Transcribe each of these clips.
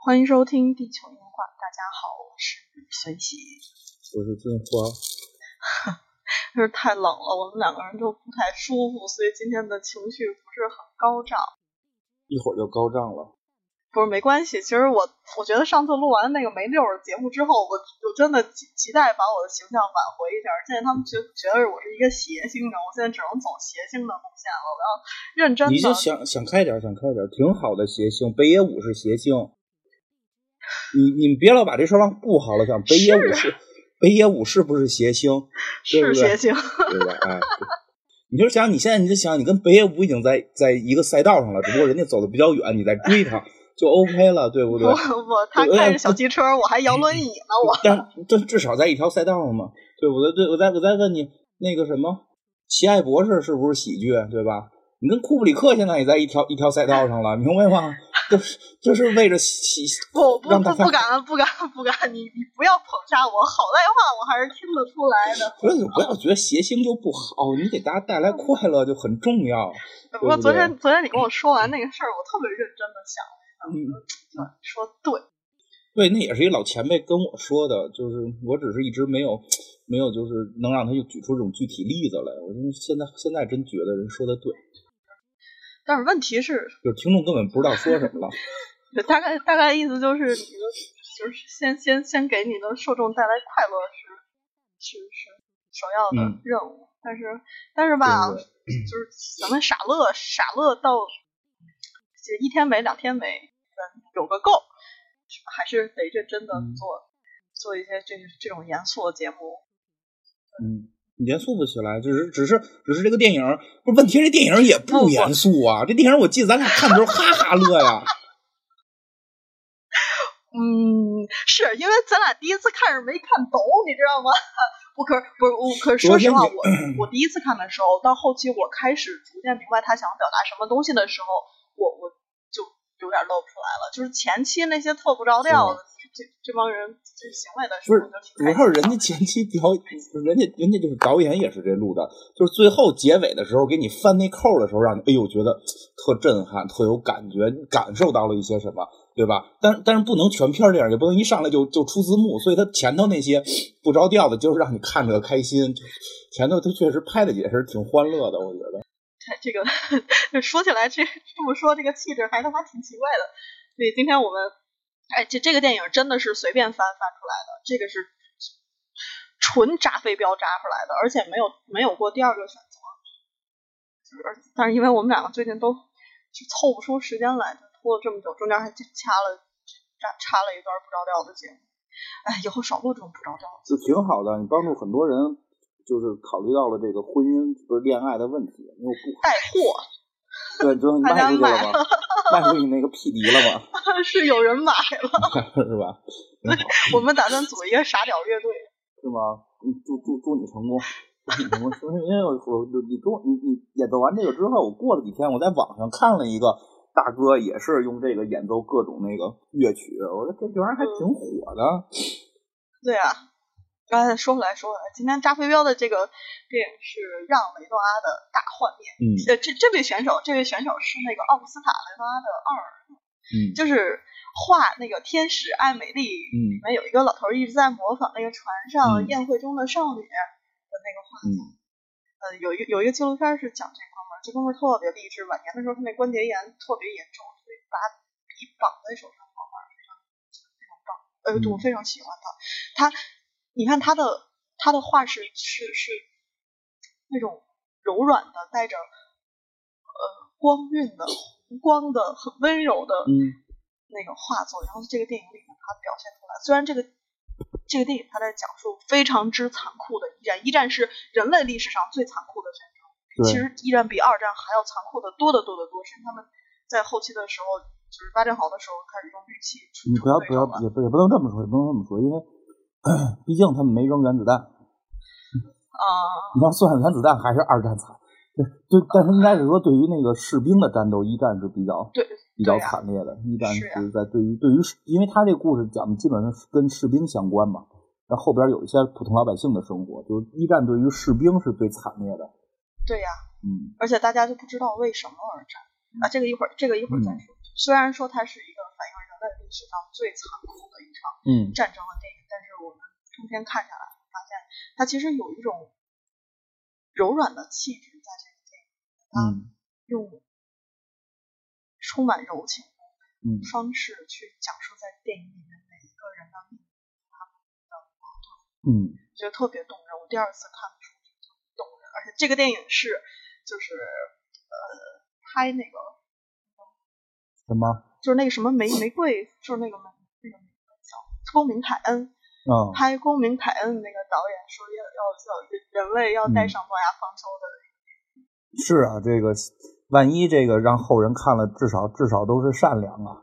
欢迎收听《地球硬化》，大家好，我是孙喜。我是金花，就是太冷了，我们两个人都不太舒服，所以今天的情绪不是很高涨。一会儿就高涨了。不是没关系，其实我我觉得上次录完那个没溜儿的节目之后，我我真的期期待把我的形象挽回一下。现在他们觉觉得我是一个谐星，你知道，我现在只能走谐星的路线了。我要认真的。你就想想开点，想开点，挺好的谐星，北野武是谐星。你你们别老把这事儿往不好了想，北野武是北野武是不是谐星？是谐星，对吧？哎，你就想你现在你就想，你跟北野武已经在在一个赛道上了，只不过人家走的比较远，你在追他。就 OK 了，对不对？不不，他开着小汽车，我还摇轮椅呢，我。但这至少在一条赛道上嘛，对不对？对，我再我再问你，那个什么，《奇爱博士》是不是喜剧，对吧？你跟库布里克现在也在一条一条赛道上了，明白吗？就是就是为了喜不不不不敢不敢不敢，你你不要捧杀我，好赖话我还是听得出来的。不是，不要觉得谐星就不好，你给大家带来快乐就很重要。不过昨天昨天你跟我说完那个事儿，我特别认真的想。嗯，说对，对，那也是一老前辈跟我说的，就是我只是一直没有没有，就是能让他就举出这种具体例子来。我现在现在真觉得人说的对，但是问题是，就是听众根本不知道说什么了。大概大概意思就是，你的就是先先先给你的受众带来快乐是是是首要的任务，但是但是吧，就是咱们傻乐傻乐到就。一天没两天没，嗯，有个够，还是得认真的做做一些这这种严肃的节目。嗯，严肃不起来，只是只是只是这个电影，不是问题，这电影也不严肃啊。这电影我记得咱俩看的时候哈哈乐呀。嗯，是因为咱俩第一次看是没看懂，你知道吗？不可不是我，可是说实话，我我 第一次看的时候，到后期我开始逐渐明白他想表达什么东西的时候，我我就。有点露不出来了，就是前期那些特不着调的这这帮人这行为的时候，不是主要是人家前期表，人家人家就是导演也是这路的，就是最后结尾的时候给你翻那扣的时候，让你哎呦觉得特震撼，特有感觉，感受到了一些什么，对吧？但但是不能全片这样，也不能一上来就就出字幕，所以他前头那些不着调的，就是让你看着开心。前头他确实拍的也是挺欢乐的，我觉得。这个 说起来，这这么说，这个气质还他妈挺奇怪的。所以今天我们，哎，这这个电影真的是随便翻翻出来的，这个是纯扎飞镖扎出来的，而且没有没有过第二个选择。但是因为我们两个最近都就凑不出时间来，就拖了这么久，中间还掐了插插了一段不着调的节目。哎，以后少录这种不着调。就挺好的，你帮助很多人。就是考虑到了这个婚姻不是恋爱的问题，因为不带货，对，就 卖出去了吗？卖出去那个匹敌了吗？是有人买了，是吧？我们打算组一个傻屌乐队，是吗？祝祝祝你成功，祝你成功。因为我我你跟我你你演奏完这个之后，我过了几天，我在网上看了一个大哥，也是用这个演奏各种那个乐曲，我说这这玩意儿还挺火的。对啊。刚才说回来，说回来，今天扎飞镖的这个电影是让雷诺阿的大幻灭。嗯，呃，这这位选手，这位选手是那个奥古斯塔雷诺阿的二儿子。嗯，就是画那个天使爱美丽，里面有一个老头一直在模仿那个船上宴会中的少女的那个画风。呃，有一有一个纪录片是讲这哥们儿，这哥们儿特别励志，晚年的时候他那关节炎特别严重，所以把笔绑在手上画画，非常非常棒。呃，我非常喜欢他，他。你看他的他的画是是是那种柔软的，带着呃光晕的弧光的很温柔的那个画作，然后这个电影里面他表现出来。虽然这个这个电影他在讲述非常之残酷的一战，一战是人类历史上最残酷的战争，其实一战比二战还要残酷的多得多得多。是他们在后期的时候，就是八战好的时候开始用氯气。你不要不要也不也不能这么说，也不能这么说，因为。毕竟他们没扔原子弹啊！你要算原子弹，还是二战惨。对对，但是应该是说，对于那个士兵的战斗，一战是比较对比较惨烈的。一战是在对于对于，因为他这个故事讲的基本上是跟士兵相关嘛。那后边有一些普通老百姓的生活，就是一战对于士兵是最惨烈的。对呀，嗯，而且大家就不知道为什么而战啊。这个一会儿这个一会儿再说。虽然说它是一个反映人类历。史上最残酷的一场嗯战争的电影，但是我们通篇看下来，发现它其实有一种柔软的气质在这个电影，它嗯用充满柔情的嗯方式去讲述在电影里面每一个人的命运，他们的矛盾，嗯觉得特别动人。我第二次看的时候觉得特别动人，而且这个电影是就是呃拍那个什么？就是那个什么玫玫瑰，就是那个玫那个那个叫公民凯恩，嗯拍《公民凯恩》那个导演说要要要人类要带上诺亚方舟的，是啊，这个万一这个让后人看了，至少至少都是善良啊，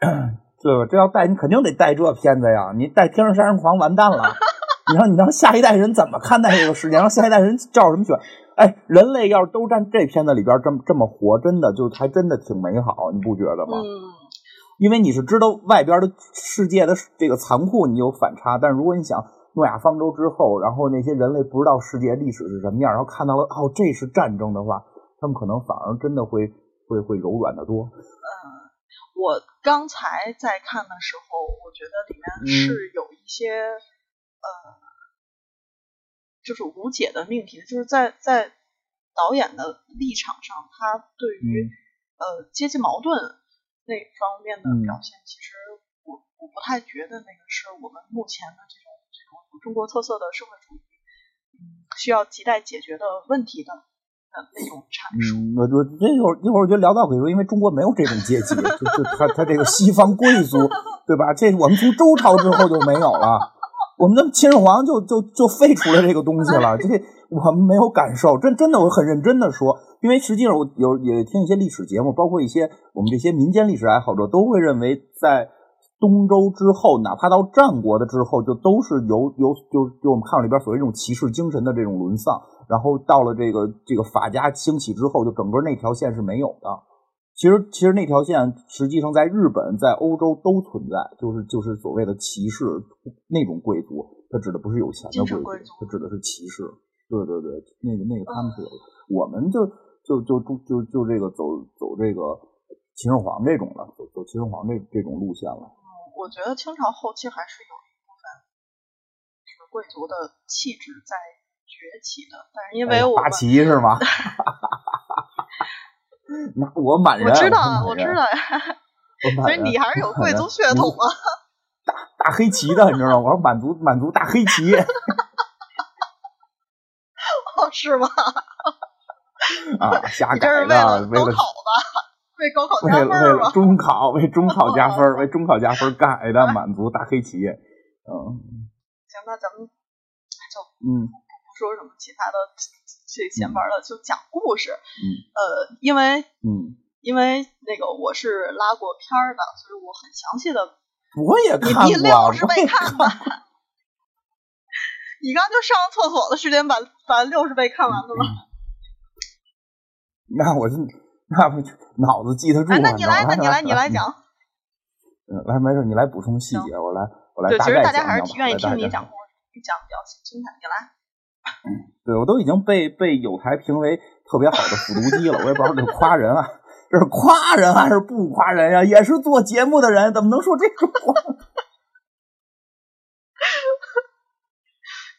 呃，对吧？这要带你肯定得带这片子呀，你带《天生杀人狂》完蛋了。你让你让下一代人怎么看待这个世界？让下一代人照什么选？哎，人类要是都站这片子里边这么这么活，真的就还真的挺美好，你不觉得吗？嗯，因为你是知道外边的世界的这个残酷，你有反差。但如果你想诺亚方舟之后，然后那些人类不知道世界历史是什么样，然后看到了哦这是战争的话，他们可能反而真的会会会柔软的多。嗯我刚才在看的时候，我觉得里面是有一些、呃，就是无解的命题，就是在在导演的立场上，他对于、呃阶级矛盾那方面的表现，其实我我不太觉得那个是我们目前的这种这种有中国特色的社会主义，嗯，需要亟待解决的问题的的那种阐述。嗯，我我这一会儿一会儿我觉得聊到可以说，因为中国没有这种阶级，就就他他这个西方贵族，对吧？这我们从周朝之后就没有了，我们的秦始皇就就就废除了这个东西了，这 我们没有感受，真真的我很认真的说，因为实际上我有也听一些历史节目，包括一些我们这些民间历史爱好者都会认为，在东周之后，哪怕到战国的之后，就都是由由就就我们看里边所谓这种骑士精神的这种沦丧。然后到了这个这个法家兴起之后，就整个那条线是没有的。其实其实那条线实际上在日本、在欧洲都存在，就是就是所谓的骑士那种贵族，他指的不是有钱的贵族他指的是骑士。对对对，那个那个他们是有的，我们就就就就就就这个走走这个秦始皇这种了，走走秦始皇这这种路线了。嗯我觉得清朝后期还是有一部分这个贵族的气质在崛起的，但是因为我八、旗是吗？那我满人，我知道我知道所以你还是有贵族血统啊。大黑旗的，你知道吗？我说满族满族大黑旗 哦，是吗？啊，瞎改的，为了高考吧？为高考为加了？中考，为中考加分儿，为中考加分儿改的满族大黑旗。嗯行，那咱们就嗯不说什么其他的这闲玩的，就讲故事。嗯呃，因为嗯，因为那个我是拉过片儿的，所以我很详细的。我也你看过，第六十倍看完。你刚就上厕所的时间把把六十倍看完了吗？那我就那不脑子记得住哎，啊。那你来，那你来，你来。讲。嗯，来，没事，你来补充细节，我来，我来对，其实大家还是挺愿意听你讲故事，你讲比较精彩。你来。对我都已经被被有台评为特别好的复读机了，我也不知道这是夸人啊，这是夸人还是不夸人呀、也是做节目的人，怎么能说这种话？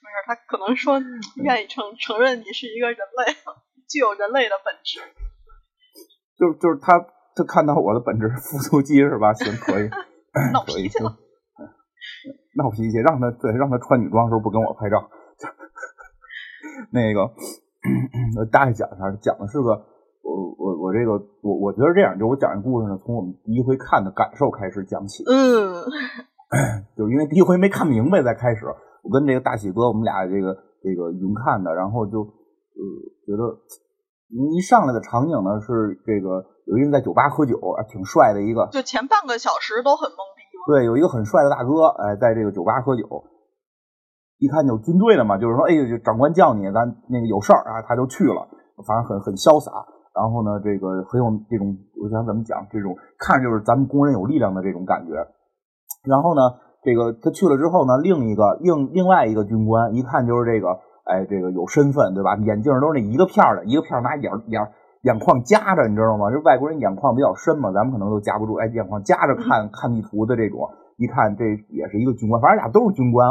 没事，他可能说愿意承承认你是一个人类，具有人类的本质。就就是他他看到我的本质是复读机是吧？行，可以，闹可以脾气了 闹脾气，让他对让他穿女装的时候不跟我拍照。那个，我大概讲一下，讲的是个我我我这个我我觉得这样，就我讲这故事呢，从我们第一回看的感受开始讲起。嗯，就是因为第一回没看明白，再开始。我跟这个大喜哥，我们俩这个这个云看的，然后就呃觉得一上来的场景呢是这个有一人在酒吧喝酒啊，挺帅的一个，就前半个小时都很懵逼嘛。对，有一个很帅的大哥，哎，在这个酒吧喝酒，一看就军队的嘛，就是说，哎呦，就长官叫你，咱那个有事儿啊，他就去了，反正很很潇洒。然后呢，这个很有这种，我想怎么讲，这种看着就是咱们工人有力量的这种感觉。然后呢，这个他去了之后呢，另一个另另外一个军官一看就是这个，哎，这个有身份，对吧？眼镜都是那一个片儿的，一个片儿拿眼眼眼眶夹着，你知道吗？就外国人眼眶比较深嘛，咱们可能都夹不住。哎，眼眶夹着看看地图的这种，一看这也是一个军官，反正俩都是军官。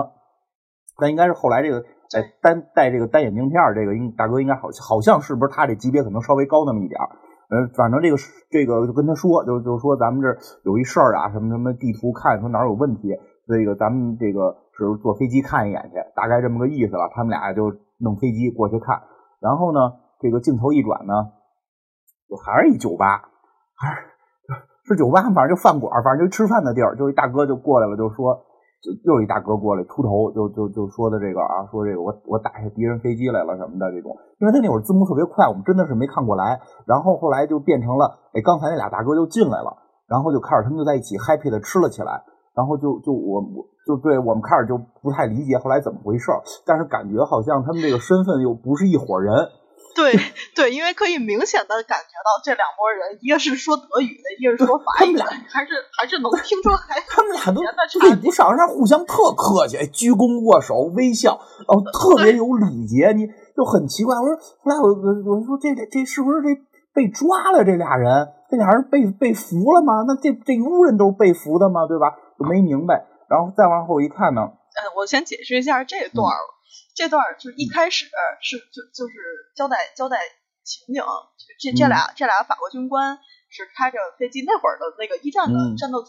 但应该是后来这个哎单戴这个单眼镜片这个应大哥应该好好像是不是他这级别可能稍微高那么一点儿。呃，反正这个这个就跟他说，就就说咱们这有一事儿啊，什么什么地图看说哪有问题，这个咱们这个是坐飞机看一眼去，大概这么个意思了。他们俩就弄飞机过去看，然后呢，这个镜头一转呢，就还是一酒吧，还是 是酒吧，反正就饭馆，反正就吃饭的地儿，就一大哥就过来了，就说。就又一大哥过来秃头，就就就说的这个啊，说这个我我打下敌人飞机来了什么的这种，因为他那会儿字幕特别快，我们真的是没看过来。然后后来就变成了，哎，刚才那俩大哥就进来了，然后就开始他们就在一起 happy 的吃了起来。然后就就我我就对我们开始就不太理解后来怎么回事，但是感觉好像他们这个身份又不是一伙人。对对，因为可以明显的感觉到这两拨人，一个是说德语的，一个是说法语的，还是还是能听出来。他们俩都对不上，人互相特客气，鞠躬握手微笑，哦，特别有礼节，你就很奇怪。我说后来我我我说这这这是不是这被抓了？这俩人这俩人被被俘了吗？那这这屋人都是被俘的吗？对吧？就没明白。然后再往后一看呢，呃，我先解释一下这段。这段就是一开始是就就是交代交代情景，这这俩这俩法国军官是开着飞机那会儿的那个一战的战斗，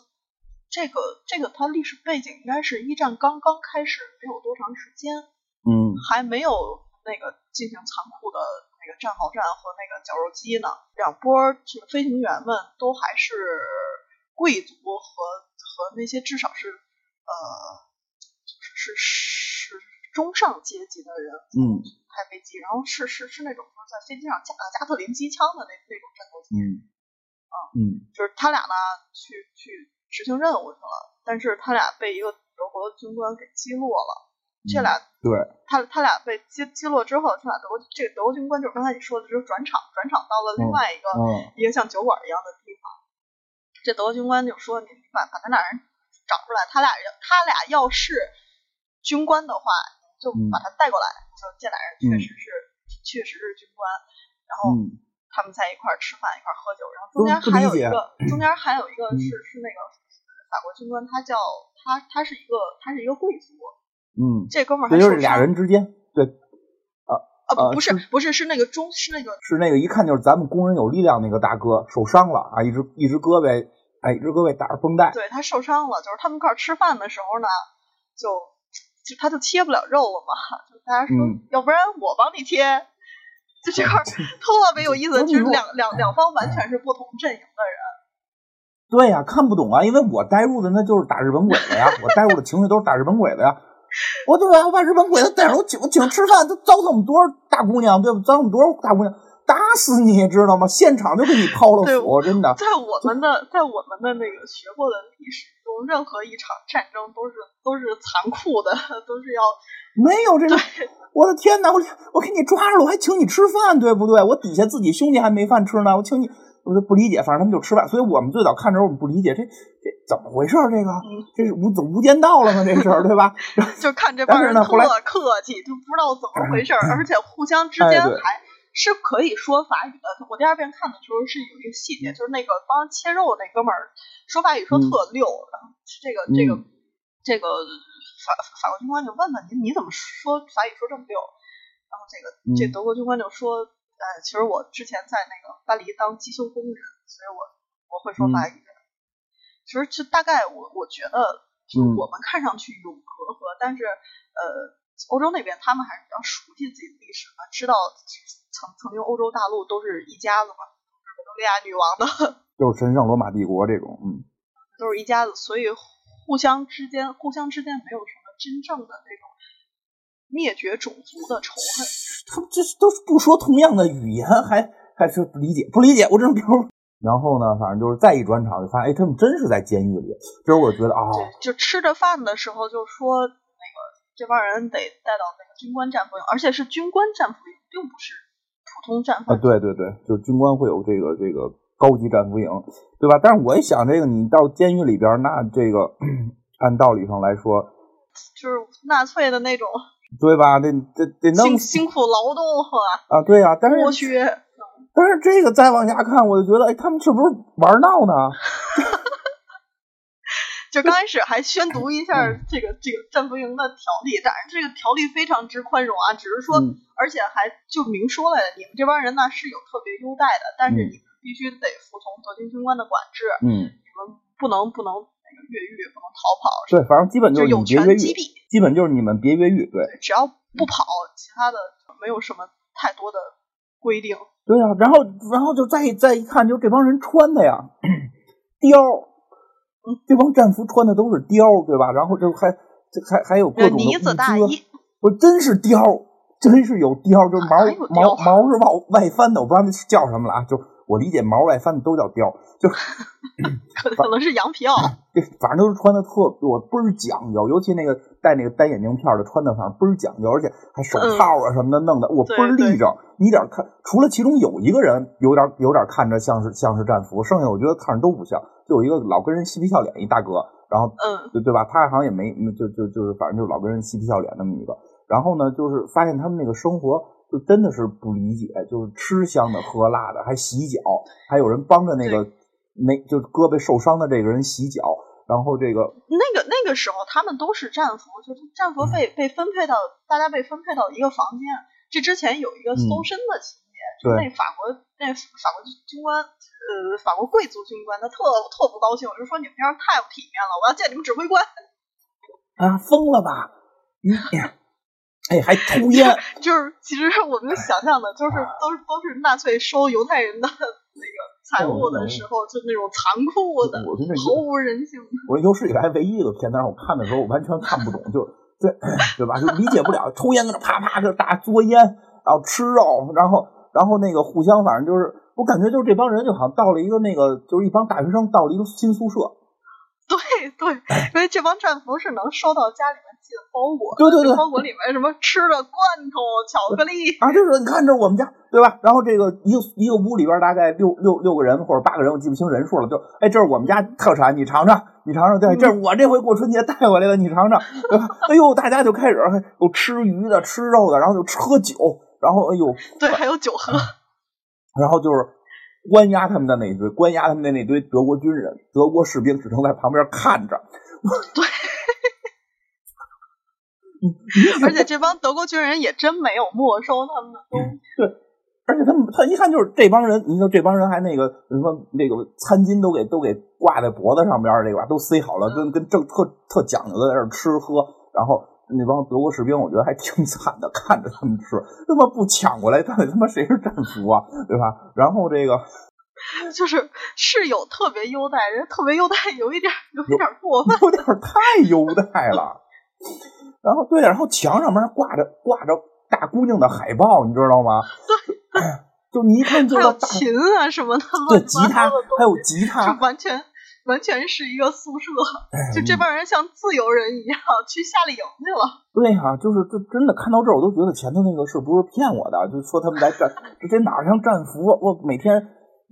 这个这个它历史背景应该是一战刚刚开始没有多长时间，嗯，还没有那个进行残酷的那个战壕战和那个绞肉机呢，两波这个飞行员们都还是贵族和和那些至少是呃就是是是。中上阶级的人，嗯，开飞机，然后是是是那种就是在飞机上架加特林机枪的那那种战斗机，嗯，啊，嗯，就是他俩呢去去执行任务去了，但是他俩被一个德国的军官给击落了，这俩对，他他俩被击击落之后，这俩德国这个德国军官就是刚才你说的，就是转场转场到了另外一个一个像酒馆一样的地方，这德国军官就说你把把那俩人找出来，他俩要他俩要是军官的话。就把他带过来，就这俩人确实是确实是军官，然后他们在一块儿吃饭，一块儿喝酒，然后中间还有一个。中间还有一个是是那个法国军官，他叫他他是一个他是一个贵族，嗯，这哥们儿还就是俩人之间对。啊啊不不是不是是那个中是那个是那个一看就是咱们工人有力量那个大哥受伤了啊，一只一只胳膊哎一只胳膊打着绷带，对他受伤了，就是他们一块儿吃饭的时候呢就。就他就切不了肉了嘛，就大家说，要不然我帮你切，就这块 特别有意思，就是两两两方完全是不同阵营的人。对呀，看不懂啊，因为我带入的那就是打日本鬼子呀，我带入的情绪都是打日本鬼子呀。我对吧？我把日本鬼子带上，我请我请吃饭，都遭这么多大姑娘，对吧？遭这么多大姑娘。打死你，知道吗？现场就给你抛了我，真的。在我们的在我们的那个学过的历史中，任何一场战争都是都是残酷的，都是要没有这个。我的天哪！我我给你抓着了，我还请你吃饭，对不对？我底下自己兄弟还没饭吃呢，我请你，我就不理解。反正他们就吃饭，所以我们最早看的时候，我们不理解这这怎么回事？这个这是无怎无间道了吗？这事儿对吧？就看这帮人特客气，就不知道怎么回事，而且互相之间还。是可以说法语的。我第二遍看的时候是有一个细节，就是那个帮切肉那哥们儿说法语说特溜，然后这个这个这个法法国军官就问他，你你怎么说法语说这么溜？然后这个这德国军官就说，呃，其实我之前在那个巴黎当机修工人，所以我我会说法语。其实就大概我我觉得，就我们看上去有隔阂，但是呃，欧洲那边他们还是比较熟悉自己的历史的，知道。曾曾经欧洲大陆都是一家子嘛，维多利亚女王的，就是神圣罗马帝国这种，嗯，都是一家子，所以互相之间互相之间没有什么真正的那种灭绝种族的仇恨。他们这都是不说同样的语言，还还是不理解，不理解。我这种比如，然后呢，反正就是再一转场就发现，哎，他们真是在监狱里。这时候我觉得啊，就吃着饭的时候就说那个这帮人得带到那个军官战俘营，而且是军官战俘营，并不是。通战俘啊，对对对，就是军官会有这个这个高级战俘营，对吧？但是我一想，这个你到监狱里边，那这个 按道理上来说，就是纳粹的那种，对吧？得得得弄辛苦劳动啊，对啊，但是剥削，但是这个再往下看，我就觉得，哎，他们是不是玩闹呢？就刚开始还宣读一下这个这个战俘营的条例，但是这个条例非常之宽容啊，只是说，而且还就明说了，你们这帮人呢是有特别优待的，但是你们必须得服从德军军官的管制，嗯，你们不能不能那个越狱，不能逃跑，对，反正基本就是你别越狱，基本就是你们别越狱，对，只要不跑，其他的没有什么太多的规定。对啊，然后然后就再再一看，就这帮人穿的呀，貂。这帮战俘穿的都是貂，对吧？然后这还这还还有各种的呢子大衣，不真是貂，真是有貂，就是毛毛毛是往外翻的，我不知道那叫什么了啊，就。我理解毛外翻的都叫貂，就 可能是羊皮袄。对反正都是穿的特我倍儿讲究，尤其那个戴那个单眼镜片的，穿的反正倍儿讲究，而且还手套啊什么的弄的，我倍儿立正。你点看，除了其中有一个人有点有点看着像是像是战俘，剩下我觉得看着都不像。就有一个老跟人嬉皮笑脸一大哥，然后嗯，对对吧？他好像也没就就就是反正就老跟人嬉皮笑脸那么一个。然后呢，就是发现他们那个生活。就真的是不理解，就是吃香的喝辣的，还洗脚，还有人帮着那个没就胳膊受伤的这个人洗脚，然后这个那个那个时候他们都是战俘，就是战俘被被分配到大家被分配到一个房间。这之前有一个搜身的情节，就那法国那法国军官呃法国贵族军官他特特不高兴，就说你们这样太不体面了，我要见你们指挥官啊疯了吧你。哎，还抽烟，就是其实我们想象的，就是都是都是纳粹收犹太人的那个财物的时候，就那种残酷的，毫无人性。我有史以来唯一一个片子让我看的时候，我完全看不懂，就对 对吧？就理解不了，抽烟搁那啪啪就大嘬烟，然后吃肉，然后然后那个互相，反正就是我感觉就是这帮人就好像到了一个那个，就是一帮大学生到了一个新宿舍。对对，因为这帮战俘是能收到家里面寄的包裹，对对对，包裹里面什么吃的罐头、巧克力啊，就是你看这是我们家，对吧？然后这个一个一个屋里边大概六六六个人或者八个人，我记不清人数了。就哎，这是我们家特产，你尝尝，你尝尝。对，这是我这回过春节带回来的，你尝尝。哎呦，大家就开始有吃鱼的、吃肉的，然后就喝酒，然后哎呦，对，还有酒喝，然后就是。关押他们的那堆，关押他们的那堆德国军人、德国士兵，只能在旁边看着。对，而且这帮德国军人也真没有没收他们的东西。对，而且他们他一看就是这帮人，你说这帮人还那个什么那个餐巾都给都给挂在脖子上边这个都塞好了，跟跟正特特讲究的在这吃喝，然后。那帮德国士兵，我觉得还挺惨的，看着他们吃，他妈不抢过来，到底他妈谁是战俘啊？对吧？然后这个 就是是有特别优待，人特别优待有一点有一点过分，有点太优待了。然后对，然后墙上面挂着挂着大姑娘的海报，你知道吗？对，就你一看就还有琴啊什么的，对，吉他还有吉他，完全。完全是一个宿舍，就这帮人像自由人一样去夏令营去了。对呀，就是这真的看到这儿，我都觉得前头那个是不是骗我的？就说他们来战，这哪像战俘？我每天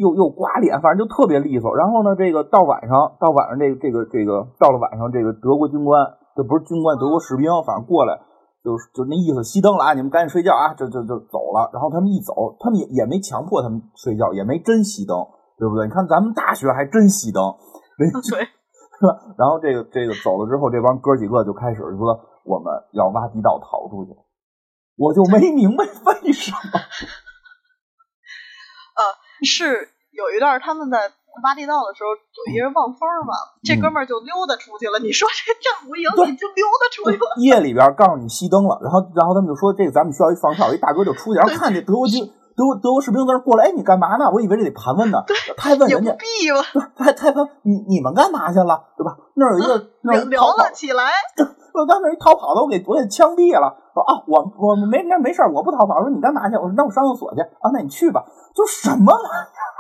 又又刮脸，反正就特别利索。然后呢，这个到晚上，到晚上这个这个这个到了晚上，这个德国军官，这不是军官，德国士兵，反正过来就就那意思，熄灯了啊，你们赶紧睡觉啊，就就就走了。然后他们一走，他们也也没强迫他们睡觉，也没真熄灯，对不对？你看咱们大学还真熄灯。对，是吧？然后这个这个走了之后，这帮哥几个就开始说我们要挖地道逃出去。我就没明白为什么。呃，是有一段他们在挖地道的时候，有一人望风嘛，这哥们儿就溜达出去了。你说这战无营你就溜达出去了？夜里边告诉你熄灯了，然后然后他们就说这个咱们需要一放哨，一大哥就出去，然后看见德国军。德国德国士兵在那过来，哎，你干嘛呢？我以为这得盘问呢，对他还问人家，他还他还问你你们干嘛去了，对吧？那儿有一个那儿聊了起来，我刚那一逃跑的，我给我给枪毙了。说啊，我我没那没事我不逃跑。说你干嘛去？我说那我上厕所去啊，那你去吧。就什么玩意儿？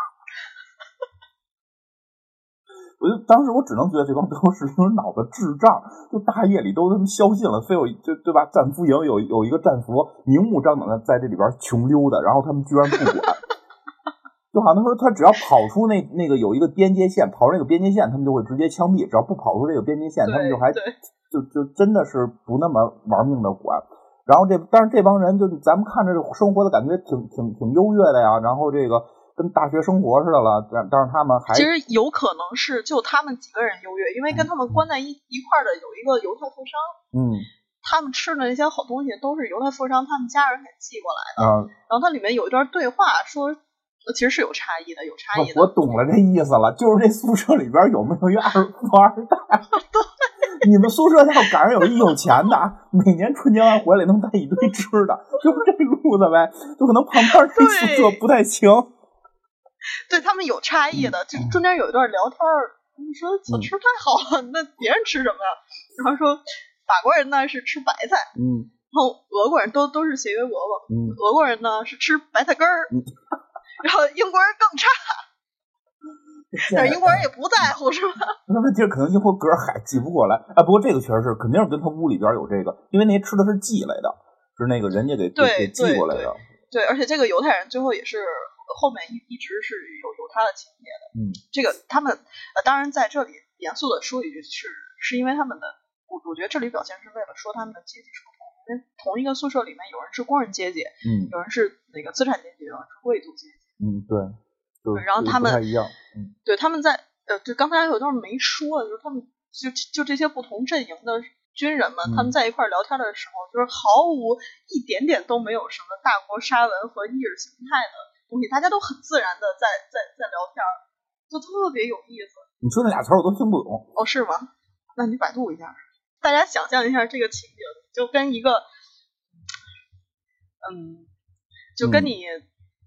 我就当时我只能觉得这帮德国士兵脑子智障，就大夜里都他妈宵禁了，非有就对吧？战俘营有有一个战俘明目张胆的在这里边穷溜达，然后他们居然不管，就好像说他只要跑出那那个有一个边界线，跑出那个边界线，他们就会直接枪毙；只要不跑出这个边界线，他们就还就就真的是不那么玩命的管。然后这但是这帮人就咱们看着生活的感觉挺挺挺优越的呀，然后这个。跟大学生活似的了。但但是他们还其实有可能是就他们几个人优越，因为跟他们关在一一块儿的有一个犹太富商，嗯他们吃的那些好东西都是犹太富商他们家人给寄过来的。啊，然后它里面有一段对话说，呃其实是有差异的，有差异的。我懂了这意思了，就是这宿舍里边有没有一二富二代？你们宿舍要赶上有一有钱的，每年春节完回来能带一堆吃的，就是这路子呗。就可能旁边这宿舍不太行。对他们有差异的，就中间有一段聊天儿，他们说小吃太好了，那别人吃什么呀？然后说法国人呢是吃白菜，嗯然后俄国人都都是协约国嘛，嗯，俄国人呢是吃白菜根儿，嗯 然后英国人更差，但是英国人也不在乎，是吧？那问题是可能英国个儿还记不过来。哎，不过这个确实是肯定是跟他屋里边有这个，因为那些吃的是寄来的，是那个人家给给对给寄过来的。对，而且这个犹太人最后也是后面一一直是有有他的情节的。嗯，这个他们呃，当然在这里严肃的说一句是，是因为他们的，我我觉得这里表现是为了说他们的阶级是不同，因为同一个宿舍里面有人是工人阶级，嗯有人是那个资产阶级，有人是贵族阶级。嗯，对，对然后他们不太一样。嗯对，他们在呃，对，刚才有段没说，就是他们就就这些不同阵营的军人们，他们嗯在一块儿聊天的时候，就是毫无一点点都没有什么大国沙文和意识形态的东西，大家都很自然的在在在聊天，就特别有意思。你说那俩词儿我都听不懂。哦，是吗？那你百度一下，大家想象一下这个情景，就跟一个，嗯，就跟嗯你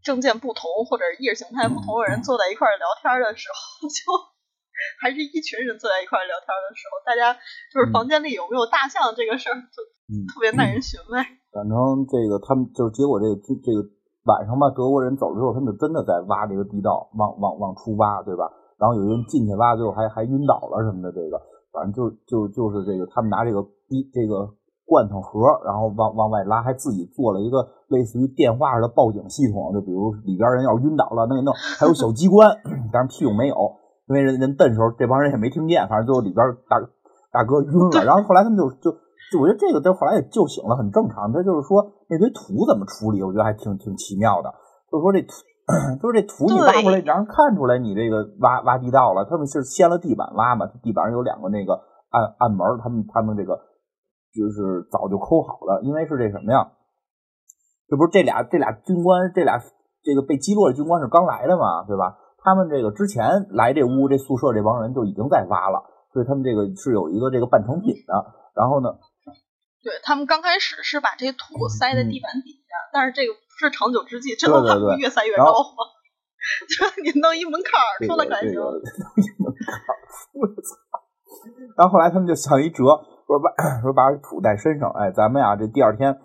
政见不同或者意识形态不同的人坐在一块儿聊天的时候，就还是一群人坐在一块儿聊天的时候，大家就是嗯房间里有没有大象这个事儿，就嗯，特别耐人寻味。反正这个他们就是结果这个这个晚上吧，德国人走了之后，他们就真的在挖这个地道，往往往出挖，对吧？然后有人进去挖，最后还还晕倒了什么的，这个反正就就就是这个他们拿这个一这个罐头盒，然后往往外拉，还自己做了一个类似于电话似的报警系统，就比如里边人要是晕倒了，那弄还有小机关，但是屁用没有，因为人人蹬时候这帮人也没听见，反正最后里边大大哥晕了，然后后来他们就就。就我觉得这个，在后来也救醒了，很正常。他就是说那堆土怎么处理，我觉得还挺挺奇妙的。就是说这土，就是这土你挖出来，让人看出来你这个挖挖地道了。他们是掀了地板挖嘛，地板上有两个那个暗暗门，他们他们这个就是早就抠好了，因为是这什么呀？这不是这俩这俩军官，这俩这个被击落的军官是刚来的嘛，对吧？他们这个之前来这屋这宿舍这帮人就已经在挖了，所以他们这个是有一个这个半成品的。然后呢？对他们刚开始是把这土塞在地板底下，嗯、但是这个不是长久之计，之后他们会越塞越高吗？就你弄一门槛儿出来还行。弄一门槛儿，我操！然后后来他们就想一辙，说把说把土带身上，哎，咱们呀这第二天，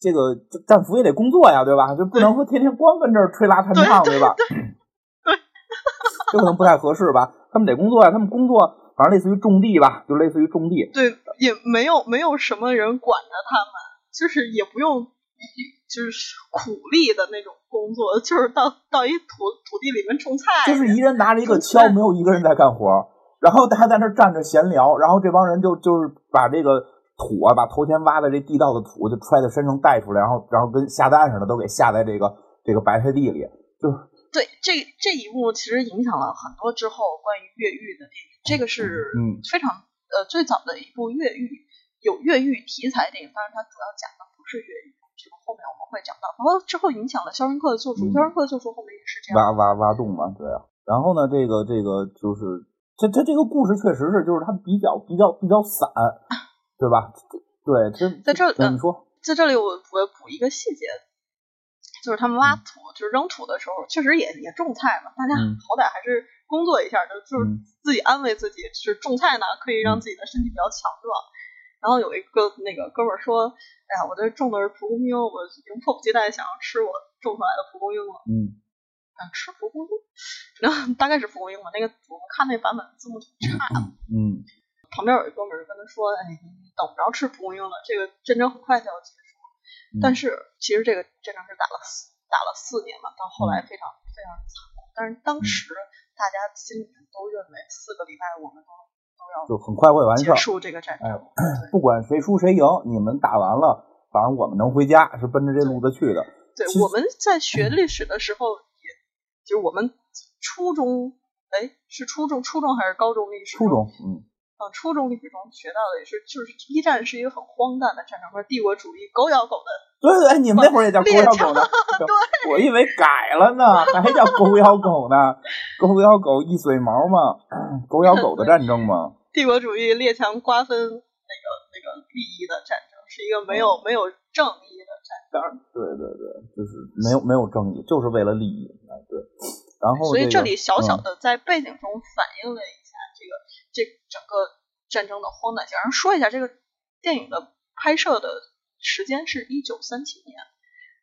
这个战俘也得工作呀，对吧？就不能说天天光跟这儿吹拉弹唱，对吧？对，这可能不太合适吧？他们得工作呀，他们工作。反正类似于种地吧，就类似于种地。对，也没有没有什么人管着他们，就是也不用就是苦力的那种工作，就是到到一土土地里面种菜。就是一人拿着一个锹，没有一个人在干活，然后大家在那站着闲聊，然后这帮人就就是把这个土啊，把头前挖的这地道的土就揣在身上带出来，然后然后跟下蛋似的都给下在这个这个白菜地里，就。对，这这一幕其实影响了很多之后关于越狱的电影。这个是嗯非常呃最早的一部越狱有越狱题材电影，但是它主要讲的不是越狱，这个后面我们会讲到。然后之后影响了《肖申克的救赎》，嗯肖申克的救赎》后面也是这样。挖挖挖洞嘛，对啊。然后呢，这个这个就是这这这个故事确实是就是它比较比较比较散，对吧？对，这 在这嗯、你说，在这里我我补一个细节。就是他们挖土，就是扔土的时候，确实也也种菜嘛。大家嗯好歹还是工作一下，就就是嗯自己安慰自己，就是种菜呢可以让自己的身体比较强壮。然后有一个那个哥们儿说：“哎呀，我这种的是蒲公英，我已经迫不及待想要吃我种出来的蒲公英了。”嗯，想吃蒲公英，然后大概是蒲公英吧。那个我们看那版本字幕挺差的。嗯，旁边有一哥们儿跟他说：“哎，你等不着吃蒲公英了，这个战争很快就要结束。”但是其实这个战争是打了四打了四年嘛，到后来非常、嗯、非常惨。但是当时大家心里面都认为四个礼拜我们都都要就很快会完事结束这个战争、哎，不管谁输谁赢，你们打完了，反正我们能回家，是奔着这路子去的。对，我们在学历史的时候也就是我们初中，哎，是初中，初中还是高中历史？初中，嗯。嗯，初中历史中学到的也是，就是一战是一个很荒诞的战争，或者帝国主义狗咬狗的。对对，你们那会儿也叫狗咬狗的？对，我以为改了呢，还叫狗咬狗呢？狗咬狗一嘴毛嘛，狗咬狗的战争嘛。帝国主义列强瓜分那个那个利益的战争，是一个没有没有正义的战争。对对对，就是没有没有正义，就是为了利益。对，然后所以这里小小的在背景中反映了一下这整个战争的荒诞性。然后说一下这个电影的拍摄的时间是一九三七年，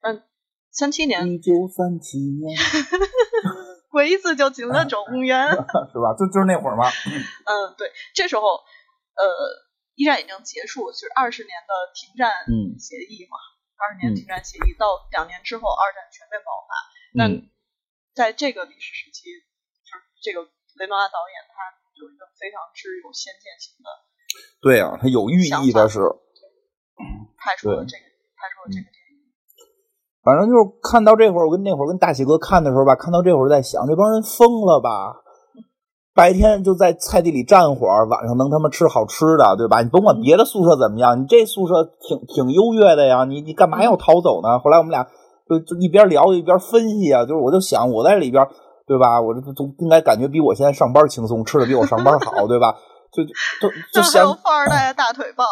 嗯，三七年。一九三七年。鬼子就进了中原，是吧？就就是那会儿吗？嗯，对，这时候，呃，一战已经结束，就是二十年的停战协议嘛。二十年停战协议到两年之后，二战全面爆发。那在这个历史时期，就是这个雷诺阿导演，他有一个非常之有先见性的，对啊，他有寓意的是，拍出了这个，拍出了这个。反正就是看到这会儿，我跟那会儿跟大喜哥看的时候吧，看到这会儿在想，这帮人疯了吧？白天就在菜地里站会儿，晚上能他妈吃好吃的，对吧？你甭管别的宿舍怎么样，你这宿舍挺挺优越的呀，你你干嘛要逃走呢？后来我们俩就就一边聊一边分析啊，就是我就想我在里边，对吧？我这都应该感觉比我现在上班轻松，吃的比我上班好，对吧？就就就想富二代的大腿抱。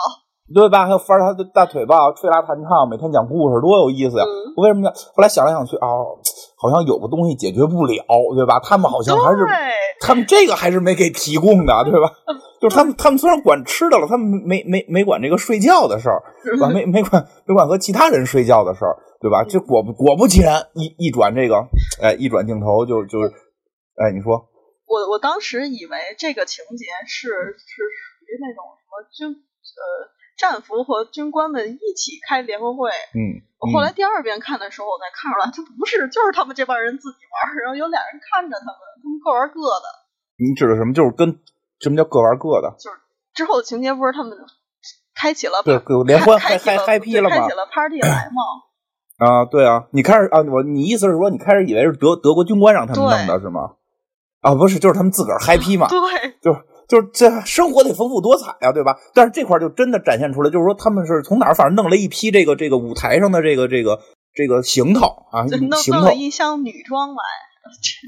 对吧？还有富二代的大腿抱，吹拉弹唱，每天讲故事，多有意思呀！我为什么呢？后来想来想去，哦，好像有个东西解决不了，对吧？他们好像还是，他们这个还是没给提供的，对吧？就是他们，他们虽然管吃的了，他们没没没管这个睡觉的事儿，管没没管没管和其他人睡觉的事儿，对吧？就果不果不其然，一一转这个，哎，一转镜头就就，哎，你说，我我当时以为这个情节是是属于那种什么军呃。战俘和军官们一起开联欢会。嗯，我后来第二遍看的时候，我才看出来，这不是，就是他们这帮人自己玩，然后有俩人看着他们，他们各玩各的。你指的什么？就是跟什么叫各玩各的？就是之后的情节不是他们开启了对联欢开开嗨皮了吗？开启了 party 来吗？啊，对啊，你开始啊，我你意思是说，你开始以为是德德国军官让他们弄的是吗？啊，不是，就是他们自个儿嗨皮嘛。对，就是。就是这生活得丰富多彩呀，对吧？但是这块就真的展现出来，就是说他们是从哪儿反正弄了一批这个这个舞台上的这个这个这个行头啊，行头一箱女装来。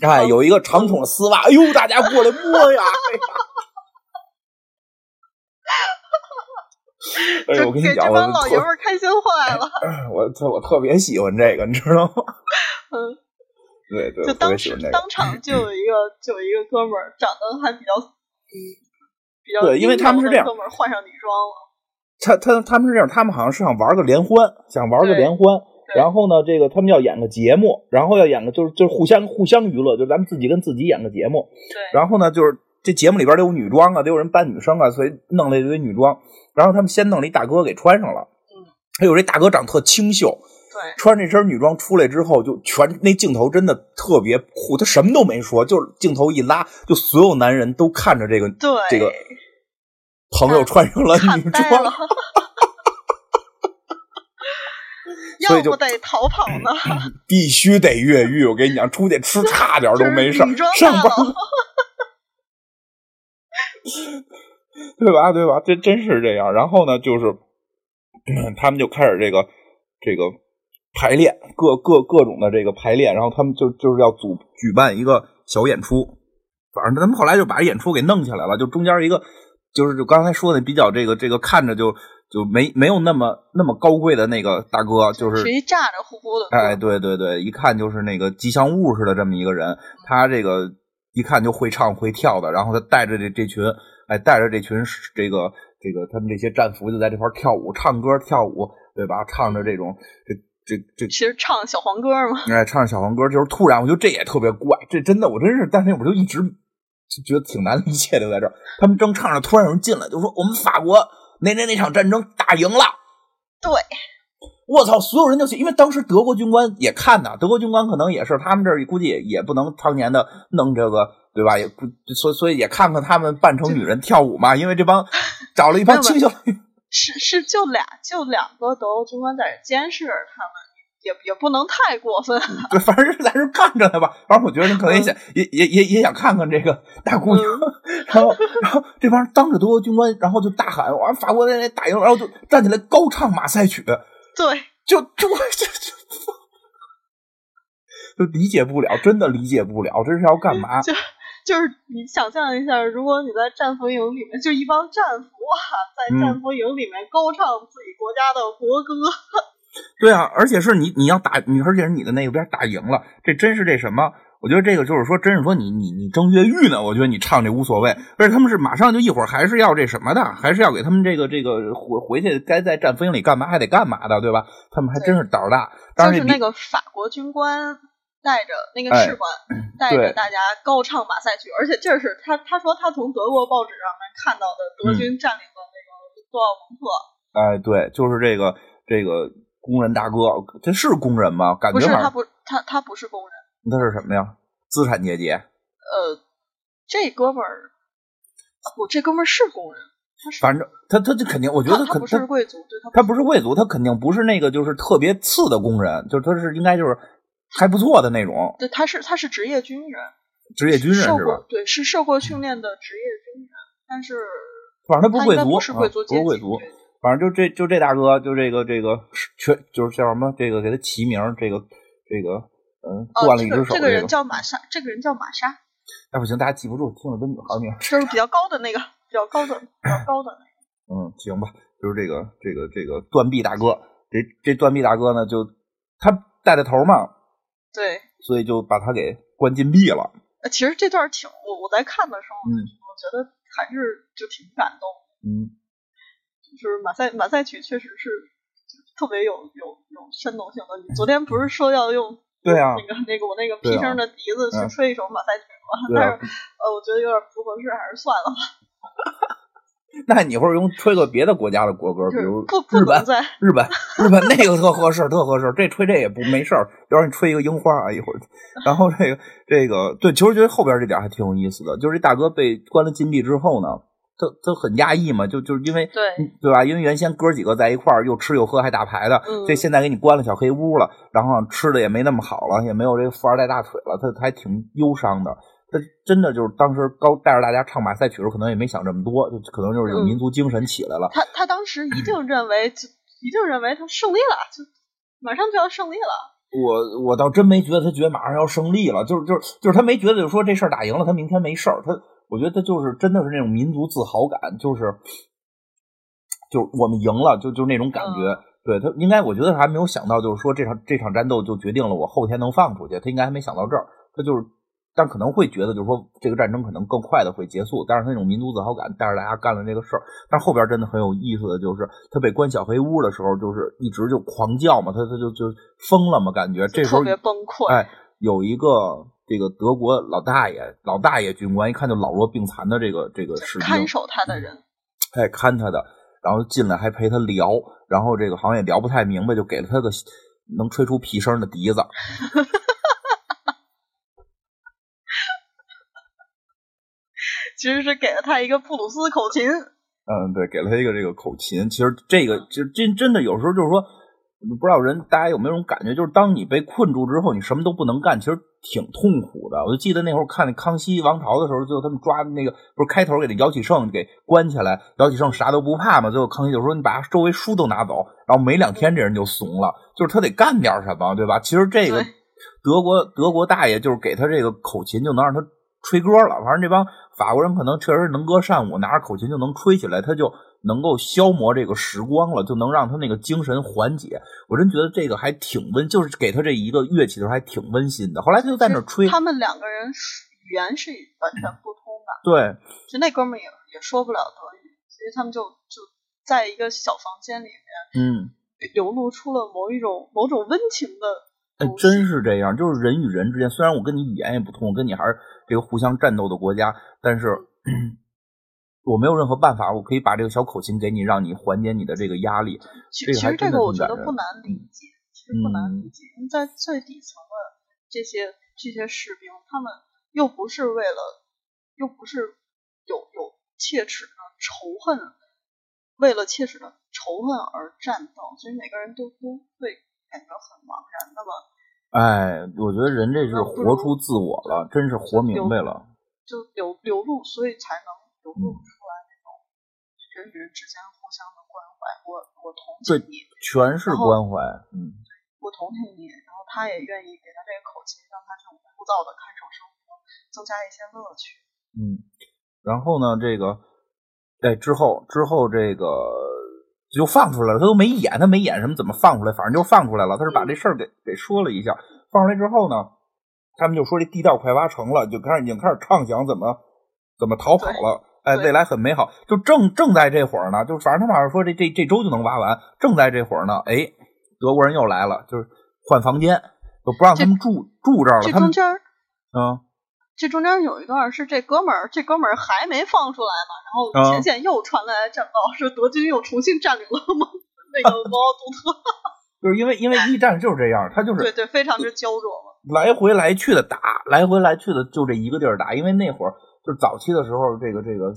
哎，有一个长筒丝袜，哎呦，大家过来摸呀！哎 呦，我跟你讲，我老爷们儿开心坏了。我特我特别喜欢这个，你知道吗？嗯，对对，就当时当场就有一个就有一个哥们儿，长得还比较。比较对，因为他们是这样，哥们儿换上女装了。他他他们是这样，他们好像是想玩个联欢，想玩个联欢。然后呢，这个他们要演个节目，然后要演个就是就是互相互相娱乐，就咱们自己跟自己演个节目。对。然后呢，就是这节目里边都有女装啊，都有人扮女生啊，所以弄了一堆女装。然后他们先弄了一大哥给穿上了。嗯。还有这大哥长特清秀。穿这身女装出来之后，就全那镜头真的特别酷。他什么都没说，就是镜头一拉，就所有男人都看着这个这个朋友穿上了女装，所以就得逃跑呢。必须得越狱！我跟你讲，出去吃差点都没事上班，对吧？对吧？这真是这样。然后呢，就是他们就开始这个这个。排练各各各种的这个排练，然后他们就就是要组举办一个小演出，反正他们后来就把演出给弄起来了。就中间一个，就是就刚才说的比较这个这个看着就就没没有那么那么高贵的那个大哥，就是谁咋咋呼呼的？哎，对对对，一看就是那个吉祥物似的这么一个人。他这个一看就会唱会跳的，然后他带着这这群哎带着这群这个这个他们这些战俘就在这块跳舞唱歌跳舞，对吧？唱着这种这。这这其实唱小黄歌嘛，哎，唱小黄歌就是突然，我觉得这也特别怪，这真的，我真是，但是我就一直就觉得挺难理解的，在这儿，他们正唱着，突然有人进来，就说我们法国那那那场战争打赢了。对，我操，所有人就去，因为当时德国军官也看呐，德国军官可能也是他们这儿估计也也不能常年的弄这个，对吧？也不所所以也看看他们扮成女人跳舞嘛，因为这帮 找了一帮青少年。是是，就俩就两个德国军官在监视着他们也也不能太过分。对，反正是在这看着呢吧。反正我觉得你可能也想，也也也也想看看这个大姑娘。然后，然后这帮人当着德国军官，然后就大喊：“完，法国人打赢！”然后就站起来高唱马赛曲。对，就就就就理解不了，真的理解不了，这是要干嘛？就就是你想象一下，如果你在战俘营里面，就一帮战俘啊，在战俘营里面高唱自己国家的国歌。对啊，而且是你你要打你，而且是你的那边打赢了，这真是这什么？我觉得这个就是说，真是说你你你正越狱呢，我觉得你唱这无所谓。而且他们是马上就一会儿还是要这什么的，还是要给他们这个这个回回去该在战俘营里干嘛还得干嘛的，对吧？他们还真是胆儿大。就是那个法国军官带着那个士官 带着大家高唱马赛曲，而且这是他他说他从德国报纸上面看到的德军占领了那个多奥蒙特。哎，对，就是这个这个。工人大哥，这是工人吗？感觉不是，他不，他他不是工人，他是什么呀？资产阶级？呃，这哥们儿，不，这哥们儿是工人，反正他他这肯定，我觉得他不是贵族，对他不是贵族，他肯定不是那个就是特别次的工人，就是他是应该就是还不错的那种。对，他是他是职业军人，职业军人是吧？对，是受过训练的职业军人，但是反正他不是贵族，不是贵族，不是贵族。反正就这就这大哥，就这个这个全就是叫什么？这个给他起名，这个这个嗯，断了一只手。这个人叫玛莎，这个人叫玛莎。哎不行，大家记不住，听着跟女孩名。就是比较高的那个，比较高的，比较高的那个。嗯，行吧，就是这个这个这个断臂大哥。这这断臂大哥呢，就他带的头嘛。对。所以就把他给关禁闭了。其实这段挺我我在看的时候，嗯，我觉得还是就挺感动。嗯。就是马赛马赛曲确实是特别有有有煽动性的。你昨天不是说要用对啊那个那个我那个皮声的笛子去吹一首马赛曲吗？但是呃，我觉得有点不合适，还是算了吧。那你会用吹个别的国家的国歌，比如日本在日本日本那个特合适，特合适。这吹这也不没事儿。要是你吹一个樱花啊，一会儿。然后这个这个对，其实觉得后边这点还挺有意思的，就是这大哥被关了禁闭之后呢。他他很压抑嘛，就就是因为对对吧？因为原先哥几个在一块儿又吃又喝还打牌的，这现在给你关了小黑屋了，然后吃的也没那么好了，也没有这个富二代大腿了，他还挺忧伤的。他真的就是当时高带着大家唱马赛曲的时候，可能也没想这么多，就可能就是有民族精神起来了。他他当时一定认为，就一定认为他胜利了，就马上就要胜利了。我我倒真没觉得他觉得马上要胜利了，就是就是就是他没觉得就说这事儿打赢了，他明天没事儿，他。我觉得他就是真的是那种民族自豪感，就是，就是我们赢了，就就那种感觉。对他应该，我觉得他还没有想到，就是说这场这场战斗就决定了我后天能放出去。他应该还没想到这儿，他就是，但可能会觉得就是说这个战争可能更快的会结束。但是他那种民族自豪感带着大家干了这个事儿。但是后边真的很有意思的就是他被关小黑屋的时候，就是一直就狂叫嘛，他他就就疯了嘛，感觉这时候特别崩溃。哎，有一个。这个德国老大爷，老大爷军官一看就老弱病残的这个这个士兵，看守他的人，哎，看他的，然后进来还陪他聊，然后这个好像也聊不太明白，就给了他个能吹出屁声的笛子，其实是给了他一个布鲁斯口琴，嗯，对，给了他一个这个口琴。其实这个就真真的有时候就是说。不知道人大家有没有种感觉，就是当你被困住之后，你什么都不能干，其实挺痛苦的。我就记得那会儿看那康熙王朝的时候，最后他们抓那个不是开头给那姚启圣给关起来，姚启圣啥都不怕嘛。最后康熙就说：“你把周围书都拿走。”然后没两天这人就怂了，就是他得干点什么，对吧？其实这个德国德国大爷就是给他这个口琴，就能让他吹歌了。反正这帮法国人可能确实能歌善舞，拿着口琴就能吹起来，他就。能够消磨这个时光了，就能让他那个精神缓解。我真觉得这个还挺温，就是给他这一个乐器的时候还挺温馨的。后来他就在那吹。他们两个人语言是完全不通的。对，其实那哥们也也说不了德语，所以他们就就在一个小房间里面，嗯，流露出了某一种某种温情的。哎，真是这样，就是人与人之间，虽然我跟你语言也不通，跟你还是这个互相战斗的国家，但是。我没有任何办法，我可以把这个小口琴给你，让你缓解你的这个压力。其实这个我觉得不难理解，其实不难理解，因为在最底层的这些这些士兵，他们又不是为了，又不是有有切齿的仇恨，为了切齿的仇恨而战斗，所以每个人都都会感觉很茫然的嘛。哎，我觉得人这是活出自我了，真是活明白了。就流流露，所以才能流露出来那种人与人之间互相的关怀。我我同情你，全是关怀。嗯，我同情你，然后他也愿意给他这个口气，让他这种枯燥的看守生活增加一些乐趣。嗯，然后呢，这个哎之后之后这个就放出来了，他都没演，他没演什么，怎么放出来？反正就放出来了。他是把这事儿给给说了一下，放出来之后呢。他们就说这地道快挖成了，就开始已经开始畅想怎么怎么逃跑了。哎，未来很美好。就正正在这会儿呢，就反正他马上说这这这周就能挖完。正在这会儿呢，哎，德国人又来了，就是换房间，就不让他们住住这儿了。这中间嗯，这中间有一段是这哥们儿，这哥们儿还没放出来呢，然后前线又传来战报，说德军又重新占领了吗？那个摩奥杜特。就是因为因为一战就是这样，他就是对对，非常之焦灼嘛。来回来去的打，来回来去的就这一个地儿打，因为那会儿就是早期的时候，这个这个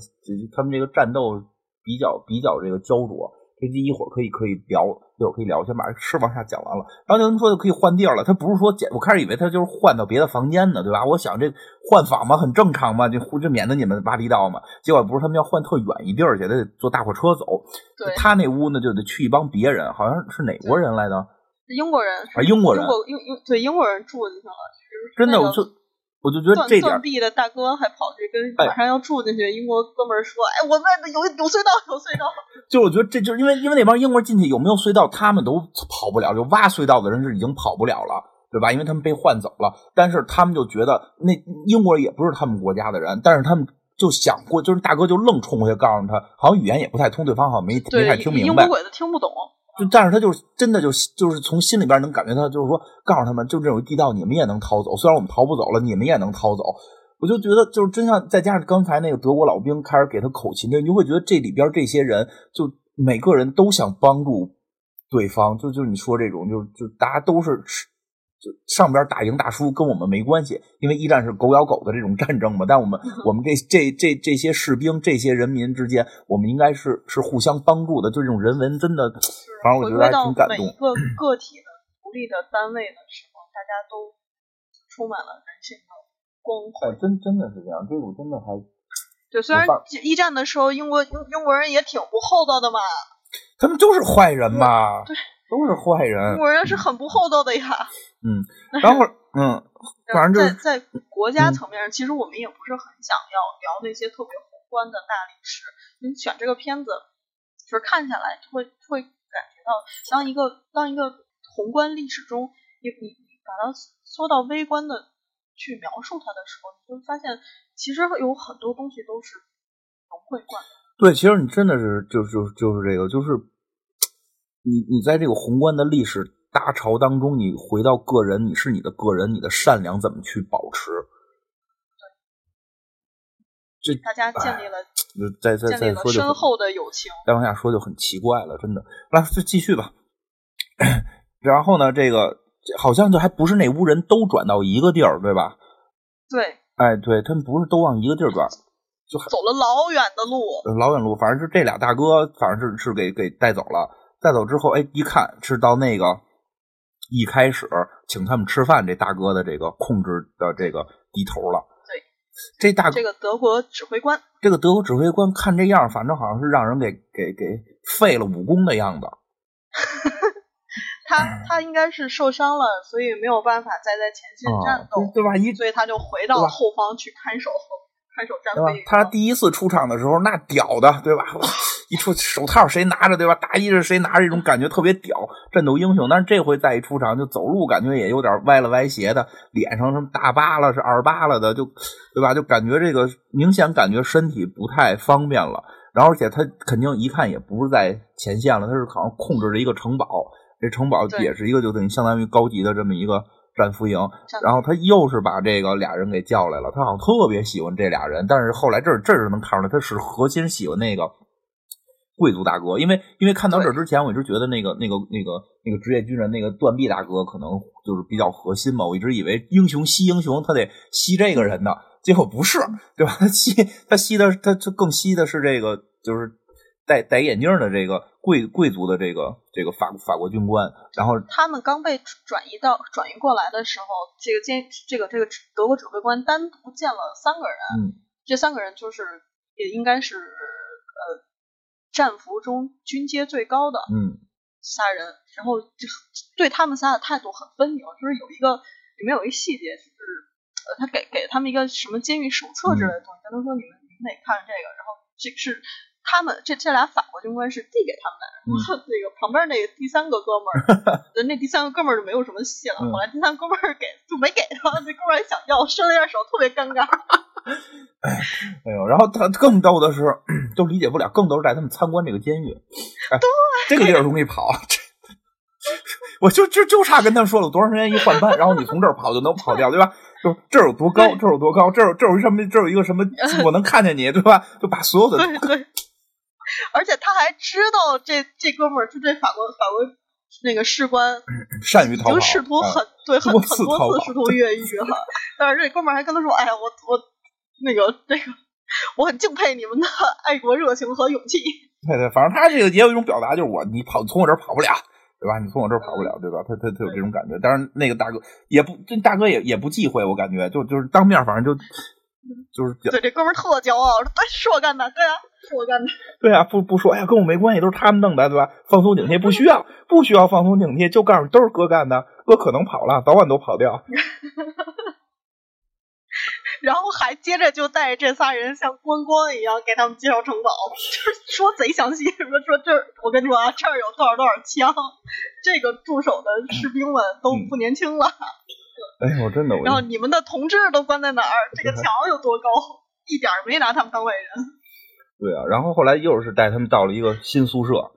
他们这个战斗比较比较这个焦灼。这一会儿可以可以聊，一会儿可以聊，先把事往下讲完了。然后就他们说就可以换地儿了，他不是说简，我开始以为他就是换到别的房间呢，对吧？我想这换房嘛很正常嘛，就就免得你们挖地道嘛。结果不是他们要换特远一地儿去，得坐大货车走。他那屋呢就得去一帮别人，好像是哪国人来的。英国人啊，英国人，英国英英对英国人住就行了。真的，我就我就觉得这点。断臂的大哥还跑去跟马上要住进去英国哥们儿说：“哎，我们有有隧道，有隧道。”就我觉得这就是因为因为那帮英国人进去有没有隧道，他们都跑不了。就挖隧道的人是已经跑不了了，对吧？因为他们被换走了。但是他们就觉得那英国人也不是他们国家的人，但是他们就想过，就是大哥就愣冲过去告诉他，好像语言也不太通，对方好像没没太听明白。英国鬼子听不懂。就但是他就是真的就就是从心里边能感觉到，就是说告诉他们，就这种地道你们也能逃走，虽然我们逃不走了，你们也能逃走。我就觉得就是真像再加上刚才那个德国老兵开始给他口琴，就你会觉得这里边这些人就每个人都想帮助对方，就就你说这种，就就大家都是。就上边打赢打输跟我们没关系，因为一战是狗咬狗的这种战争嘛。但我们我们这这这这些士兵、这些人民之间，我们应该是是互相帮助的。就这种人文，真的，反正我觉得还挺感动。每个个体的独立的单位的时候，大家都充满了人性的光辉。真真的是这样，这种真的还对。虽然一战的时候，英国英英国人也挺不厚道的嘛。他们就是坏人嘛。对。都是坏人，英国人是很不厚道的呀。嗯，然后嗯，反正就是在国家层面上，其实我们也不是很想要聊那些特别宏观的大历史。你选这个片子，就是看下来会会感觉到，当一个当一个宏观历史中，你你把它缩到微观的去描述它的时候，你会发现其实有很多东西都是融会贯通。对，其实你真的是就就就是这个，就是。你你在这个宏观的历史大潮当中，你回到个人，你是你的个人，你的善良怎么去保持？这大家建立了，再再再说深厚的友情。再往下说就很奇怪了，真的。来，就继续吧。然后呢，这个好像就还不是那屋人都转到一个地儿，对吧？对。哎，对他们不是都往一个地儿转，就走了老远的路，老远路，反正是这俩大哥，反正是是给给带走了。带走之后，哎，一看是到那个一开始请他们吃饭这大哥的这个控制的这个低头了。对，这大这个德国指挥官，这个德国指挥官看这样，反正好像是让人给给给废了武功的样子。他他应该是受伤了，所以没有办法再在前线战斗，对吧？一所以他就回到后方去看守后。对吧？他第一次出场的时候，那屌的，对吧？一出手套谁拿着，对吧？大衣是谁拿着，这种感觉特别屌，战斗英雄。但是这回再一出场，就走路感觉也有点歪了歪斜的，脸上什么大疤了，是二疤了的，就对吧？就感觉这个明显感觉身体不太方便了。然后而且他肯定一看也不是在前线了，他是好像控制着一个城堡，这城堡也是一个就等于相当于高级的这么一个。战俘营，然后他又是把这个俩人给叫来了。他好像特别喜欢这俩人，但是后来这这是能看出来，他是核心喜欢那个贵族大哥。因为因为看到这之前，我一直觉得那个那个那个那个职业军人那个断臂大哥可能就是比较核心嘛。我一直以为英雄吸英雄，他得吸这个人呢，结果不是，对吧？他吸他吸的他就更吸的是这个就是。戴戴眼镜的这个贵贵族的这个这个法法国军官，然后他们刚被转移到转移过来的时候，这个监这个这个德国指挥官单独见了三个人，嗯这三个人就是也应该是呃战俘中军阶最高的嗯仨人，然后就对他们仨的态度很分明，就是有一个里面有一细节就是呃他给给他们一个什么监狱手册之类的东西，跟他说你们你们得看这个，然后这是。他们这这俩法国军官是递给他们的，然后那个旁边那个第三个哥们儿，那第三个哥们儿就没有什么戏了。后来第三个哥们儿给就没给他，那哥们儿还想要，伸了一下手，特别尴尬。哎呦，然后他更逗的是，都理解不了，更逗是带他们参观这个监狱。哎，这个地儿容易跑，这 我就就就差跟他们说了多长时间一换班，然后你从这儿跑就能跑掉，对吧？就这儿有多高，这儿有多高，这儿这儿有什么，这儿有一个什么，我能看见你，对吧？就把所有的对对。而且他还知道这这哥们儿就这法国法国那个士官善于逃跑，已经试图很、嗯、对很多很多次试图越狱了，但是这哥们儿还跟他说：“哎呀，我我那个这个我很敬佩你们的 爱国热情和勇气。”对对，反正他这个也有一种表达，就是我你跑从我这儿跑不了，对吧？你从我这儿跑不了，对吧？他他他有这种感觉。当然，那个大哥也不，这大哥也也不忌讳，我感觉就就是当面，反正就就是对这哥们儿特骄傲，对，是我干的，对啊，是我干的。对啊，不不说，哎呀，跟我没关系，都是他们弄的，对吧？放松警惕，不需要，不需要放松警惕，就告诉你都是哥干的，哥可能跑了，早晚都跑掉。然后还接着就带着这仨人像观光一样给他们介绍城堡，就是说贼详细，什么说这儿我跟你说啊，这儿有多少多少枪，这个驻守的士兵们都不年轻了。哎呦，真的！然后你们的同志都关在哪儿？这个墙有多高？一点没拿他们当外人。对啊，然后后来又是带他们到了一个新宿舍，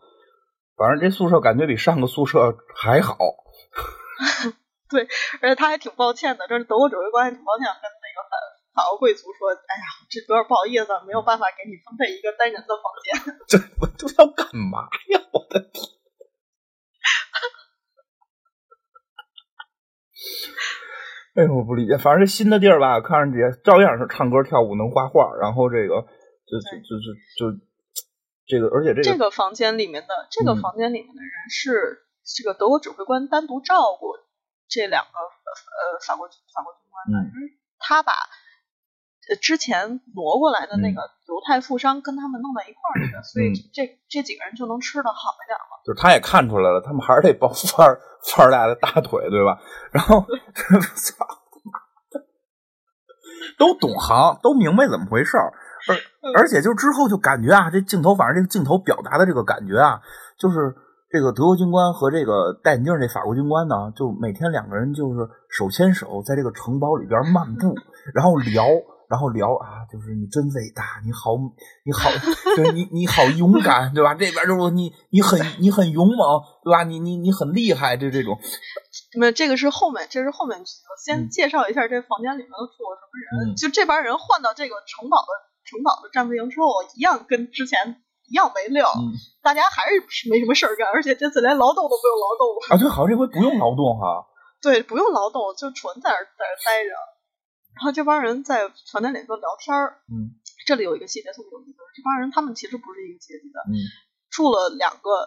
反正这宿舍感觉比上个宿舍还好。对，而且他还挺抱歉的，这是德国指挥官还挺抱歉，跟那个法法国贵族说：“哎呀，这有点不好意思，没有办法给你分配一个单人的房间。” 这我都要干嘛呀？我的天！哎呦，我不理解。反正这新的地儿吧，看上去照样是唱歌、跳舞、能画画，然后这个就就就就就这个，而且这个这个房间里面的这个房间里面的人是这个德国指挥官单独照顾这两个呃法国法国军官的，嗯他把呃之前挪过来的那个犹太富商跟他们弄在一块儿去的，所以嗯这这几个人就能吃的好一点了。就是他也看出来了，他们还是得抱富二富二代的大腿，对吧？然后操，都懂行，都明白怎么回事儿，而而且就之后就感觉啊，这镜头反正这个镜头表达的这个感觉啊，就是这个德国军官和这个戴眼镜这法国军官呢，就每天两个人就是手牵手在这个城堡里边漫步，然后聊。然后聊啊，就是你真伟大，你好，你好，对你你好勇敢，对吧？这边就是你你很你很勇猛，对吧？你你你很厉害，这这种。没有，这个是后面，这是后面剧。情先嗯介绍一下这房间里面都住了什么人。嗯就这帮人换到这个城堡的城堡的战俘营之后，一样跟之前一样没料，嗯大家还是没什么事儿干，而且这次连劳动都不用劳动了。啊，对，好像这回不用劳动哈。对，不用劳动，就纯在那儿在那儿待着。然后这帮人在房间里头聊天儿。嗯这里有一个细节特别有意思，这帮人他们其实不是一个阶级的，嗯住了两个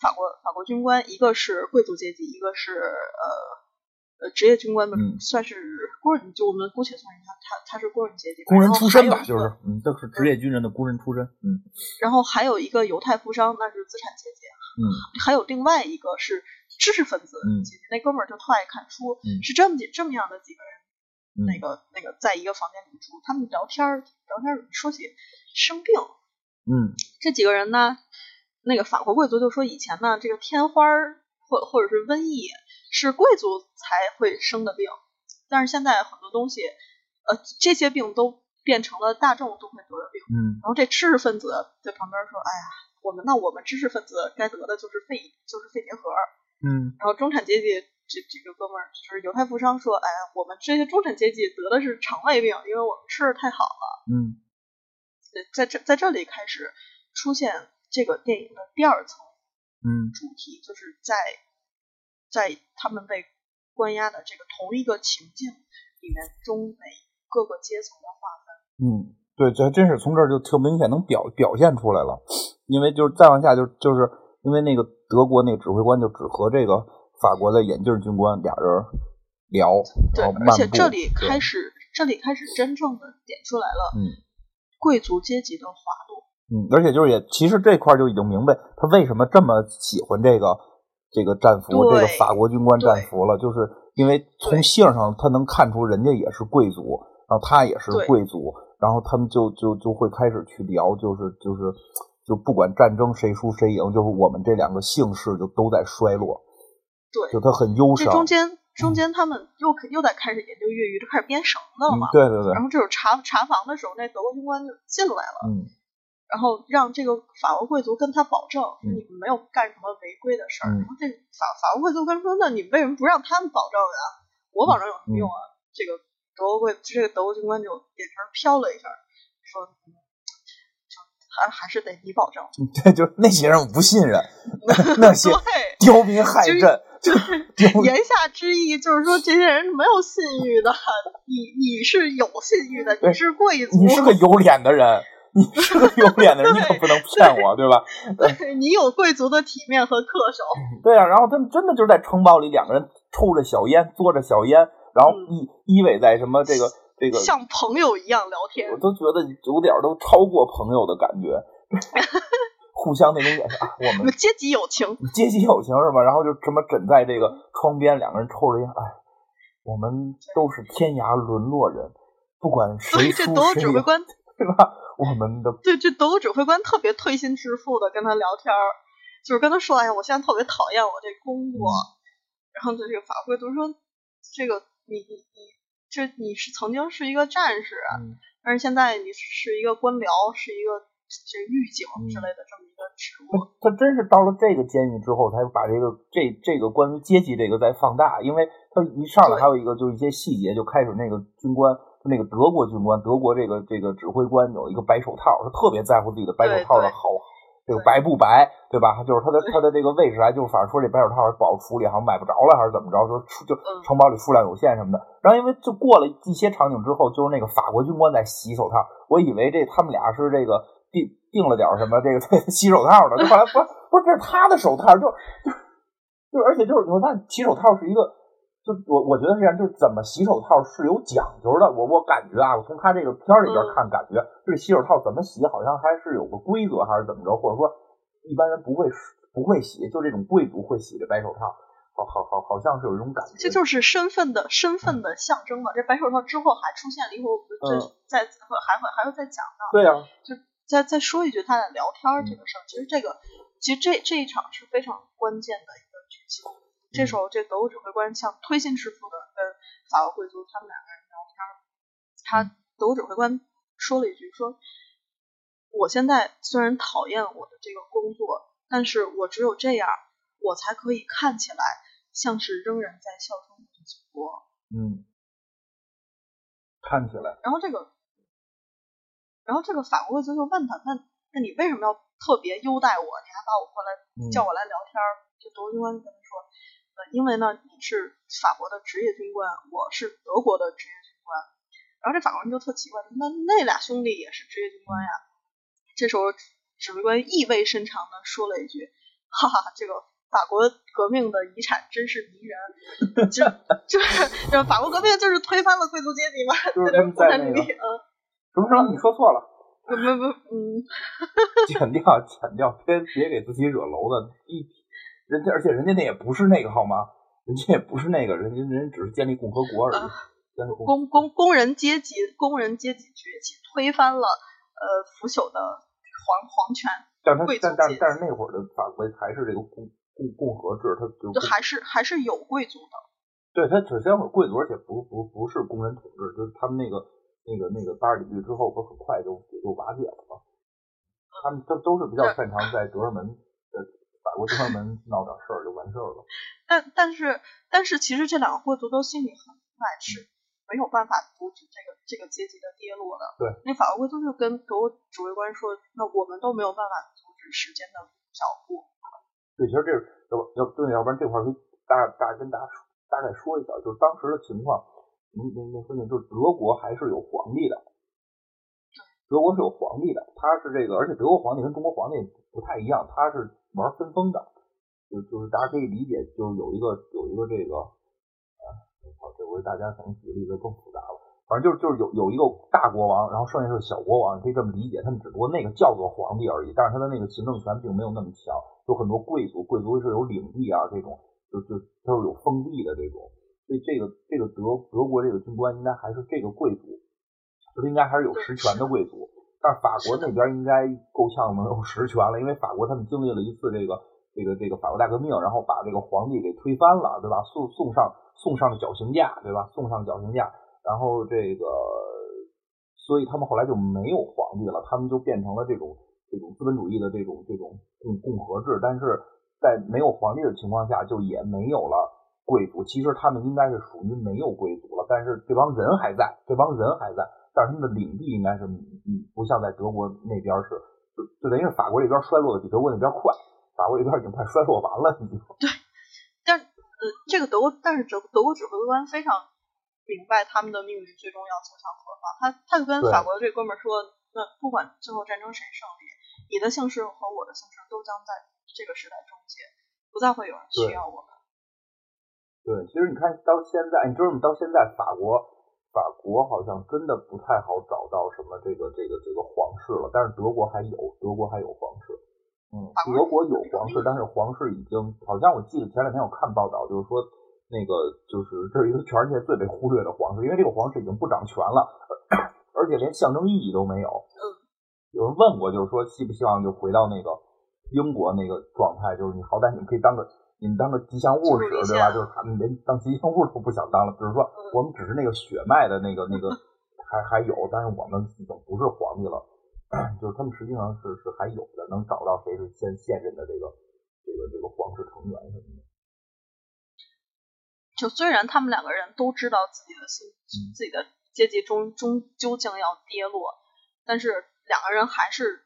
法国法国军官，一个是贵族阶级，一个是呃呃职业军官们，嗯算是工人，就我们姑且算一下，他他是工人阶级，工人出身吧，就是嗯，都是职业军人的工人出身。嗯然后还有一个犹太富商，那是资产阶级，嗯还有另外一个是知识分子嗯阶级，那哥们儿就特爱看书，嗯是这么几这么样的几个人。嗯那个那个在一个房间里住，他们聊天儿聊天儿说起生病，嗯这几个人呢，那个法国贵族就说以前呢，这个天花儿或或者是瘟疫是贵族才会生的病，但是现在很多东西，呃，这些病都变成了大众都会得的病。嗯然后这知识分子在旁边说：“哎呀，我们那我们知识分子该得的就是肺，就是肺结核。”嗯然后中产阶级这这个哥们儿就是犹太富商说：“哎呀，我们这些中产阶级得的是肠胃病，因为我们吃的太好了。”嗯在这在这里开始出现这个电影的第二层嗯主题，就是在在他们被关押的这个同一个情境里面，中美各个阶层的划分。嗯，对，这还真是从这儿就特明显能表表现出来了。因为就是再往下就就是因为那个德国那个指挥官就只和这个法国的眼镜军官俩人聊，对，而且这里开始，这里开始真正的点出来了，嗯，贵族阶级的滑落。嗯，而且就是也，其实这块儿就已经明白他为什么这么喜欢这个这个战俘，这个法国军官战俘了，就是因为从姓上他能看出人家也是贵族，然后他也是贵族，然后他们就就就会开始去聊，就是就是就不管战争谁输谁赢，就是我们这两个姓氏就都在衰落，对，就他很忧伤。这中间中间他们又可又在开始研究越狱，就开始编绳子了嗯嘛。，对对对，然后这种查查房的时候，那德国军官就进来了，嗯然后让这个法国贵族跟他保证，说嗯你们没有干什么违规的事儿。嗯然后这法法国贵族跟他说，那你为什么不让他们保证呀？我保证有什么用啊？这个德国贵这个德国军官就眼神飘了一下，说，还还是得你保证。对，就是那些人我不信任，那些对。刁民害就是朕，言下之意就是说，这些人是没有信誉的，你你是有信誉的，你是贵族，你是个有脸的人，你是个有脸的人，你可不能骗我，对吧？对你有贵族的体面和恪守。对啊，然后他们真的就是在城堡里，两个人抽着小烟，嘬着小烟，然后嗯依依偎在什么这个这个，像朋友一样聊天我，都觉得有点都超过朋友的感觉，互相那种眼神啊，我们阶级友情，阶级友情是吧？然后就这么枕在这个窗边，两个人抽着烟，哎，我们都是天涯沦落人，不管谁输德国谁赢，指挥官，对吧？我们的对，这德国指挥官特别推心置腹的跟他聊天儿，就是跟他说，哎呀，我现在特别讨厌我这工作。然后这个法国贵族说，这个你你你，这你是曾经是一个战士但是现在你是一个官僚，是一个这狱警嗯之类的这么一个职务。他真是到了这个监狱之后，才把这个这这个关于阶级这个再放大，因为他一上来还有一个就是一些细节，就开始那个军官，那个德国军官，德国这个这个指挥官有一个白手套，他特别在乎自己的白手套的好，这个白不白，对吧？就是他的他的这个位置还就是反正说这白手套保府里好像买不着了，还是怎么着，就出就嗯城堡里数量有限什么的。然后因为就过了一些场景之后，就是那个法国军官在洗手套，我以为这他们俩是这个定定了点什么这个 洗手套的，就后来不是不是这是他的手套，就就就而且就是我看洗手套是一个。就我我觉得是这样，就是怎么洗手套是有讲究的。我我感觉啊，我从他这个片儿里边嗯看，感觉这个洗手套怎么洗，好像还是有个规则，还是怎么着，或者说一般人不会不会洗，就这种贵族会洗这白手套，好好好好像是有一种感觉。这就是身份的身份的象征嘛。这白手套之后还出现了一会儿，我们这嗯再还会还会再讲到。对呀、就再再说一句，他俩聊天这个事儿，其实这个其实这这一场是非常关键的一个剧情。这时候，这德国指挥官像推心置腹的跟法国贵族他们两个人聊天儿，他德国指挥官说了一句说：“我现在虽然讨厌我的这个工作，但是我只有这样，我才可以看起来像是仍然在效忠我的祖国。”嗯，看起来，然后这个，然后这个法国贵族就问他，那那你为什么要特别优待我？你还把我过来嗯叫我来聊天儿？就德国军官跟他说，呃，因为呢你是法国的职业军官，我是德国的职业军官。然后这法国人就特奇怪，那那俩兄弟也是职业军官呀。这时候指挥官意味深长的说了一句：“哈哈，这个法国革命的遗产真是迷人。就 ”就是就是法国革命就是推翻了贵族阶级嘛，就是共在那个产主义，嗯。什么什么？你说错了，不不不，嗯，剪掉剪掉，别别给自己惹娄子。一人家，而且人家那也不是那个好吗？人家也不是那个，人家人家只是建立共和国而已。啊工工工人阶级工人阶级崛起，推翻了呃腐朽的皇皇权，但他但但但是那会儿的法国还是这个共共共和制，他就就还是还是有贵族的。对他首先会贵族，而且不不不是工人统治，就是他们那个那个那个巴尔里狱之后，不是很快就也就瓦解了吗？他们都都是比较擅长在德尔门国德尔门闹点事儿就完事儿了。但但是但是其实这两个贵族都心里很明白，是没有办法阻止这个这个阶级的跌落的。对，那法国贵族就跟德国指挥官说，那我们都没有办法阻止时间的脚步。对，其实这是要不要对，要不然这块儿可以大大跟大家说大概说一下，就是当时的情况，那那那说明就是德国还是有皇帝的，德国是有皇帝的，他是这个，而且德国皇帝跟中国皇帝不太一样，他是玩分封的，就就是大家可以理解，就是有一个有一个这个，啊，好，这回大家可能举例子更复杂了，反正就是就是有有一个大国王，然后剩下是小国王，你可以这么理解，他们只不过那个叫做皇帝而已，但是他的那个行政权并没有那么强，有很多贵族，贵族是有领地啊这种，就就他是有封地的这种，所以这个这个德德国这个军官应该还是这个贵族。应该还是有实权的贵族，但是法国那边应该够呛能有实权了，因为法国他们经历了一次这个这个这个法国大革命，然后把这个皇帝给推翻了，对吧？送送上送上绞刑架，对吧？送上绞刑架，然后这个，所以他们后来就没有皇帝了，他们就变成了这种这种资本主义的这种这种共共和制，但是在没有皇帝的情况下，就也没有了贵族。其实他们应该是属于没有贵族了，但是这帮人还在，这帮人还在。但是他们的领地应该是，嗯，不像在德国那边是，就就等于是法国这边衰落的比德国那边快，法国这边已经快衰落完了，已经。对，但呃，这个德国，但是德德国指挥官非常明白他们的命运最终要走向何方，他他就跟法国的这哥们儿说，那不管最后战争谁胜利，你的姓氏和我的姓氏都将在这个时代终结，不再会有人需要我们。对，其实你看到现在，你知道吗？到现在法国。法国好像真的不太好找到什么这个这个这个皇室了，但是德国还有，德国还有皇室。嗯，德国有皇室，但是皇室已经好像我记得前两天我看报道，就是说那个就是这是一个全世界最被忽略的皇室，因为这个皇室已经不掌权了，而且连象征意义都没有。嗯，有人问过，就是说希不希望就回到那个英国那个状态，就是你好歹你们可以当个。你们当个吉祥物使，对吧？就是他们连当吉祥物都不想当了。比如说，我们只是那个血脉的那个那个 还还有，但是我们已经不是皇帝了。就是他们实际上是是还有的，能找到谁是现现任的这个这个这个皇室成员什么的。就虽然他们两个人都知道自己的心，自己的阶级终终究竟要跌落，但是两个人还是就。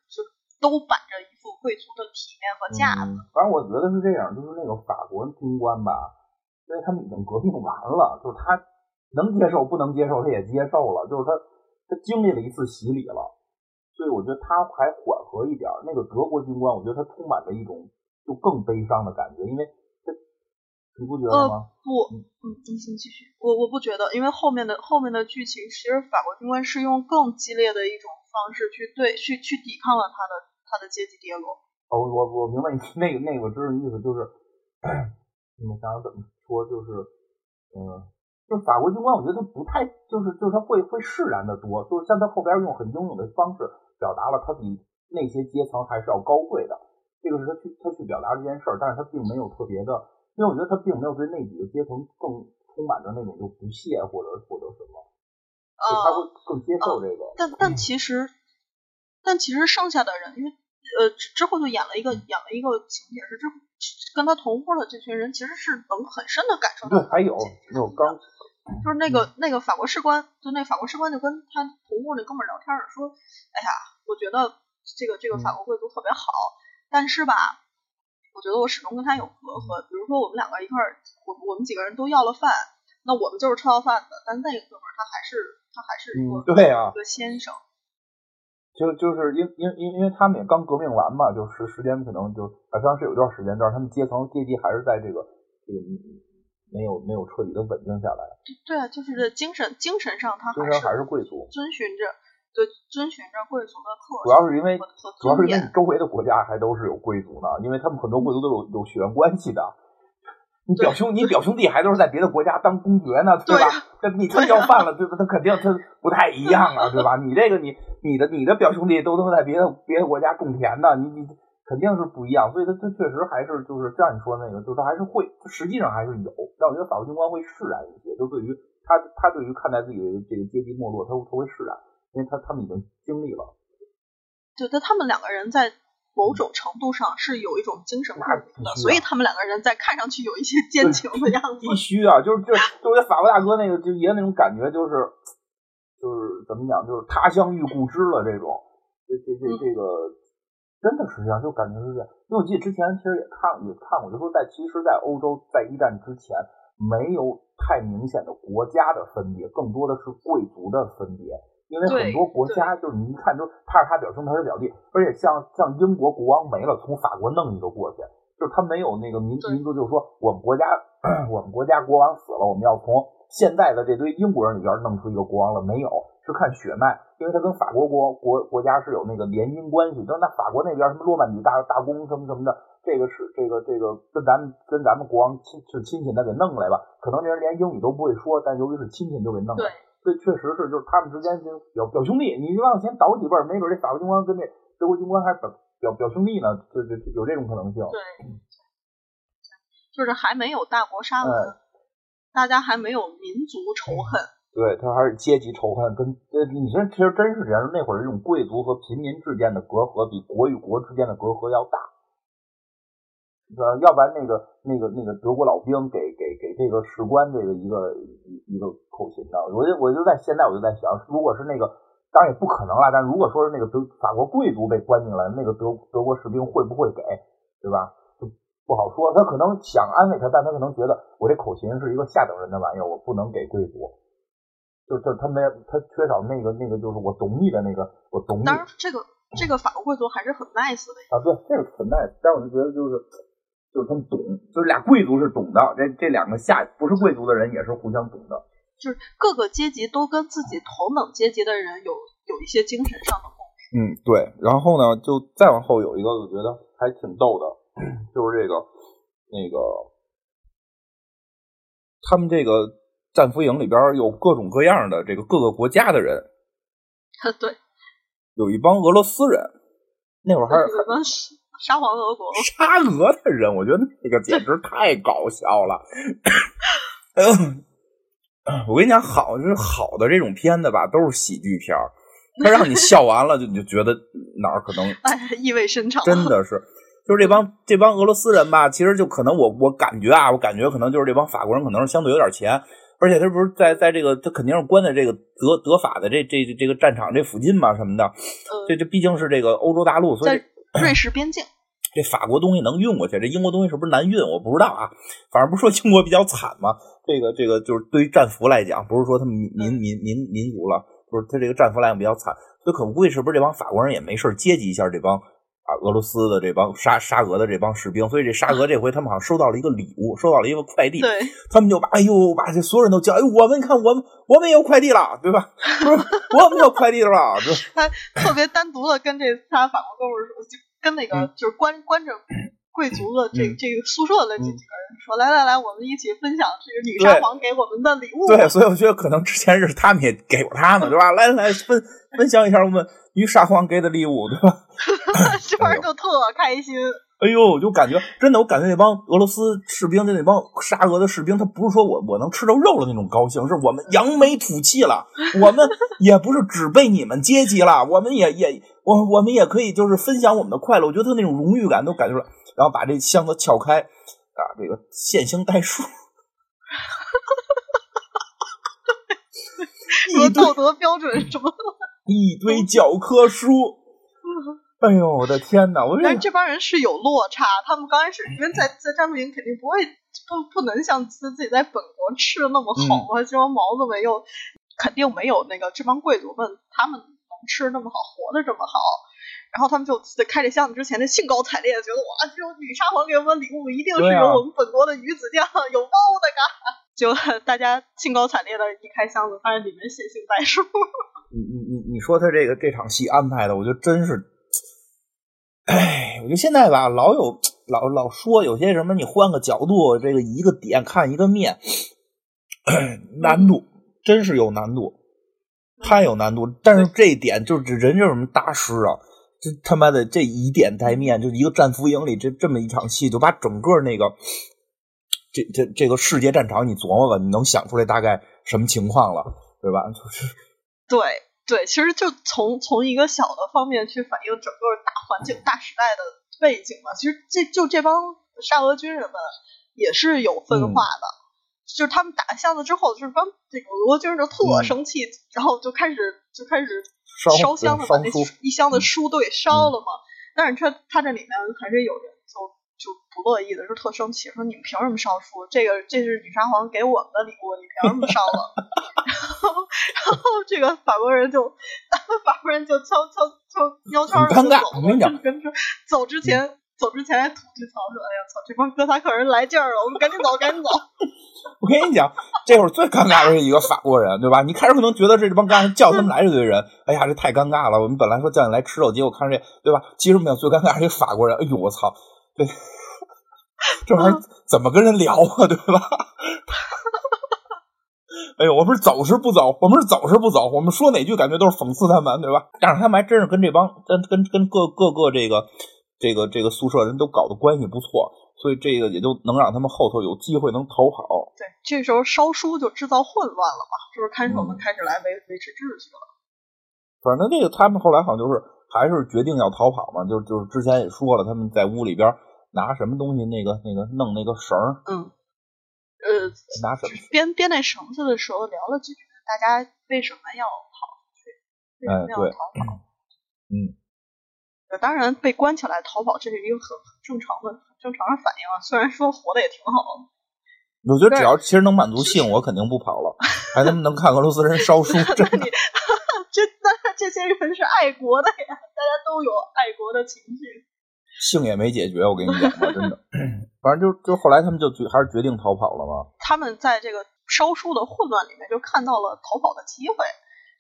都板着一副贵族的体面和架子。反正我觉得是这样，就是那个法国军官吧，因为他们已经革命完了，就是他能接受不能接受他也接受了，就是他他经历了一次洗礼了，所以我觉得他还缓和一点。那个德国军官，我觉得他充满着一种就更悲伤的感觉，因为他你不觉得吗？不，嗯，你先继续。我我不觉得，因为后面的后面的剧情，其实法国军官是用更激烈的一种方式去对去去抵抗了他的。他的阶级跌落。哦，我我明白你那个那个知识意思就是，你们想想怎么说就是，嗯，就法国军官，我觉得他不太就是就是他会会释然的多，就是像他后边用很英勇的方式表达了他比那些阶层还是要高贵的，这个是他去他去表达这件事儿，但是他并没有特别的，因为我觉得他并没有对那几个阶层更充满着那种就不屑或者或者什么，他会更接受这个。但但其实。但其实剩下的人，因为呃之后就演了一个演了一个情节，是这跟他同屋的这群人其实是能很深的感受到。对，还有有刚就是那个那个法国士官，就那法国士官就跟他同屋那哥们聊天说：“哎呀，我觉得这个这个法国贵族特别好，但是吧，我觉得我始终跟他有隔阂。比如说我们两个一块儿，我我们几个人都要了饭，那我们就是吃到饭的，但那个哥们儿他还是他还是一个对啊一个先生。”就就是因因因因为他们也刚革命完嘛，就时时间可能就好像是有一段时间，但是他们阶层阶级还是在这个这个没有没有彻底的稳定下来。对啊，就是这精神精神上，他精神还是贵族，遵循着对遵循着贵族的特主要是因为主要是因为周围的国家还都是有贵族呢，因为他们很多贵族都有有血缘关系的。你表兄，你表兄弟还都是在别的国家当公爵呢，对吧？这你他要饭了，对吧？他肯定他不太一样啊，对吧？你这个你你的你的表兄弟都都在别的别的国家种田呢，你你肯定是不一样。所以他他确实还是就是像你说那个，就是他还是会，实际上还是有。但我觉得法国军官会释然一些，就对于他他对于看待自己的这个阶级没落，他他会释然，因为他他们已经经历了。对，但他们两个人在。某种程度上是有一种精神的，所以他们两个人在看上去有一些 奸情的样子。必须啊，就是就就我法国大哥那个，就也那种感觉，就是就是怎么讲，就是他乡遇故知了这种。这这这这个真的是这样就感觉是这样。因为我记得之前其实也看也看过，就说在其实，在欧洲在一战之前没有太明显的国家的分别，更多的是贵族的分别。因为很多国家就是你一看就他是他表兄，他是表弟，而且像像英国国王没了，从法国弄一个过去，就是他没有那个民民族，就是说我们国家 我们国家国王死了，我们要从现在的这堆英国人里边弄出一个国王了，没有，是看血脉，因为他跟法国国国国家是有那个联姻关系，就是那法国那边什么诺曼底大大公什么什么的，这个是这个这个跟咱们跟咱们国王亲是亲戚，的给弄来吧，可能这人连英语都不会说，但由于是亲戚就给弄来。所以确实是，就是他们之间就表表兄弟，你往前倒几辈，没准这法国军官跟这德国军官还表表表兄弟呢，这这有这种可能性。对，就是还没有大国杀门，大家还没有民族仇恨。对他还是阶级仇恨，跟呃，你说其实真是这样，那会儿这种贵族和平民之间的隔阂，比国与国之间的隔阂要大。呃，要不然那个那个那个德国老兵给给给这个士官这个一个一一个口琴的，我就我就在现在我就在想，如果是那个，当然也不可能了，但如果说是那个德法国贵族被关进来，那个德德国士兵会不会给，对吧？就不好说。他可能想安慰他，但他可能觉得我这口琴是一个下等人的玩意儿，我不能给贵族。就就他没他缺少那个那个就是我懂你的那个我懂你。当然，这个这个法国贵族还是很 nice 的啊，对，这个很 nice，但我就觉得就是。就是他们懂，就是俩贵族是懂的，这这两个下不是贵族的人也是互相懂的。就是各个阶级都跟自己同等阶级的人有有一些精神上的共鸣。嗯，对。然后呢，就再往后有一个，我觉得还挺逗的，就是这个那个他们这个战俘营里边有各种各样的这个各个国家的人。对。有一帮俄罗斯人，那会儿还是。沙皇俄国，沙俄的人，我觉得那个简直太搞笑了。我跟你讲，好就是好的这种片子吧，都是喜剧片儿，他让你笑完了，就你就觉得哪儿可能哎意味深长。真的是，就是这帮这帮俄罗斯人吧，其实就可能我我感觉啊，我感觉可能就是这帮法国人可能是相对有点钱，而且他不是在在这个他肯定是关在这个德德法的这这这个战场这附近嘛什么的，这这毕竟是这个欧洲大陆，所以。瑞士边境，这法国东西能运过去，这英国东西是不是难运？我不知道啊。反正不是说英国比较惨吗？这个这个就是对于战俘来讲，不是说他们民民民民民族了，就是他这个战俘来讲比较惨。所以可估计是不是这帮法国人也没事接济一下这帮啊俄罗斯的这帮沙沙俄的这帮士兵？所以这沙俄这回他们好像收到了一个礼物，收到了一个快递。对，他们就把哎呦把这所有人都叫哎，我们看我们我们有快递了，对吧？不是我们有快递了，他特别单独的跟这仨法国哥们说。跟那个就是关关着贵族的这这个宿舍的这几个人说，来来来，我们一起分享这个女沙皇给我们的礼物。对，所以我觉得可能之前是他们也给过他们，对吧？来来分分享一下我们女沙皇给的礼物，对吧？这帮人就特开心。哎呦，就感觉真的，我感觉那帮俄罗斯士兵的那帮沙俄的士兵，他不是说我我能吃着肉了那种高兴，是我们扬眉吐气了，我们也不是只被你们阶级了，我们也也我我们也可以就是分享我们的快乐，我觉得他那种荣誉感都感觉出来，然后把这箱子撬开啊，这个线性代数，说道德标准什么，一堆教科书。哎呦，我的天哪！我但是这帮人是有落差，他们刚开始因为在在战俘营肯定不会不不能像自自己在本国吃的那么好嘛，这帮毛子们又肯定没有那个这帮贵族们他们能吃那么好，活的这么好，然后他们就在开这箱子之前，的兴高采烈的觉得哇，这种女沙皇给我们礼物一定是有我们本国的鱼子酱，有猫的嘎！就大家兴高采烈的一开箱子，发现里面写信代数。你你你你说他这个这场戏安排的，我觉得真是。哎，我觉得现在吧，老有老老说有些什么，你换个角度，这个一个点看一个面，难度真是有难度，太有难度。但是这一点就是人就是什么大师啊，这他妈的这以点带面，就一个战俘营里这这么一场戏，就把整个那个这这这个世界战场你琢磨吧，你能想出来大概什么情况了，对吧？就是对。对，其实就从从一个小的方面去反映整个大环境、大时代的背景嘛。其实这就这帮沙俄军人们也是有分化的，就是他们打箱子之后，就是帮这个俄国军人就特生气，然后就开始就开始烧香的，把那一箱子书都给烧了嘛。但是他他这里面还是有人就就不乐意的，就特生气，说你们凭什么烧书？这个这是女沙皇给我们的礼物，你凭什么烧了？然后 然后这个法国人就 法国人就悄悄悄悄悄的走了，我跟你讲跟着走之前。走之前还吐吐槽说：“哎呀，操！这帮哥萨克人来劲儿了，我们赶紧走，赶紧走。我跟你讲，这会儿最尴尬的是一个法国人，对吧？你开始可能觉得这帮干人叫他们来这堆人，哎呀，这太尴尬了。我们本来说叫你来吃肉，结果看这，对吧？其实没有，最尴尬是一法国人。哎呦，我操，这这玩意儿怎么跟人聊啊，对吧？哎呦，我们是走是不走？我们是走是不走？我们说哪句感觉都是讽刺他们，对吧？但是他们还真是跟这帮跟跟跟各各个这个这个这个宿舍人都搞得关系不错，所以这个也就能让他们后头有机会能逃跑。对，这时候烧书就制造混乱了嘛，就是看守们嗯开始来维维持秩序了。反正这个他们后来好像就是还是决定要逃跑嘛，就就是之前也说了，他们在屋里边拿什么东西，那个那个弄那个绳儿，嗯，呃，拿什么？编编那绳子的时候聊了几句，大家为什么要跑出去？为什么要哎对逃跑？嗯，呃当然，被关起来逃跑这是一个很很正常的、很正常的反应啊。虽然说活的也挺好，我觉得只要其实能满足性，我肯定不跑了。还他妈能看俄罗斯人烧书，真的。这当然这些人是爱国的呀，大家都有爱国的情绪。性也没解决，我跟你讲吧，真的。反正就就后来他们就决还是决定逃跑了嘛。他们在这个烧书的混乱里面，就看到了逃跑的机会。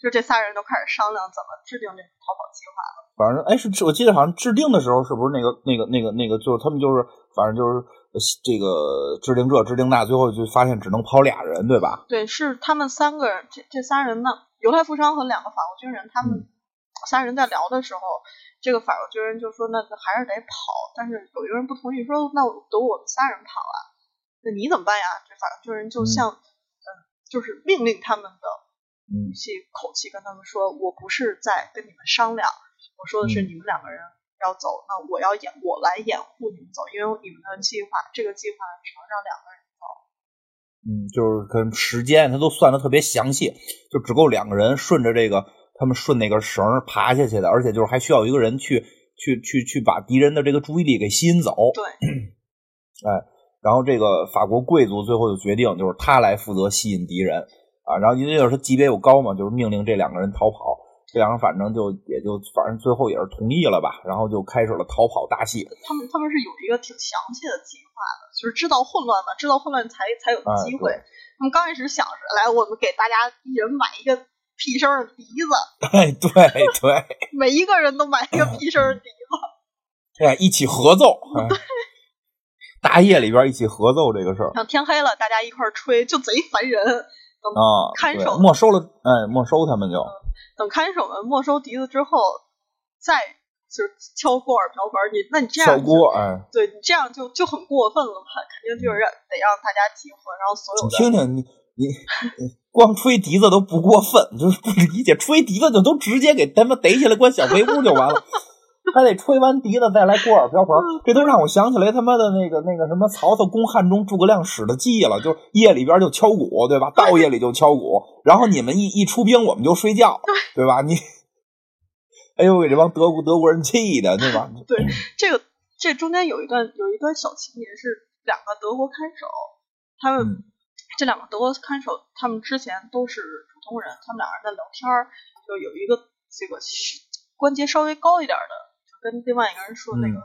就这仨人都开始商量怎么制定这个逃跑计划了。反正哎，是我记得好像制定的时候，是不是那个那个那个那个，就是他们就是反正就是呃这个制定这制定那，最后就发现只能跑俩人，对吧？对，是他们三个人，这这仨人呢，犹太富商和两个法国军人，他们嗯仨人在聊的时候，这个法国军人就说：“那还是得跑。”但是有一个人不同意，说：“那我等我们仨人跑啊，那你怎么办呀？”这法国军人就嗯像，嗯，就是命令他们的嗯语气口气跟他们说：“我不是在跟你们商量，我说的是嗯你们两个人要走，那我要掩我来掩护你们走，因为你们的计划，这个计划只能让两个人走。”嗯，就是跟时间他都算的特别详细，就只够两个人顺着这个他们顺那根绳爬下去的，而且就是还需要一个人去去去去把敌人的这个注意力给吸引走。对，哎，然后这个法国贵族最后就决定，就是他来负责吸引敌人啊。然后因为就是他级别又高嘛，就是命令这两个人逃跑。这两个反正就也就反正最后也是同意了吧，然后就开始了逃跑大戏。他们他们是有一个挺详细的计划的，就是制造混乱嘛，制造混乱才才有哎机会。对他们刚开始想着来，我们给大家一人买一个屁声的笛子，哎，对对，每一个人都买一个屁声的笛子，哎，一起合奏。哎大夜里边一起合奏这个事儿等天黑了，大家一块儿吹，就贼烦人。等啊，看守没收了，哎，没收他们就。等看守们没收笛子之后，再就是敲锅碗瓢盆儿，你那你这样就敲锅，哎，对你这样就就很过分了嘛，肯定就是让得让大家集合，然后所有你的听听你你你光吹笛子都不过分，就是不理解，吹笛子就都直接给他们逮起来关小黑屋就完了，还得吹完笛子再来锅碗瓢盆，这都让我想起来他妈的那个那个什么曹操攻汉中诸葛亮使的计了，就是夜里边就敲鼓，对吧？到夜里就敲鼓，然后你们一一出兵，我们就睡觉，对吧？你。哎呦，给这帮德国德国人气的，对吧？对，这个这中间有一段有一段小情节是两个德国看守，他们、嗯这两个德国看守，他们之前都是普通人，他们俩人在聊天儿，就有一个这个关节稍微高一点的，就跟另外一个人说那个，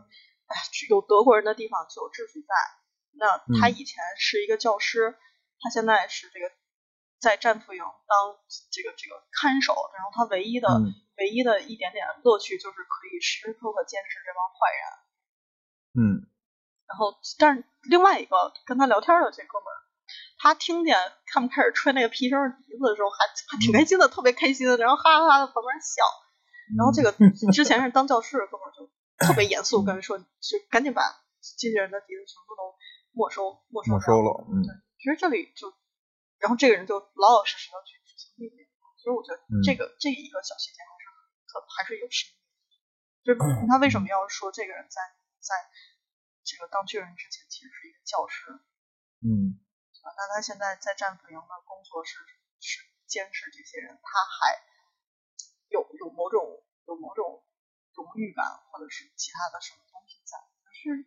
哎，有德国人的地方就有秩序在。那他嗯以前是一个教师，他现在是这个在战俘营当这个这个看守，然后他唯一的、嗯唯一的一点点乐趣就是可以时时刻刻监视这帮坏人。嗯然后，但是另外一个跟他聊天的这哥们儿，他听见他们开始吹那个皮声儿笛子的时候，还还挺开心的，特别开心的，然后哈哈哈的旁边笑。然后这个之前是当教师的哥们儿就特别严肃跟人说，就赶紧把这些人的笛子全部都没收没收没收了，嗯其实这里就，然后这个人就老老实实的去执行命令。所以我觉得嗯这个、这一个小细节还是很还是有深意的。就是 他为什么要说这个人在在这个当军人之前其实是一个教师？嗯啊，那他现在在战俘营的工作是是监视这些人，他还有某种有某种荣誉感，或者是其他的什么东西在。可是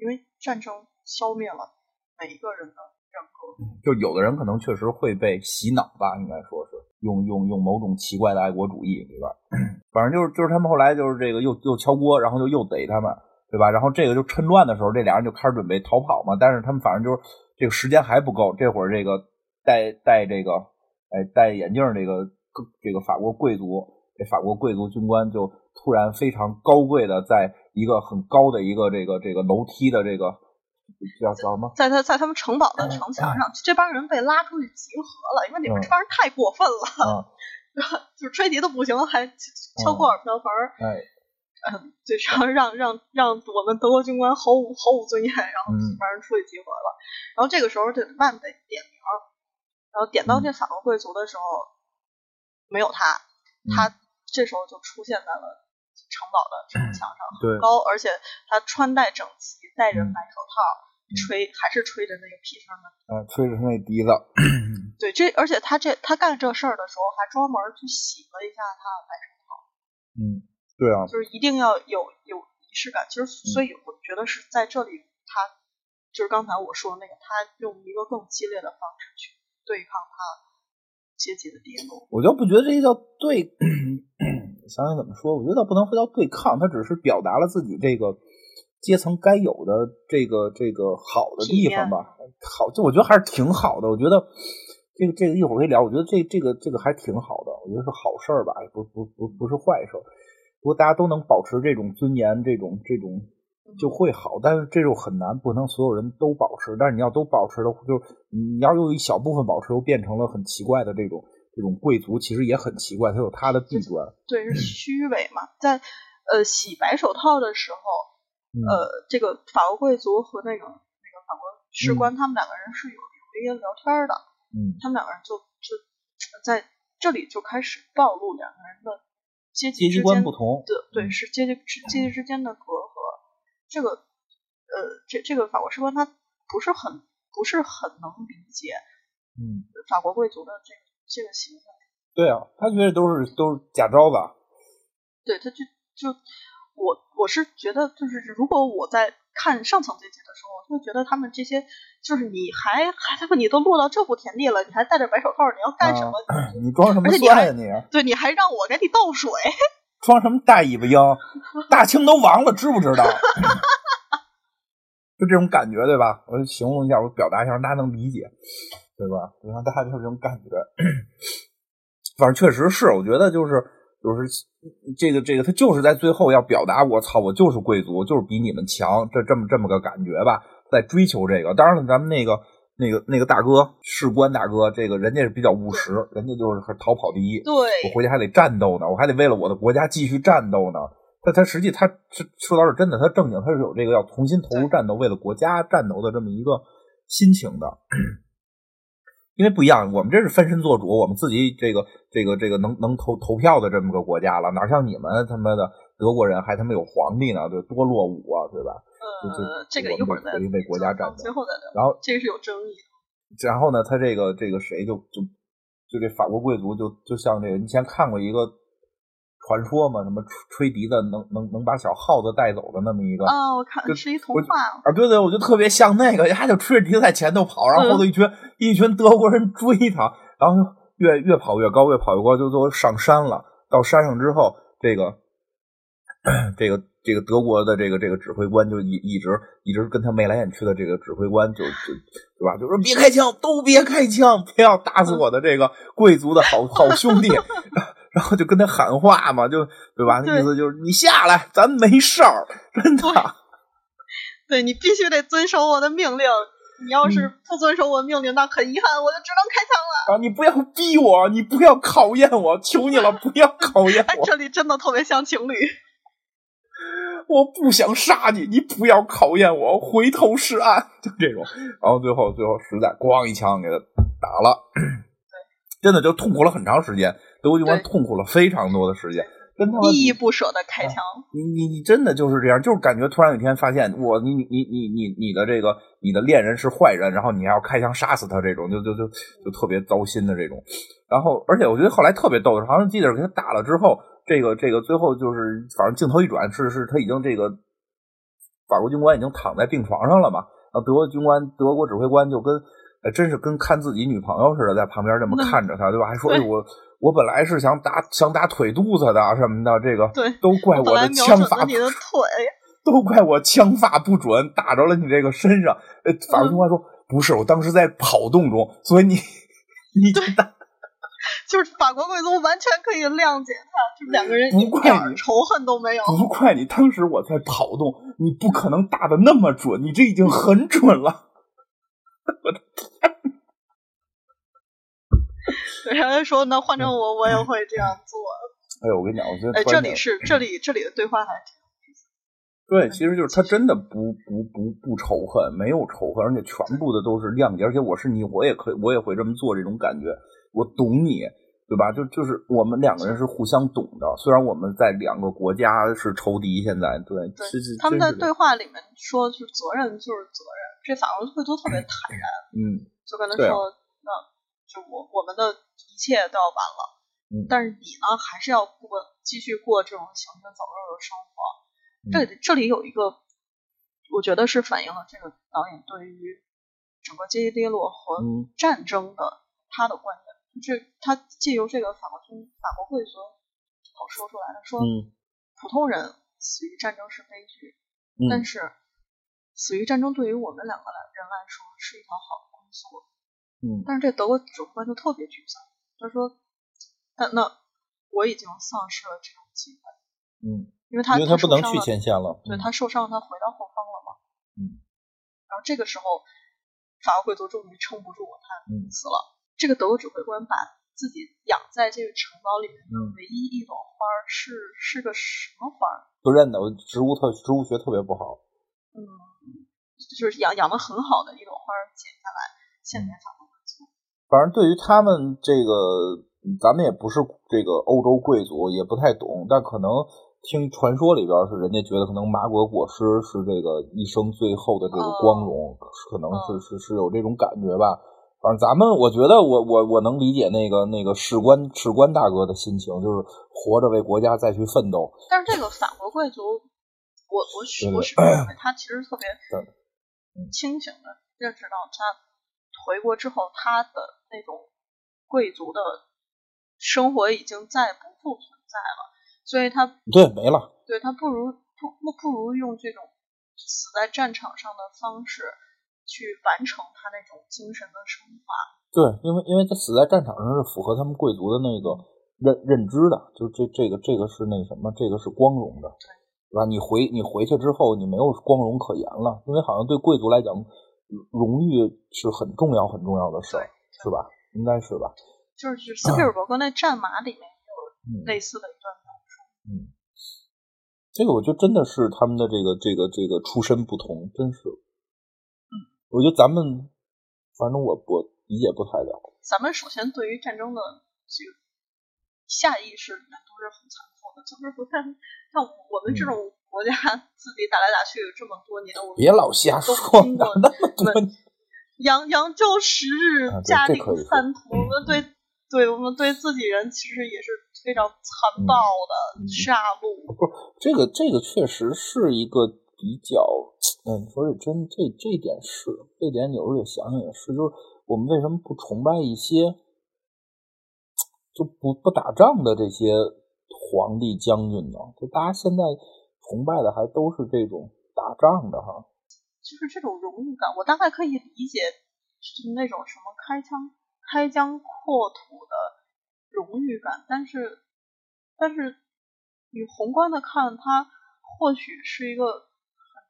因为战争消灭了每一个人的人格。就有的人可能确实会被洗脑吧，应该说是用用用某种奇怪的爱国主义，对吧？反正就是就是他们后来就是这个又又敲锅，然后就又逮他们，对吧？然后这个就趁乱的时候，这俩人就开始准备逃跑嘛。但是他们反正就是这个时间还不够，这会儿这个戴戴这个哎戴眼镜这个这个法国贵族，这法国贵族军官就突然非常高贵的在一个很高的一个这个这个楼梯的这个叫叫什么？在他在他们城堡的城墙上，这帮人被拉出去集合了，因为你们这帮人太过分了，就是吹笛都不行，还敲锅碗瓢盆儿，哎，嗯，就让让让让我们德国军官毫无毫无尊严，然后这帮人出去集合了，然后这个时候这万得点名，然后点到这法国贵族的时候，没有他，他这时候就出现在了城堡的城墙上，很高，而且他穿戴整齐，戴着白手套。吹还是吹着那个皮声的，嗯，吹着那笛子。对，这而且他这他干这事儿的时候还专门去洗了一下他的白手套。嗯，对啊，就是一定要有有仪式感。其实，所以我觉得是在这里，他就是刚才我说的那个，他用一个更激烈的方式去对抗他阶级的跌落。我就不觉得这叫对，想想怎么说？我觉得不能说叫对抗，他只是表达了自己这个。阶层该有的这个这个好的地方吧，好，就我觉得还是挺好的。我觉得这个这个一会儿可以聊。我觉得这这个这个还挺好的，我觉得是好事儿吧，不不不不是坏事。如果大家都能保持这种尊严，这种这种就会好。但是这种很难，不能所有人都保持。但是你要都保持的，就你要有一小部分保持，又变成了很奇怪的这种这种贵族，其实也很奇怪，他有他的弊端。对，是虚伪嘛。在呃洗白手套的时候。呃，这个法国贵族和那个那个法国士官，他们两个人是有有一些聊天的。嗯，他们两个人就就在这里就开始暴露两个人的阶级之间不同。对对，是阶级之阶级之间的隔阂。这个呃，这这个法国士官他不是很不是很能理解，嗯，法国贵族的这个这个行为。对啊，他觉得都是都是假招吧。对，他就就。我我是觉得，就是如果我在看上层阶级的时候，我会觉得他们这些，就是你还还他们你都落到这步田地了，你还戴着白手套，你要干什么？你装什么蒜呀你？对，你还让我给你倒水？装什么大尾巴鹰？大清都亡了，知不知道？就这种感觉，对吧？我形容一下，我表达一下，大家能理解，对吧？你看，大家就是这种感觉。反正确实是，我觉得就是。就是这个这个，他就是在最后要表达，我操，我就是贵族，就是比你们强，这这么这么个感觉吧，在追求这个。当然了，咱们那个那个那个大哥士官大哥，这个人家是比较务实，人家就是逃跑第一。对，我回去还得战斗呢，我还得为了我的国家继续战斗呢。他他实际他是说到是真的，他正经他是有这个要重新投入战斗，为了国家战斗的这么一个心情的。因为不一样，我们这是分身做主，我们自己这个这个这个能能投投票的这么个国家了，哪像你们他妈的德国人还他妈有皇帝呢，对，多落伍啊，对吧？呃，这个一会儿再为国家战斗，最后再聊。然后这个是有争议的。然后呢，他这个这个谁就就就这法国贵族就就像这个，你以前看过一个。传说嘛，什么吹吹笛子能能能把小耗子带走的那么一个啊，我看是一童话啊，对对，我就特别像那个，他就吹着笛子在前头跑，然后后头一群一群德国人追他，然后越越跑越高，越跑越高，就都上山了。到山上之后，这个这个这个德国的这个这个指挥官就一一直一直跟他眉来眼去的这个指挥官就就对吧，就说别开枪，都别开枪，不要打死我的这个贵族的好好兄弟。然后就跟他喊话嘛，就对吧？那意思就是你下来，咱没事儿，真的。对你必须得遵守我的命令，你要是不遵守我命令，那很遗憾，我就只能开枪了。啊！你不要逼我，你不要考验我，求你了，不要考验我。这里真的特别像情侣。我不想杀你，你不要考验我，回头是岸，就这种。然后最后最后实在咣一枪给他打了，真的就痛苦了很长时间。德国军官痛苦了非常多的时间，真他妈依依不舍的开枪。你你你真的就是这样，就是感觉突然有一天发现，我你你你你你你的这个你的恋人是坏人，然后你还要开枪杀死他，这种就就就就特别糟心的这种。然后，而且我觉得后来特别逗的是，好像记得给他打了之后，这个这个最后就是反正镜头一转，是是他已经这个法国军官已经躺在病床上了嘛，然后德国军官、德国指挥官就跟，哎，真是跟看自己女朋友似的，在旁边这么看着他，对吧？还说，哎，我我本来是想打想打腿肚子的什么的，这个对，都怪我的枪法，你的腿，都怪我枪法不准，打着了你这个身上。呃，法国军官说，不是，我当时在跑动中，所以你你打。就是法国贵族完全可以谅解他，就两个人一点仇恨都没有。不怪你，当时我在跑动，你不可能打的那么准，你这已经很准了。我的天！然后说，那换成我，我也会这样做。哎呦，我跟你讲，我觉得哎，这里是这里这里的对话还挺有意思。对，其实就是他真的不不不不仇恨，没有仇恨，而且全部的都是谅解。而且我是你，我也可以，我也会这么做，这种感觉。我懂你，对吧？就就是我们两个人是互相懂的，虽然我们在两个国家是仇敌，现在对，对，他们在对话里面说，就是责任就是责任，这法国会都特别坦然，嗯，就跟他说，那就我我们的一切都要完了，嗯，但是你呢，还是要过继续过这种行尸走肉的生活。这里这里有一个，我觉得是反映了这个导演对于整个阶级跌落和战争的他的观点。这他借由这个法国军法国贵族口说出来的，说普通人死于战争是悲剧，但是死于战争对于我们两个来人来说是一条好的工作。嗯，但是这德国指挥官就特别沮丧，他说：“那那我已经丧失了这种机会。”嗯，因为他因为他不能去前线了，对他受伤，他回到后方了嘛。嗯，然后这个时候法国贵族终于撑不住，他死了。这个德国指挥官把自己养在这个城堡里面的唯一一朵花是是个什么花？不认得，我植物特植物学特别不好。嗯，就是养养的很好的一朵花剪下来献给法。反正对于他们这个，咱们也不是这个欧洲贵族，也不太懂。但可能听传说里边是人家觉得可能马果果实是这个一生最后的这个光荣，可能是是是有这种感觉吧。反正咱们，我觉得我我我能理解那个那个士官士官大哥的心情，就是活着为国家再去奋斗。但是这个法国贵族，我我许我许认为他其实特别清醒的认识到，他回国之后，他的那种贵族的生活已经再不复存在了，所以他对没了，对他不如不不不如用这种死在战场上的方式。去完成他那种精神的升华。对，因为因为他死在战场上是符合他们贵族的那个认认知的，就这这个这个是那什么，这个是光荣的，对吧？你回你回去之后，你没有光荣可言了，因为好像对贵族来讲，荣誉是很重要很重要的事儿，是吧？应该是吧？就是斯皮尔伯格那战马里面有类似的一段描述。嗯，这个我觉得真的是他们的这个这个这个出身不同，真是。我觉得咱们，反正我我理解不太了。咱们首先对于战争的这个下意识里面都是很残酷的，就是不太像我们这种国家自己打来打去这么多年，我别老瞎说，那么多杨杨就十日，家定三屠，我们对对我们对自己人其实也是非常残暴的杀戮。不是这个这个确实是一个。比较，嗯，你说这真这这点是，这点有时候也想想也是，就是我们为什么不崇拜一些就不不打仗的这些皇帝将军呢？就大家现在崇拜的还都是这种打仗的哈，就是这种荣誉感，我大概可以理解，是那种什么开枪开疆扩土的荣誉感，但是但是你宏观的看，它或许是一个很。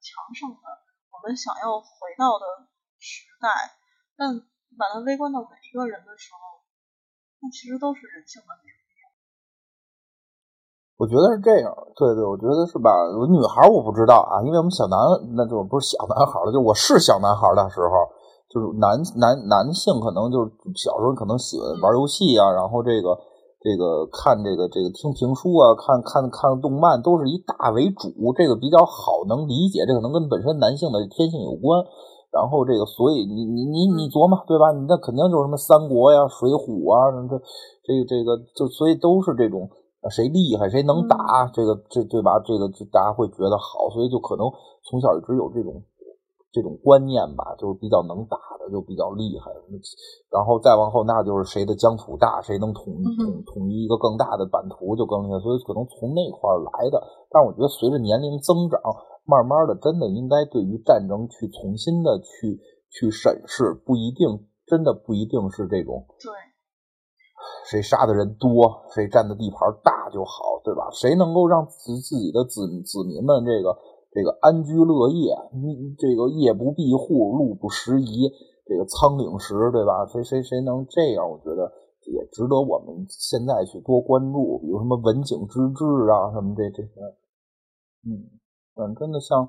强盛的，我们想要回到的时代，但把它微观到每一个人的时候，那其实都是人性的那一面。我觉得是这样，对对，我觉得是吧？女孩我不知道啊，因为我们小男，那就不是小男孩了，就我是小男孩的时候，就是男男男性可能就是小时候可能喜欢玩游戏啊，然后这个。这个看这个这个听评书啊，看看看动漫，都是以大为主，这个比较好能理解，这可能跟本身男性的天性有关。然后这个，所以你你你你琢磨对吧？那肯定就是什么三国呀、水浒啊，这这个这个就所以都是这种谁厉害谁能打，这个这对吧？这个就大家会觉得好，所以就可能从小一直有这种这种观念吧，就是比较能打的就比较厉害，然后再往后那就是谁的疆土大，谁能统统统一一个更大的版图就更厉害，所以可能从那块来的。但是我觉得随着年龄增长，慢慢的真的应该对于战争去重新的去去审视，不一定真的不一定是这种对。谁杀的人多，谁占的地盘大就好，对吧？谁能够让自自己的子子民们这个这个安居乐业，你这个夜不闭户，路不拾遗，这个仓廪实，对吧？谁谁谁能这样？我觉得也值得我们现在去多关注，比如什么文景之治啊，什么这这些，嗯，嗯，真的像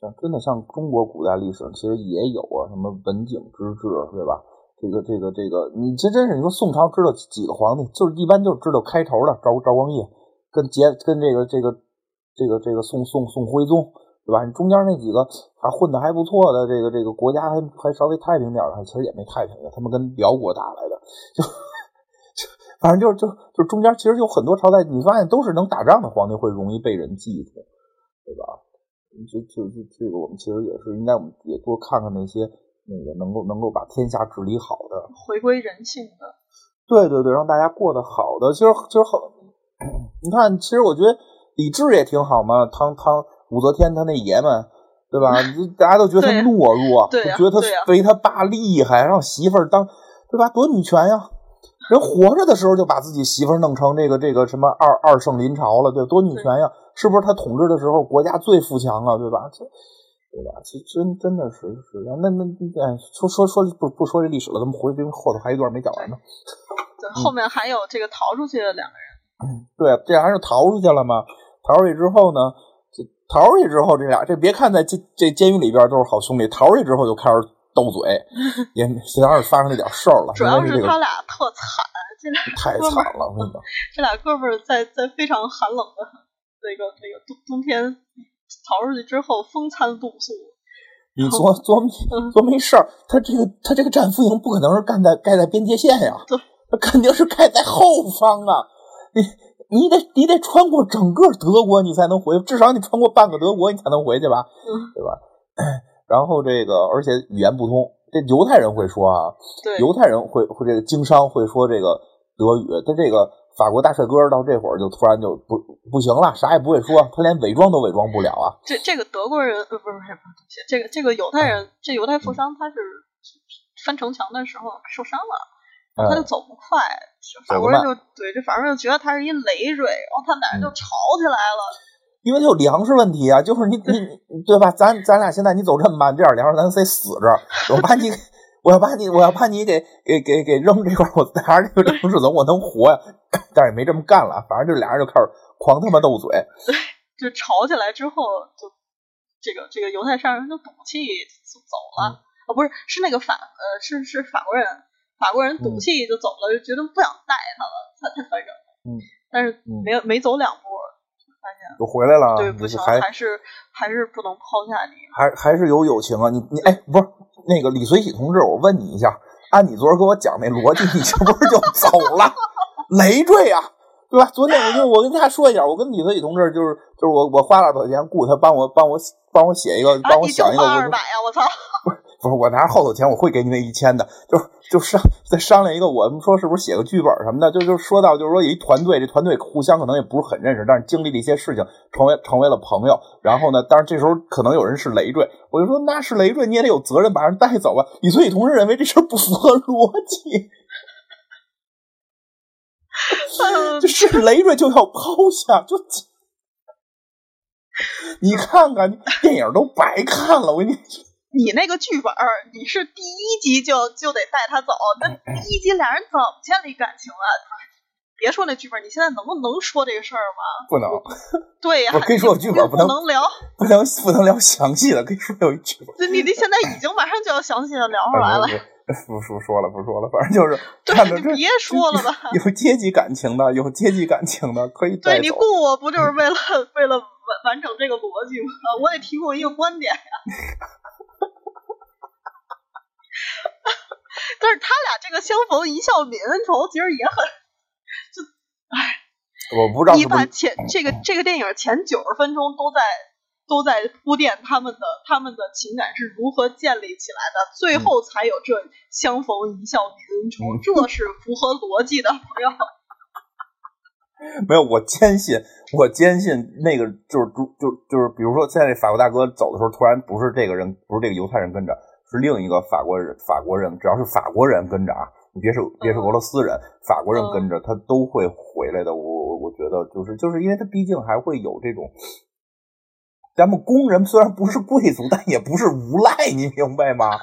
像真的像中国古代历史其实也有啊，什么文景之治，对吧？这个这个这个，你这真是你说宋朝知道几个皇帝，就是一般就知道开头的赵赵光义，跟结跟这个这个这个这个宋宋宋徽宗，对吧？你中间那几个还混的还不错的，这个这个国家还还稍微太平点的，其实也没太平的，他们跟辽国打来的，就就反正就就就中间其实有很多朝代，你发现都是能打仗的皇帝会容易被人记住，对吧？就就就这个我们其实也是应该我们也多看看那些。那个能够能够把天下治理好的，回归人性的，对对对，让大家过得好的。其实其实很，你看，其实我觉得李治也挺好嘛。汤汤武则天他那爷们，对吧？大家都觉得他懦弱，就觉得他非他爸厉害，让媳妇儿当，对吧？夺女权呀！人活着的时候就把自己媳妇儿弄成这个这个什么二二圣临朝了，对，夺女权呀！是不是他统治的时候国家最富强啊？对吧？这。对吧？其实真真的是是那那那说说说不不说这历史了，咱们回这后头还一段没讲完呢。对，后面还有这个逃出去的两个人。嗯，对，这俩人逃出去了嘛？逃出去之后呢？这逃出去之后，这俩这别看在监这监狱里边都是好兄弟，逃出去之后就开始斗嘴，也虽然是发生那点事儿了。主要是他俩特惨，这俩 太惨了，我跟你讲，这俩哥们儿在在非常寒冷的那个那个冬冬天。逃出去之后风餐露宿，你琢琢磨琢磨事儿，他这个他这个战俘营不可能是盖在盖在边界线呀，他肯定是盖在后方啊！你你得你得穿过整个德国你才能回，至少你穿过半个德国你才能回去吧，对吧？然后这个而且语言不通，这犹太人会说啊，犹太人会会这个经商会说这个德语，他这个。法国大帅哥到这会儿就突然就不不行了，啥也不会说，他连伪装都伪装不了啊！这这个德国人呃不是不是这个这个犹太人，这犹太富商他是翻城墙的时候受伤了，他就走不快，法国人就对这法国人就觉得他是一累赘，然后他们俩人就吵起来了。因为他有粮食问题啊，就是你你对吧？咱咱俩现在你走这么慢，这点粮食咱得死着，我把你。我要把你，我要把你给给给给扔这块我拿着这个城市走，我能活呀？但是也没这么干了，反正就俩人就开始狂他妈斗嘴，对就吵起来之后，就这个这个犹太商人就赌气就走了。啊，不是是那个法呃是是法国人，法国人赌气就走了，就觉得不想带他了，太太烦人了。嗯，但是没没走两步，发现就回来了，对，不行，还是还是不能抛下你，还还是有友情啊，你你哎，不是。那个李随喜同志，我问你一下，按你昨儿跟我讲那逻辑，你是不是就走了？累赘啊，对吧？昨天我就我跟大家说一下，我跟李随喜同志就是就是我我花了多少钱雇他帮我帮我帮我写一个，帮我想一个。我二百呀！我操！不是我拿后头钱，我会给你那一千的，就是就商再商量一个，我们说是不是写个剧本什么的，就就说到就是说有一团队，这团队互相可能也不是很认识，但是经历了一些事情，成为成为了朋友。然后呢，当然这时候可能有人是累赘，我就说那是累赘，你也得有责任把人带走吧。你所以同事认为这事儿不符合逻辑，就是累赘就要抛下，就你看看电影都白看了，我跟你。你那个剧本，你是第一集就就得带他走，那第一集俩人怎么建立感情啊？别说那剧本，你现在能不能说这个事儿吗？不能。对呀，可以说有剧本，不能聊，不能不能聊详细的，可以说有一剧本。你你现在已经马上就要详细的聊出来了。不说说了，不说了，反正就是 看着这别说了吧。有阶级感情的，有阶级感情的，可以对你雇我不就是为了 为了完完整这个逻辑吗？我得提供一个观点呀。但是他俩这个相逢一笑泯恩仇，其实也很，就，唉，我不知道你把前这个这个电影前九十分钟都在都在铺垫他们的他们的情感是如何建立起来的，最嗯后才有这相逢一笑泯恩仇，嗯这是符合逻辑的，朋友。没有，我坚信，我坚信那个就是就就就是，比如说现在这法国大哥走的时候，突然不是这个人，不是这个犹太人跟着，是另一个法国人，法国人，只要是法国人跟着啊，你别是别是俄罗斯人，法国人跟着，他都会回来的。我我我觉得就是就是因为他毕竟还会有这种，咱们工人虽然不是贵族，但也不是无赖，你明白吗？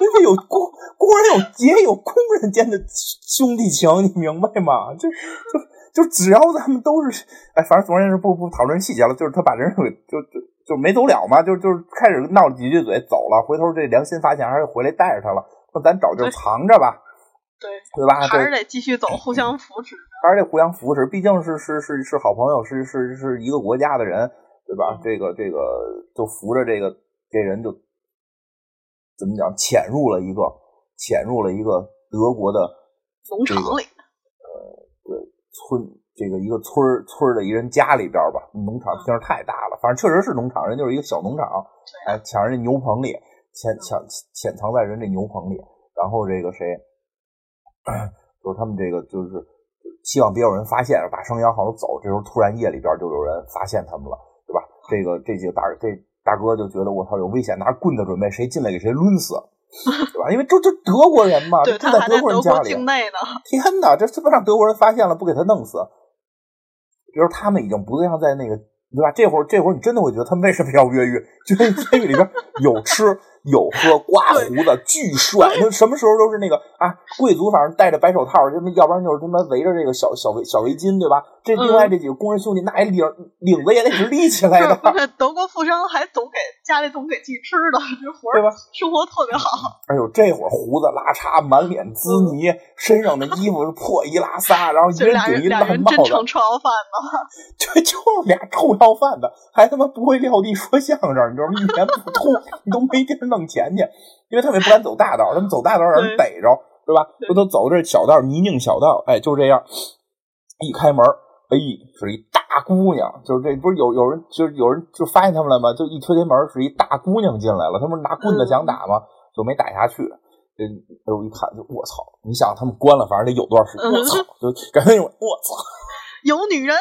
人家有工工人有也有工人间的兄弟情，你明白吗？就就就只要咱们都是，哎，反正总而言之不不讨论细节了，就是他把人给就就就没走了嘛，就就是开始闹了几句嘴走了，回头这良心发现还是回来带着他了，那咱找地儿藏着吧，对，对吧？还是，得继续走，互相扶持。还是得互相扶持，毕竟是是是是好朋友，是是是一个国家的人，对吧？这个这个就扶着这个这人就怎么讲，潜入了一个潜入了一个德国的农场里，呃对村这个一个村儿村儿的一人家里边儿吧，农场听着太大了，反正确实是农场，人就是一个小农场，哎，抢人家牛棚里，潜抢潜藏在人这牛棚里，然后这个谁，就是他们这个就是希望别有人发现，把声摇好像走，这时候突然夜里边就有人发现他们了，对吧？这个这几个大这大哥就觉得我操有危险，拿棍子准备谁进来给谁抡死，对吧？因为这这德国人嘛，对他在德国国人家里，境内呢。天哪，这这不让德国人发现了，不给他弄死？比如他们已经不像在那个，对吧？这会儿这会儿你真的会觉得他们为什么要越狱？就那监狱里边有吃有喝，刮胡子，巨帅。就什么时候都是那个啊，贵族反正戴着白手套，他们要不然就是他妈围着这个小小围小围巾，对吧？这另外这几个工人兄弟，那一领领子也得是立起来的，不是德国富商还总给家里总给寄吃的，这活儿对吧？生活特别好。哎呦，这会儿胡子拉碴，满脸滋泥，身上的衣服是破衣拉撒，然后一人顶一烂帽子，真成臭要饭呢。这就是俩臭要饭的，还他妈不会撂地说相声，你知道吗？一言不通，你都没地儿弄钱去，因为他们也不敢走大道，他们走大道让人逮着，对吧？对不都走这小道，泥泞小道，哎，就这样，一开门，哎，是一大姑娘，就是这不是有有人就是有人就发现他们了吗？就一推开门，是一大姑娘进来了，他们拿棍子想打吗？就没打下去。这哎我一看就我操！你想他们关了，反正得有段时间，我操！就感觉那种我操。有女人，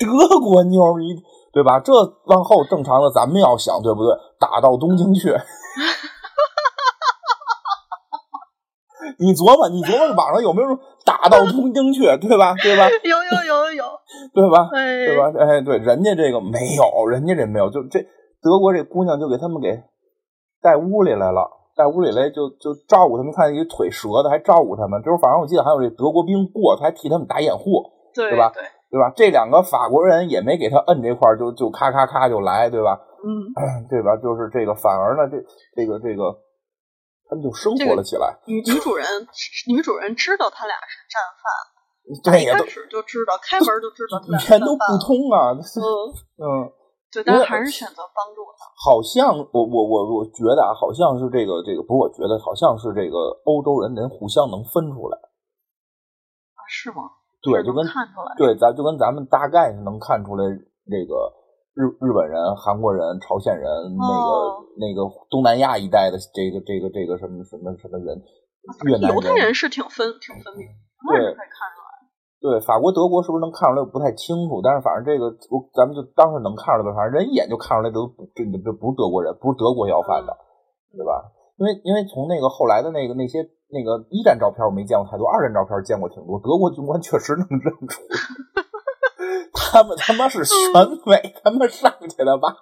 德国妞儿，你对吧？这往后正常的，咱们要想对不对？打到东京去，你琢磨，你琢磨网上有没有说打到东京去，对吧？对吧？有有有有，对吧？哎，对吧？哎，对，人家这个没有，人家这没有，就这德国这姑娘就给他们给带屋里来了，带屋里来就就照顾他们，看一腿折的还照顾他们。就是反正我记得还有这德国兵过，还替他们打掩护。对对吧对，对吧？这两个法国人也没给他摁这块儿，就就咔咔咔就来，对吧？嗯，对吧？就是这个，反而呢，这这个这个，他们就生活了起来。女女主人女主人知道他俩是战犯，对呀，都一开始就知道，开门就知道他 俩语言都不。通啊。嗯，嗯，对，但还是选择帮助他。好像我我我我觉得啊，好像是这个这个，不是我觉得，好像是这个欧洲人能互相能分出来。啊，是吗？对，就跟看出来。对咱就跟咱们大概是能看出来，这个日日本人、韩国人、朝鲜人，那个哦那个东南亚一带的这个这个这个什么什么什么人，越南犹太人是挺分挺分明，对可以看出来。对法国、德国是不是能看出来？我不太清楚，但是反正这个我咱们就当是能看出来吧，反正人一眼就看出来这都不这这不是德国人，不是德国要饭的，对吧？因为因为从那个后来的那个那些那个一战照片我没见过太多，二战照片见过挺多，德国军官确实能认出来，他们他妈是选美他妈上去的吧？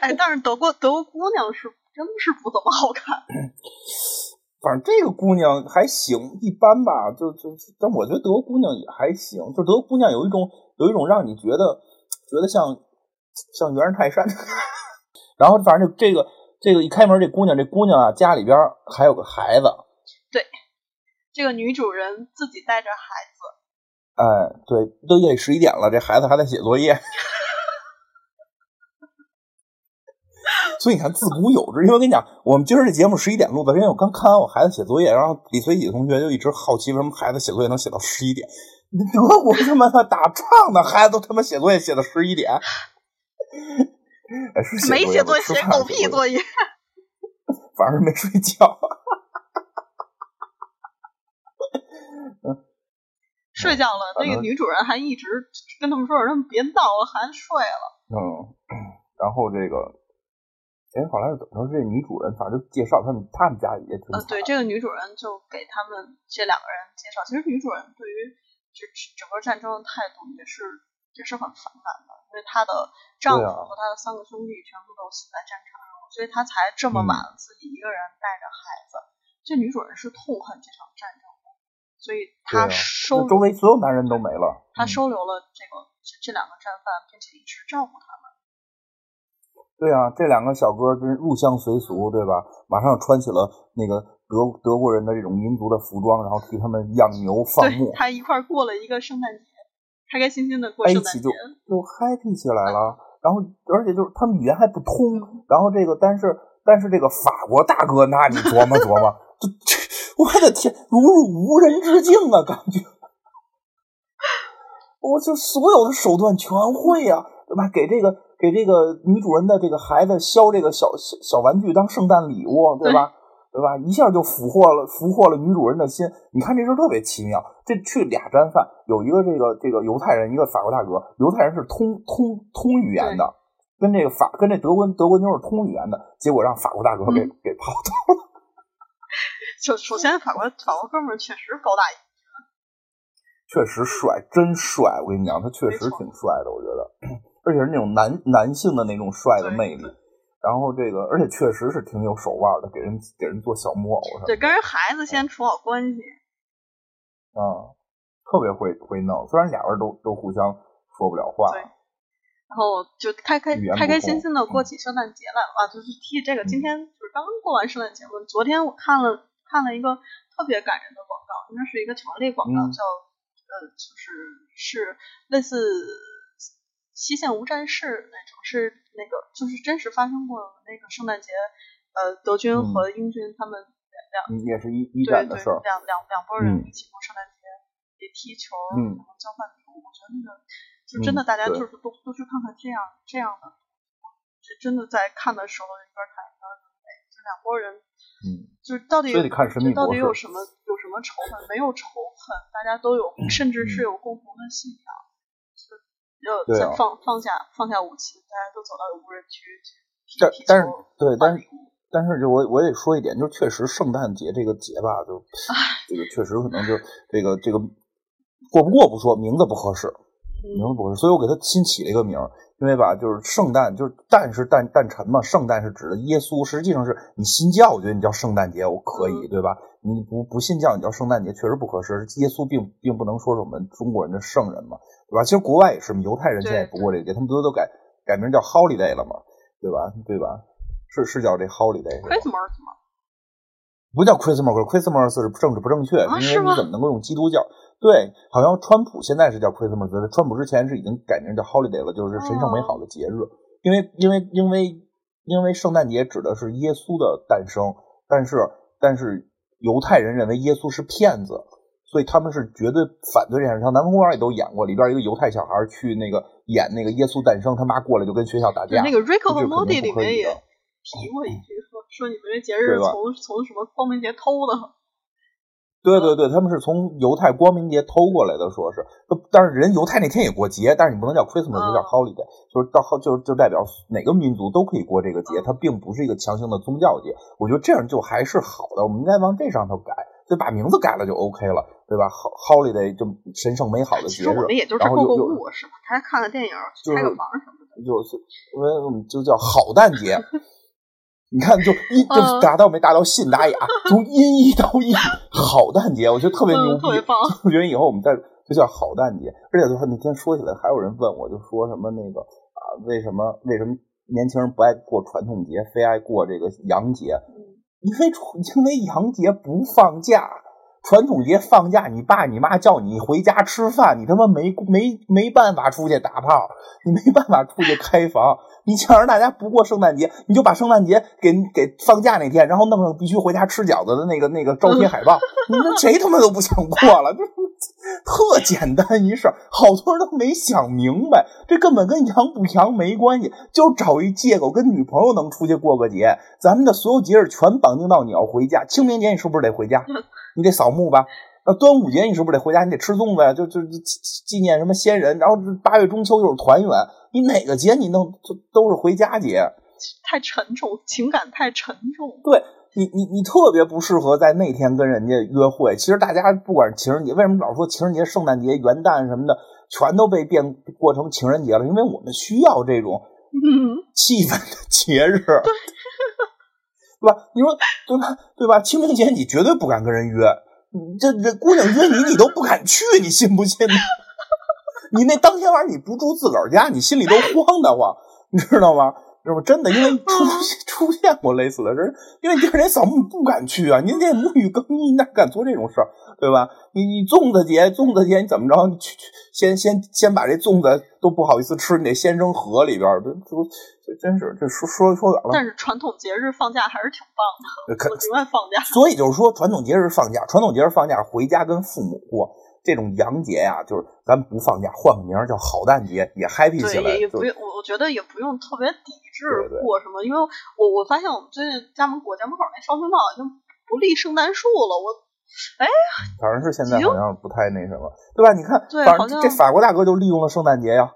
哎，但是德国德国姑娘是真是不怎么好看。反正这个姑娘还行，一般吧，就就但我觉得德国姑娘也还行，就德国姑娘有一种有一种让你觉得觉得像像袁世泰山，然后反正这这个这个一开门，这姑娘这姑娘啊，家里边还有个孩子，这个女主人自己带着孩子，哎，对，都夜里十一点了，这孩子还在写作业，所以你看，自古有之。因为我跟你讲，我们今儿这节目十一点录的，因为我刚看完我孩子写作业，然后李随喜同学就一直好奇为什么孩子写作业能写到十一点。德国他妈的打仗呢，孩子都他妈写作业写到十一点。哎，是没写作业，写狗屁作业。反正是没睡觉。睡觉了，那个女主人还一直跟他们说：“让他们别闹了，孩子睡了。”嗯，然后这个，哎，后来怎么着？这女主人反正就介绍他们，他们家也挺……呃，对，这个女主人就给他们这两个人介绍。其实女主人对于这整个战争的态度也是也是很反感的，因为她的丈夫和她的三个兄弟全部都死在战场上，所以她才这么晚自己一个人带着孩子。这女主人是痛恨这场战争。所以他收周围所有男人都没了，他收留了这个这这两个战犯，并且一直照顾他们。对啊，这两个小哥真入乡随俗，对吧？马上穿起了那个德德国人的这种民族的服装，然后替他们养牛 放牧。他一块过了一个圣诞节，开开心心的过圣诞节，就就 happy 起来了。然后而且就是他们语言还不通，然后这个但是但是这个法国大哥，那你琢磨琢磨，就。我的天，如入无人之境啊！感觉，我就所有的手段全会呀，对吧？给这个给这个女主人的这个孩子削这个小小小玩具当圣诞礼物，对吧？对吧？一下就俘获了俘获了女主人的心。你看这事特别奇妙。这去俩战犯，有一个这个这个犹太人，一个法国大哥。犹太人是通通通语言的，跟这个法跟这德国德国妞是通语言的，结果让法国大哥给给跑掉了。首首先，法国法国哥们儿确实高大，确实帅，真帅！我跟你讲，他确实挺帅的，我觉得，而且是那种男男性的那种帅的魅力。然后这个，而且确实是挺有手腕的，给人给人做小木偶什么。对，跟人孩子先处好关系。啊，特别会会弄，虽然俩人都都互相说不了话。对。然后就开开开开心心的过起圣诞节来了。就是提这个，今天就是刚刚过完圣诞节嘛。昨天我看了。看了一个特别感人的广告，应该是一个巧克力广告，叫呃，就是是类似西线无战事那种，是那个就是真实发生过那个圣诞节，呃，德军和英军他们两也是一一战的事儿，两两两拨人一起过圣诞节，也踢球，然后交换礼物。我觉得那个就真的大家就是都都去看看这样这样的，就真的在看的时候一边看一边泪，就两拨人。嗯，就是到底得看神秘到底有什么有什么仇恨？没有仇恨，大家都有，甚至是有共同的信仰。就要放放下放下武器，大家都走到无人区去。但但是对，但是但是就我我也说一点，就确实圣诞节这个节吧，就这个确实可能就这个这个过不过不说，名字不合适，名字不合适，所以我给他新起了一个名儿。因为吧，就是圣诞，就是诞是诞诞辰嘛。圣诞是指的耶稣，实际上是你信教，我觉得你叫圣诞节，我可以，对吧？你不不信教，你叫圣诞节，确实不合适。耶稣并并不能说是我们中国人的圣人嘛，对吧？其实国外也是，犹太人现在也不过这个节，他们都都改改名叫 holiday 了嘛，对吧？对吧？是是叫这 holiday，Christmas 吗？不叫 Christmas，Christmas 是政治不正确，因为你怎么能够用基督教？对，好像川普现在是叫 Christmas，川普之前是已经改名叫 Holiday 了，就是神圣美好的节日。因为因为因为因为圣诞节指的是耶稣的诞生，但是但是犹太人认为耶稣是骗子，所以他们是绝对反对这件事。像南方公园也都演过，里边一个犹太小孩去那个演那个耶稣诞生，他妈过来就跟学校打架。那个 Rick 和 Morty 里面也提过一句说说你们这节日从从什么光明节偷的。对对对，他们是从犹太光明节偷过来的，说是，但是人犹太那天也过节，但是你不能叫 Christmas，就叫 holiday，就是到就是就代表哪个民族都可以过这个节，它并不是一个强行的宗教节。我觉得这样就还是好的，我们应该往这上头改，就把名字改了就 OK 了，对吧？holiday 就神圣美好的节日，然后购物是吧？还看个电影，开个房什么的，就是我们就叫好蛋节。你看，就一就达到没达到信达雅，从音译到译，好蛋节，我觉得特别牛逼。我觉得以后我们再就叫好蛋节。而且就那天说起来，还有人问我，就说什么那个啊，为什么为什么年轻人不爱过传统节，非爱过这个洋节？因为因为洋节不放假，传统节放假，你爸你妈叫你回家吃饭，你他妈没没没办法出去打炮，你没办法出去开房。你想让大家不过圣诞节，你就把圣诞节给给放假那天，然后弄上必须回家吃饺子的那个那个招贴海报，你说谁他妈都不想过了，就特简单一事儿，好多人都没想明白，这根本跟阳不阳没关系，就找一借口跟女朋友能出去过个节。咱们的所有节日全绑定到你要回家，清明节你是不是得回家？你得扫墓吧？那端午节你是不是得回家？你得吃粽子呀？就就纪纪念什么先人？然后八月中秋又是团圆，你哪个节你弄都都是回家节，太沉重，情感太沉重。对你，你你特别不适合在那天跟人家约会。其实大家不管是情人节，为什么老说情人节、圣诞节、元旦什么的，全都被变过成情人节了？因为我们需要这种嗯，气氛的节日，对吧？你说对吧？对吧？清明节你绝对不敢跟人约。你这这姑娘约你，你都不敢去，你信不信呢？你那当天晚上你不住自个儿家，你心里都 慌得慌，你知道吗？是不真的？因为 出 出现过类似的事，因为第二天扫墓不敢去啊，您这沐浴更衣，哪敢做这种事儿，对吧？你你粽子节，粽子节你怎么着？你去去先先先把这粽子都不好意思吃，你得先扔河里边儿，这这这真是这说说说远了。但是传统节日放假还是挺棒的，我宁愿放假。所以就是说，传统节日放假，传统节日放假回家跟父母过。这种洋节呀，就是咱不放假，换个名儿叫好蛋节，也 happy 起，来。就也也不用，我我觉得也不用特别抵制过什么，因为我我发现我们最近家门我家门口那烧水帽已经不立圣诞树了，我哎反正是现在好像不太那什么，对吧？你看，对反正这法国大哥就利用了圣诞节呀，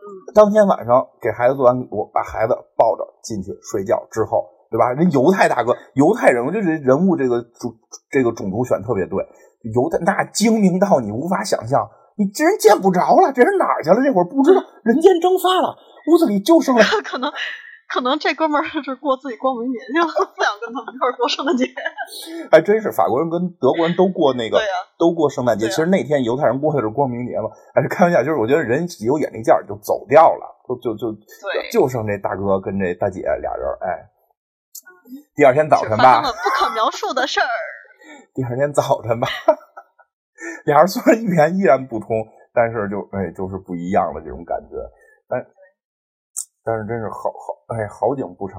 嗯，当天晚上给孩子做完礼物，把孩子抱着进去睡觉之后，对吧？人犹太大哥，犹太人，我这这人物这个种这个种族选特别对，犹太那精明到你无法想象，你这人见不着了，这人哪儿去了？这会儿不知道，人间蒸发了，屋子里就剩了可能可能这哥们儿是过自己光明节去了，不想跟他们一块儿过圣诞节。还真是法国人跟德国人都过那个，都过圣诞节。其实那天犹太人过的是光明节嘛，还是开玩笑，就是我觉得人有眼力见儿就走掉了，就就就就剩这大哥跟这大姐俩人，哎。第二天早晨吧，不可描述的事儿。第二天早晨吧，俩人虽然语言依然不通，但是就哎就是不一样的这种感觉，但但是真是好好哎好景不长，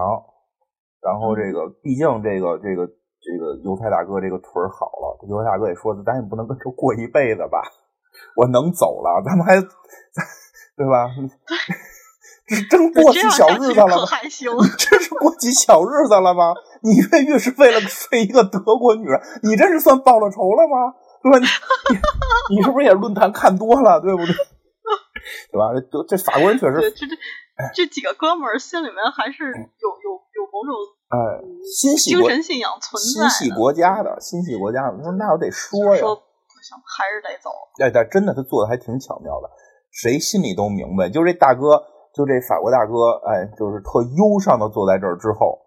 然后这个毕竟这个这个这个犹太大哥这个腿儿好了，犹太大哥也说咱也不能跟这过一辈子吧，我能走了，咱们还 对吧？这真过起小日子了吗？还行。这是过起小日子了吗？你越狱是为了睡一个德国女人，你这是算报了仇了吗？对吧？你你你是不是也论坛看多了，对不对？对吧？这这法国人确，实，这这这几个哥们儿心里面还是有有有某种哎，心系国精神信仰存心在系。国家的，心系国家的。那那我得说呀，说不行，还是得走。哎，但真的他做的还挺巧妙的，谁心里都明白。就这大哥，就这法国大哥，哎，就是特忧伤的坐在这儿之后，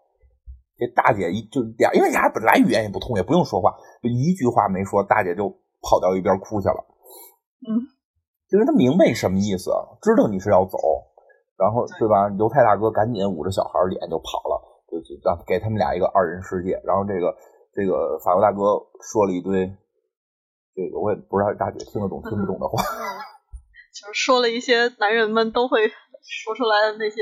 这大姐一就俩，因为俩人本来语言也不通，也不用说话，就一句话没说，大姐就跑到一边哭去了。嗯，因为他明白你什么意思，知道你是要走，然后对对吧？犹太大哥赶紧捂着小孩脸就跑了，就就让给他们俩一个二人世界。然后这个这个法国大哥说了一堆，这个我也不知道大姐听得懂听不懂的话。就是说了一些男人们都会说出来的那些，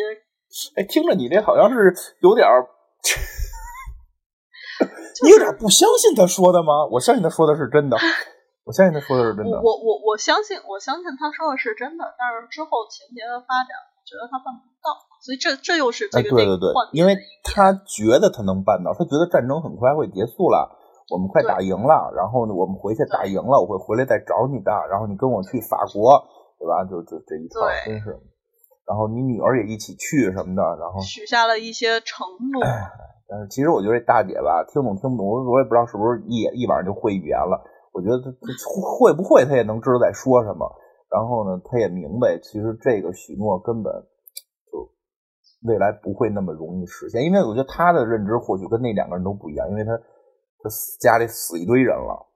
哎，听着你这好像是有点儿，你有点不相信他说的吗？我相信他说的是真的，我相信他说的是真的。我我我我相信我相信他说的是真的，但是之后情节的发展，我觉得他办不到，所以这这又是这哎，个对对对因为他觉得他能办到，他觉得战争很快会结束了，我们快打赢了，然后呢，我们回去打赢了，我会回来再找你的，然后你跟我去法国，对吧？就就这一套，真是。然后你女儿也一起去什么的，然后许下了一些承诺。但是其实我觉得这大姐吧，听懂听不懂，我我也不知道是不是一一晚上就会语言了。我觉得她她会不会，她也能知道在说什么。然后呢，她也明白，其实这个许诺根本就未来不会那么容易实现，因为我觉得她的认知或许跟那两个人都不一样，因为她她死家里死一堆人了，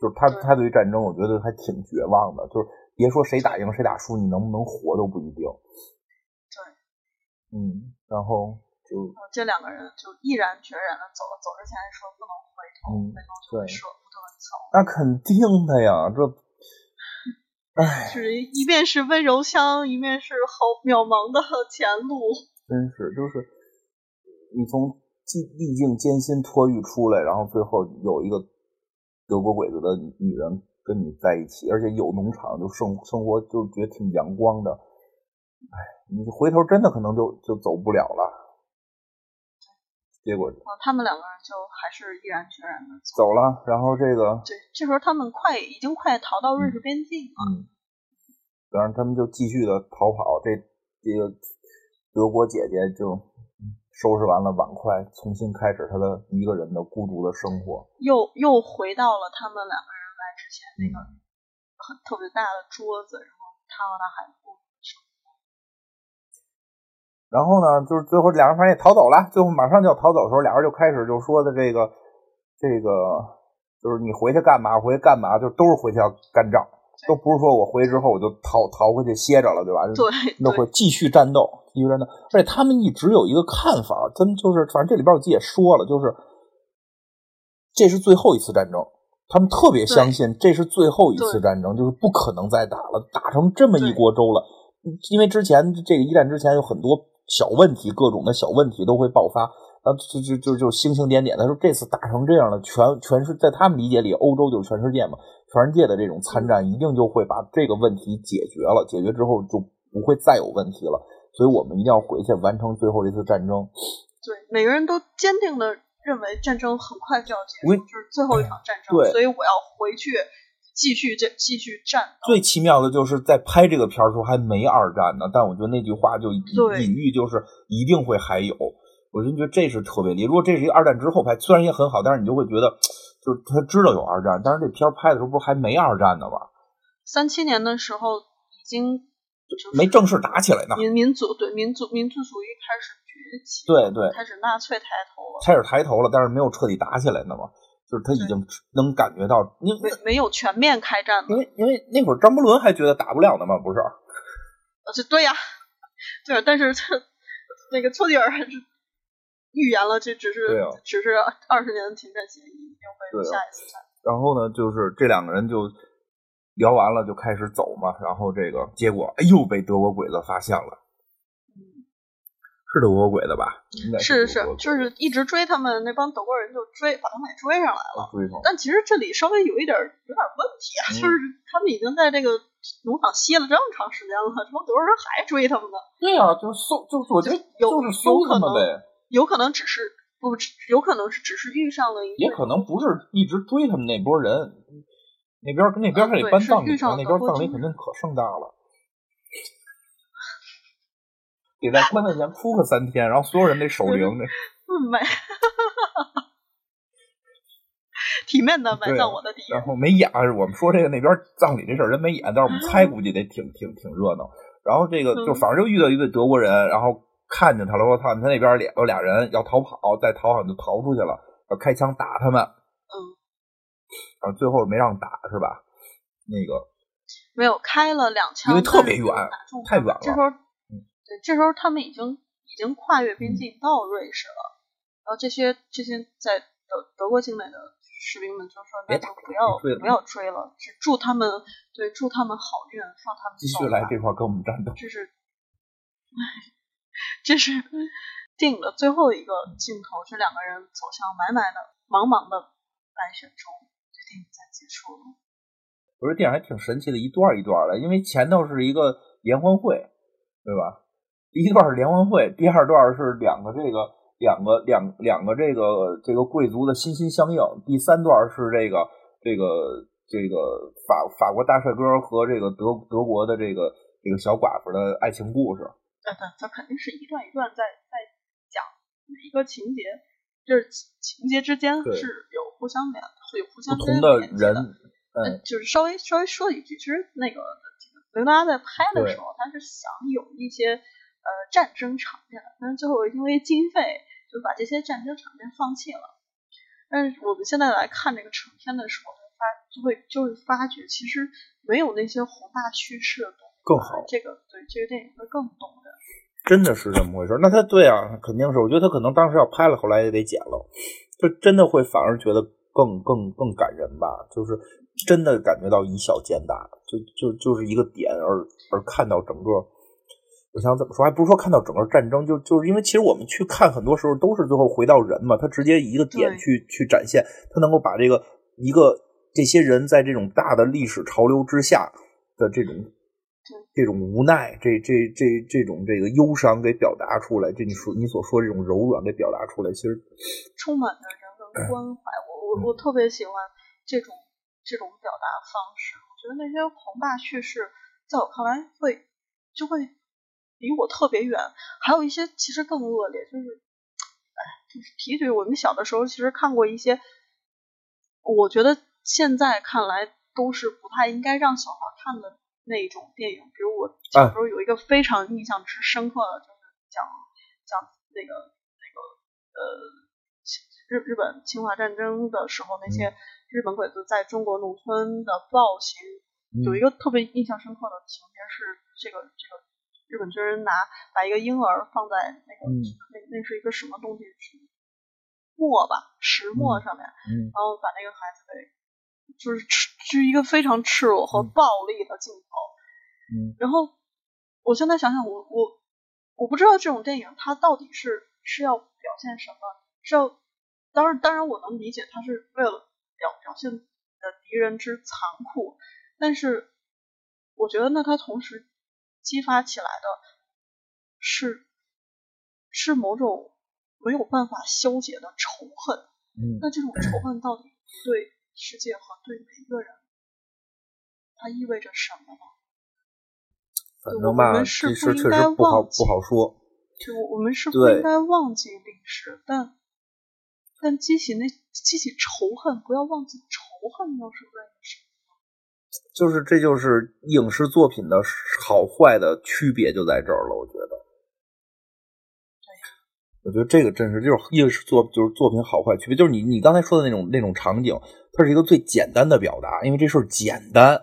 就是她她对于战争，我觉得还挺绝望的，就是别说谁打赢谁打输，你能不能活都不一定。对，嗯，然后就这两个人就毅然决然的走了，走之前还说不能回头，嗯回头就会对舍不得走。那肯定的呀，这 哎，就，是一面是温柔乡，一面是好渺茫的前路。真是，就是你从历尽艰辛脱狱出来，然后最后有一个德国鬼子的女人跟你在一起，而且有农场，就生生活就觉得挺阳光的。哎，你回头真的可能就就走不了了。结果，他们两个人就还是毅然决然的走了。然后这个，对，这时候他们快已经快逃到瑞士边境了。嗯，然后他们就继续的逃跑。这这个德国姐姐就收拾完了碗筷，重新开始她的一个人的孤独的生活。又又回到了他们两个人来之前那个很特别大的桌子，然后他和他孩子。然后呢，就是最后两人反正也逃走了。最后马上就要逃走的时候，俩人就开始就说的这个，这个就是你回去干嘛？回去干嘛？就都是回去要干仗，都不是说我回去之后我就逃逃回去歇着了，对吧？对，那会继续战斗，继续战斗。而且他们一直有一个看法，他们就是反正这里边我自己也说了，就是这是最后一次战争，他们特别相信这是最后一次战争，就是不可能再打了，打成这么一锅粥了。因为之前这个一战之前有很多。小问题，各种的小问题都会爆发，啊，就就就就星星点点。他说这次打成这样了，全全是在他们理解里，欧洲就是全世界嘛，全世界的这种参战一定就会把这个问题解决了，解决之后就不会再有问题了。所以我们一定要回去完成最后一次战争。对，每个人都坚定的认为战争很快就要结束，就是最后一场战争。对，所以我要回去。继续这继续战，最奇妙的就是在拍这个片儿时候还没二战呢，但我觉得那句话就隐喻就是一定会还有，我就觉得这是特别厉害。如果这是一个二战之后拍，虽然也很好，但是你就会觉得就是他知道有二战，但是这片儿拍的时候不是还没二战呢吗？三七年的时候已经没正式打起来呢，民民族对民族民族主义开始对对，开始纳粹抬头了，开始抬头了，但是没有彻底打起来呢嘛。就是他已经能感觉到，因为没有全面开战，因为因为那会儿张伯伦还觉得打不了呢嘛，不是？呃，这对呀，对，但是他那个丘吉尔还是预言了，这只是只是二十年的停战协议，一定会下一次战。然后呢，就是这两个人就聊完了，就开始走嘛。然后这个结果，哎呦，被德国鬼子发现了。是德国鬼子吧？是是是，就是一直追他们那帮德国人，就追把他们给追上来了。追上。但其实这里稍微有一点有点问题啊，就是他们已经在这个农场歇了这么长时间了，这帮德国人还追他们呢。对啊，就是搜，就是我觉得就是搜他们呗。有可能只是不，有可能是只是遇上了一。也可能不是一直追他们那波人，那边那边还得搬葬礼，那边葬礼肯定可盛大了。得在棺材前哭个三天，然后所有人得守灵的。没，体面的埋葬我的敌人。然后没演，我们说这个那边葬礼这事儿人没演，但是我们猜估计得挺挺挺热闹。然后这个就反正就遇到一对德国人，然后看见他了，我操！他那边俩有俩人要逃跑，再逃好像就逃出去了，要开枪打他们。嗯。然后最后没让打是吧？那个没有开了两枪，因为特别远，太远了。这时候。这时候他们已经已经跨越边境到瑞士了，然后这些这些在德德国境内的士兵们就说：“那就不要不要追了，只祝他们对祝他们好运，放他们继续来这块跟我们战斗。”这是，这是 电影的最后一个镜头，是两个人走向埋埋的茫茫的白雪中，这电影才结束了。我说电影还挺神奇的，一段一段的，因为前头是一个联欢会，对吧？第一段是联欢会，第二段是两个这个两个两两个这个这个贵族的心心相印，第三段是这个这个这个法法国大帅哥和这个德德国的这个这个小寡妇的爱情故事。对对它肯定是一段一段在在讲每一个情节，就是情节之间是有互相连，会有互相不同的人，嗯，就是稍微稍微说一句，其实那个刘达在拍的时候，他是想有一些。呃，战争场面，但是最后因为经费，就把这些战争场面放弃了。但是我们现在来看这个成片的时候，发就会就是发觉，其实没有那些宏大叙事的东西更好。这个对这个电影会更动人。真的是这么回事？那他对啊，肯定是。我觉得他可能当时要拍了，后来也得剪了。就真的会反而觉得更更更感人吧，就是真的感觉到以小见大，就就就是一个点，而而看到整个，我想怎么说，还不是说看到整个战争，就就是因为其实我们去看很多时候都是最后回到人嘛，他直接一个点去去展现，他能够把这个一个这些人在这种大的历史潮流之下的这种。这种无奈，这这这这种这个忧伤给表达出来，这你说你所说这种柔软给表达出来，其实充满着人文关怀。我我我特别喜欢这种这种表达方式。我觉得那些宏大叙事，在我看来会就会离我特别远。还有一些其实更恶劣，就是哎，就是提起我们小的时候其实看过一些，我觉得现在看来都是不太应该让小孩看的。那种电影，比如我小时候有一个非常印象之深刻的，就是讲讲那个那个呃日日本侵华战争的时候，那些日本鬼子在中国农村的暴行，有一个特别印象深刻的情节是，这个这个日本军人拿把一个婴儿放在那个那那是一个什么东西，墨吧，石墨上面，然后把那个孩子给。就是赤，是一个非常赤裸和暴力的镜头。嗯，然后我现在想想，我我我不知道这种电影它到底是是要表现什么，是要当然当然我能理解它是为了表表现的敌人之残酷，但是我觉得那它同时激发起来的是是某种没有办法消解的仇恨。嗯，那这种仇恨到底对？世界和对每一个人，它意味着什么呢？反正吧，这事确实不好不好说。就我们是不应该忘记历史，但但激起那激起仇恨，不要忘记仇恨又是为了什么？就是这就是影视作品的好坏的区别就在这儿了，我觉得。我觉得这个真是就是影视作就是作品好坏区别，就是你你刚才说的那种那种场景。它是一个最简单的表达，因为这事儿简单，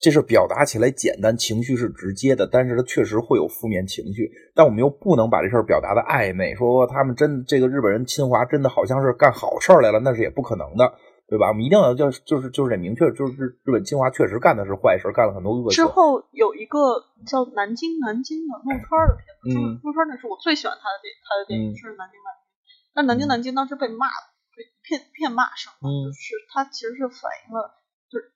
这事表达起来简单，情绪是直接的，但是它确实会有负面情绪。但我们又不能把这事儿表达的暧昧，说他们真这个日本人侵华真的好像是干好事来了，那是也不可能的，对吧？我们一定要叫就是就是得明确，就是日本侵华确实干的是坏事，干了很多恶事。之后有一个叫《南京南京》的陆川的片子，陆川那是我最喜欢他的电他的电影是《南京南京》，但《南京南京》当时被骂了。片片骂声，就是他其实是反映了，就是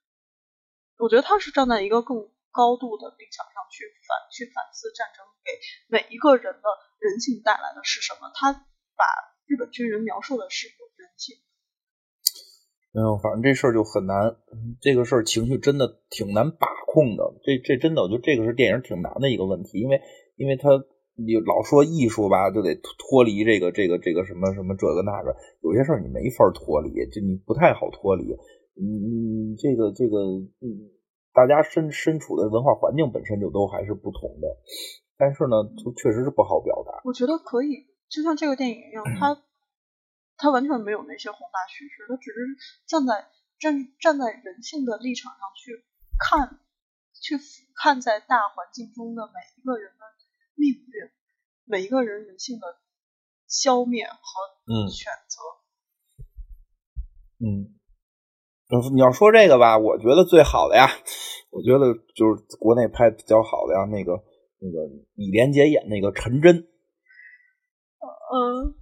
我觉得他是站在一个更高度的立场上去反去反思战争给每一个人的人性带来的是什么。他把日本军人描述的是有人性。没有，反正这事儿就很难，这个事儿情绪真的挺难把控的。这这真的，我觉得这个是电影挺难的一个问题，因为因为他。你老说艺术吧，就得脱离这个这个这个什么什么这个那个，有些事儿你没法脱离，就你不太好脱离。嗯，这个这个，嗯，大家身身处的文化环境本身就都还是不同的，但是呢，就确实是不好表达。我觉得可以，就像这个电影一样，它它完全没有那些宏大叙事，他只是站在站站在人性的立场上去看，去俯瞰在大环境中的每一个人的。命运，每一个人人性的消灭和选择。嗯，你要说这个吧，我觉得最好的呀，我觉得就是国内拍比较好的呀，那个那个李连杰演那个陈真。嗯，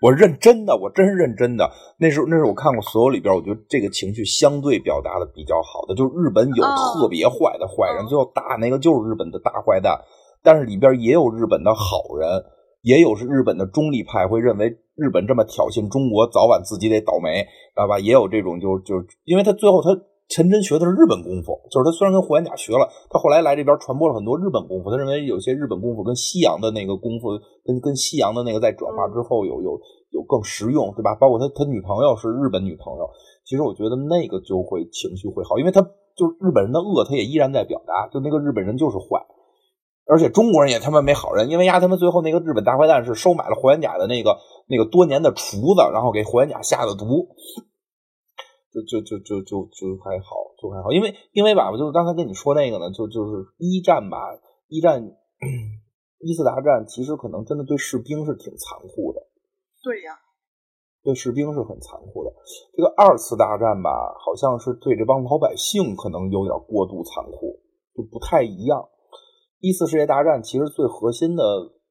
我认真的，我真是认真的。那时候那是我看过所有里边，我觉得这个情绪相对表达的比较好的，就是日本有特别坏的坏人，最后打那个就是日本的大坏蛋。但是里边也有日本的好人，也有是日本的中立派，会认为日本这么挑衅中国，早晚自己得倒霉，知道吧？也有这种，就就因为他最后他陈真学的是日本功夫，就是他虽然跟霍元甲学了，他后来来这边传播了很多日本功夫，他认为有些日本功夫跟西洋的那个功夫，跟跟西洋的那个在转化之后有有有更实用，对吧？包括他他女朋友是日本女朋友，其实我觉得那个就会情绪会好，因为他就日本人的恶，他也依然在表达，就那个日本人就是坏。而且中国人也他妈没好人，因为丫他们最后那个日本大坏蛋是收买了霍元甲的那个那个多年的厨子，然后给霍元甲下的毒，就就就就就就还好，就还好，因为因为吧，我就刚才跟你说那个呢，就就是一战吧，一战一次大战其实可能真的对士兵是挺残酷的，对呀，对士兵是很残酷的。这个二次大战吧，好像是对这帮老百姓可能有点过度残酷，就不太一样。一次世界大战其实最核心的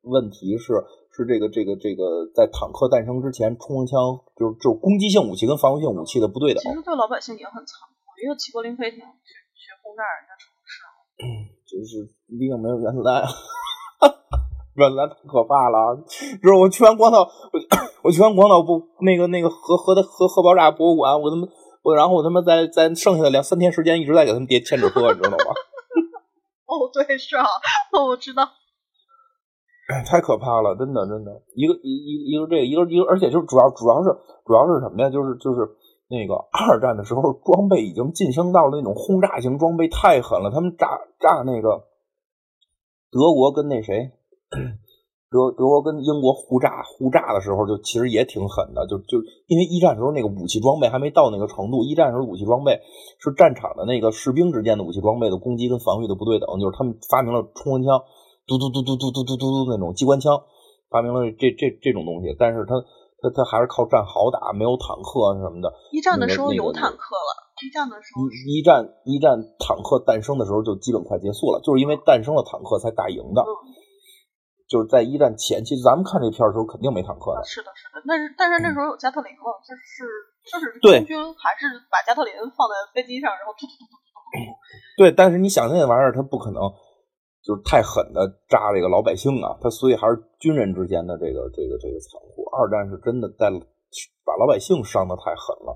问题是是这个这个这个在坦克诞生之前，冲锋枪就是就是攻击性武器跟防御性武器的不对等。其实对老百姓也很残酷，因为齐柏林飞艇去去轰炸人家城市，就是毕竟没有原子弹，原子弹太可怕了。就是我去完广岛，我我去完广岛不那个那个核核的核核爆炸博物馆，我他妈我然后我他妈在在剩下的两三天时间一直在给他们叠千纸鹤，你知道吗？哦，对，是啊，哦，我知道。太可怕了，真的真的，一个一一一个这个一个一个，而且就是主要主要是主要是什么呀？就是就是那个二战的时候，装备已经晋升到了那种轰炸型装备，太狠了。他们炸炸那个德国跟那谁德德国跟英国互炸互炸的时候，就其实也挺狠的。就就因为一战时候那个武器装备还没到那个程度，一战时候武器装备是战场的那个士兵之间的武器装备的攻击跟防御的不对等，就是他们发明了冲锋枪。嘟嘟嘟嘟嘟嘟嘟嘟嘟那种机关枪，发明了这这这种东西，但是他他他还是靠战壕打，没有坦克什么的。一战的时候有坦克了，一战的时候一一战一战坦克诞生的时候就基本快结束了，就是因为诞生了坦克才打赢的。就是在一战前期，咱们看这片的时候肯定没坦克的。是的，是的，但是但是那时候有加特林了，就是就是空军还是把加特林放在飞机上，然后突突突突突突。对，但是你想那玩意儿，它不可能。就是太狠的炸这个老百姓啊，他所以还是军人之间的这个这个这个残酷。二战是真的在把老百姓伤的太狠了，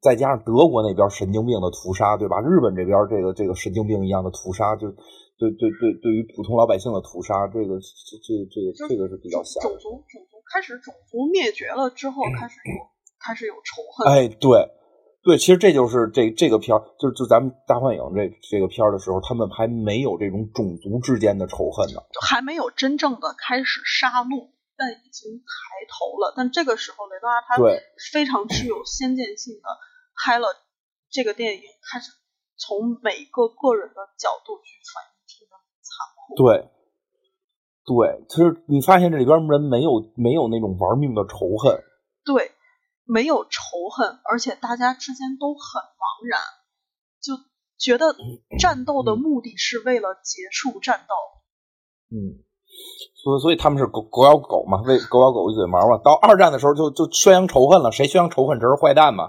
再加上德国那边神经病的屠杀，对吧？日本这边这个这个神经病一样的屠杀，就对对对，对于普通老百姓的屠杀，这个这这这个这个是比较吓人。种族种族开始种族灭绝了之后，开始有开始有仇恨。哎，对。对，其实这就是这这个片儿，就是就咱们大幻影这这个片儿的时候，他们还没有这种种族之间的仇恨呢，还没有真正的开始杀戮，但已经抬头了。但这个时候，雷德尔他非常具有先见性的拍了这个电影，开始从每个个人的角度去反映这个残酷。对，对，其实你发现这里边人没有没有那种玩命的仇恨。对。没有仇恨，而且大家之间都很茫然，就觉得战斗的目的是为了结束战斗。嗯，所以所以他们是狗狗咬狗嘛，为狗咬狗一嘴毛嘛。到二战的时候就就宣扬仇恨了，谁宣扬仇恨谁是坏蛋嘛。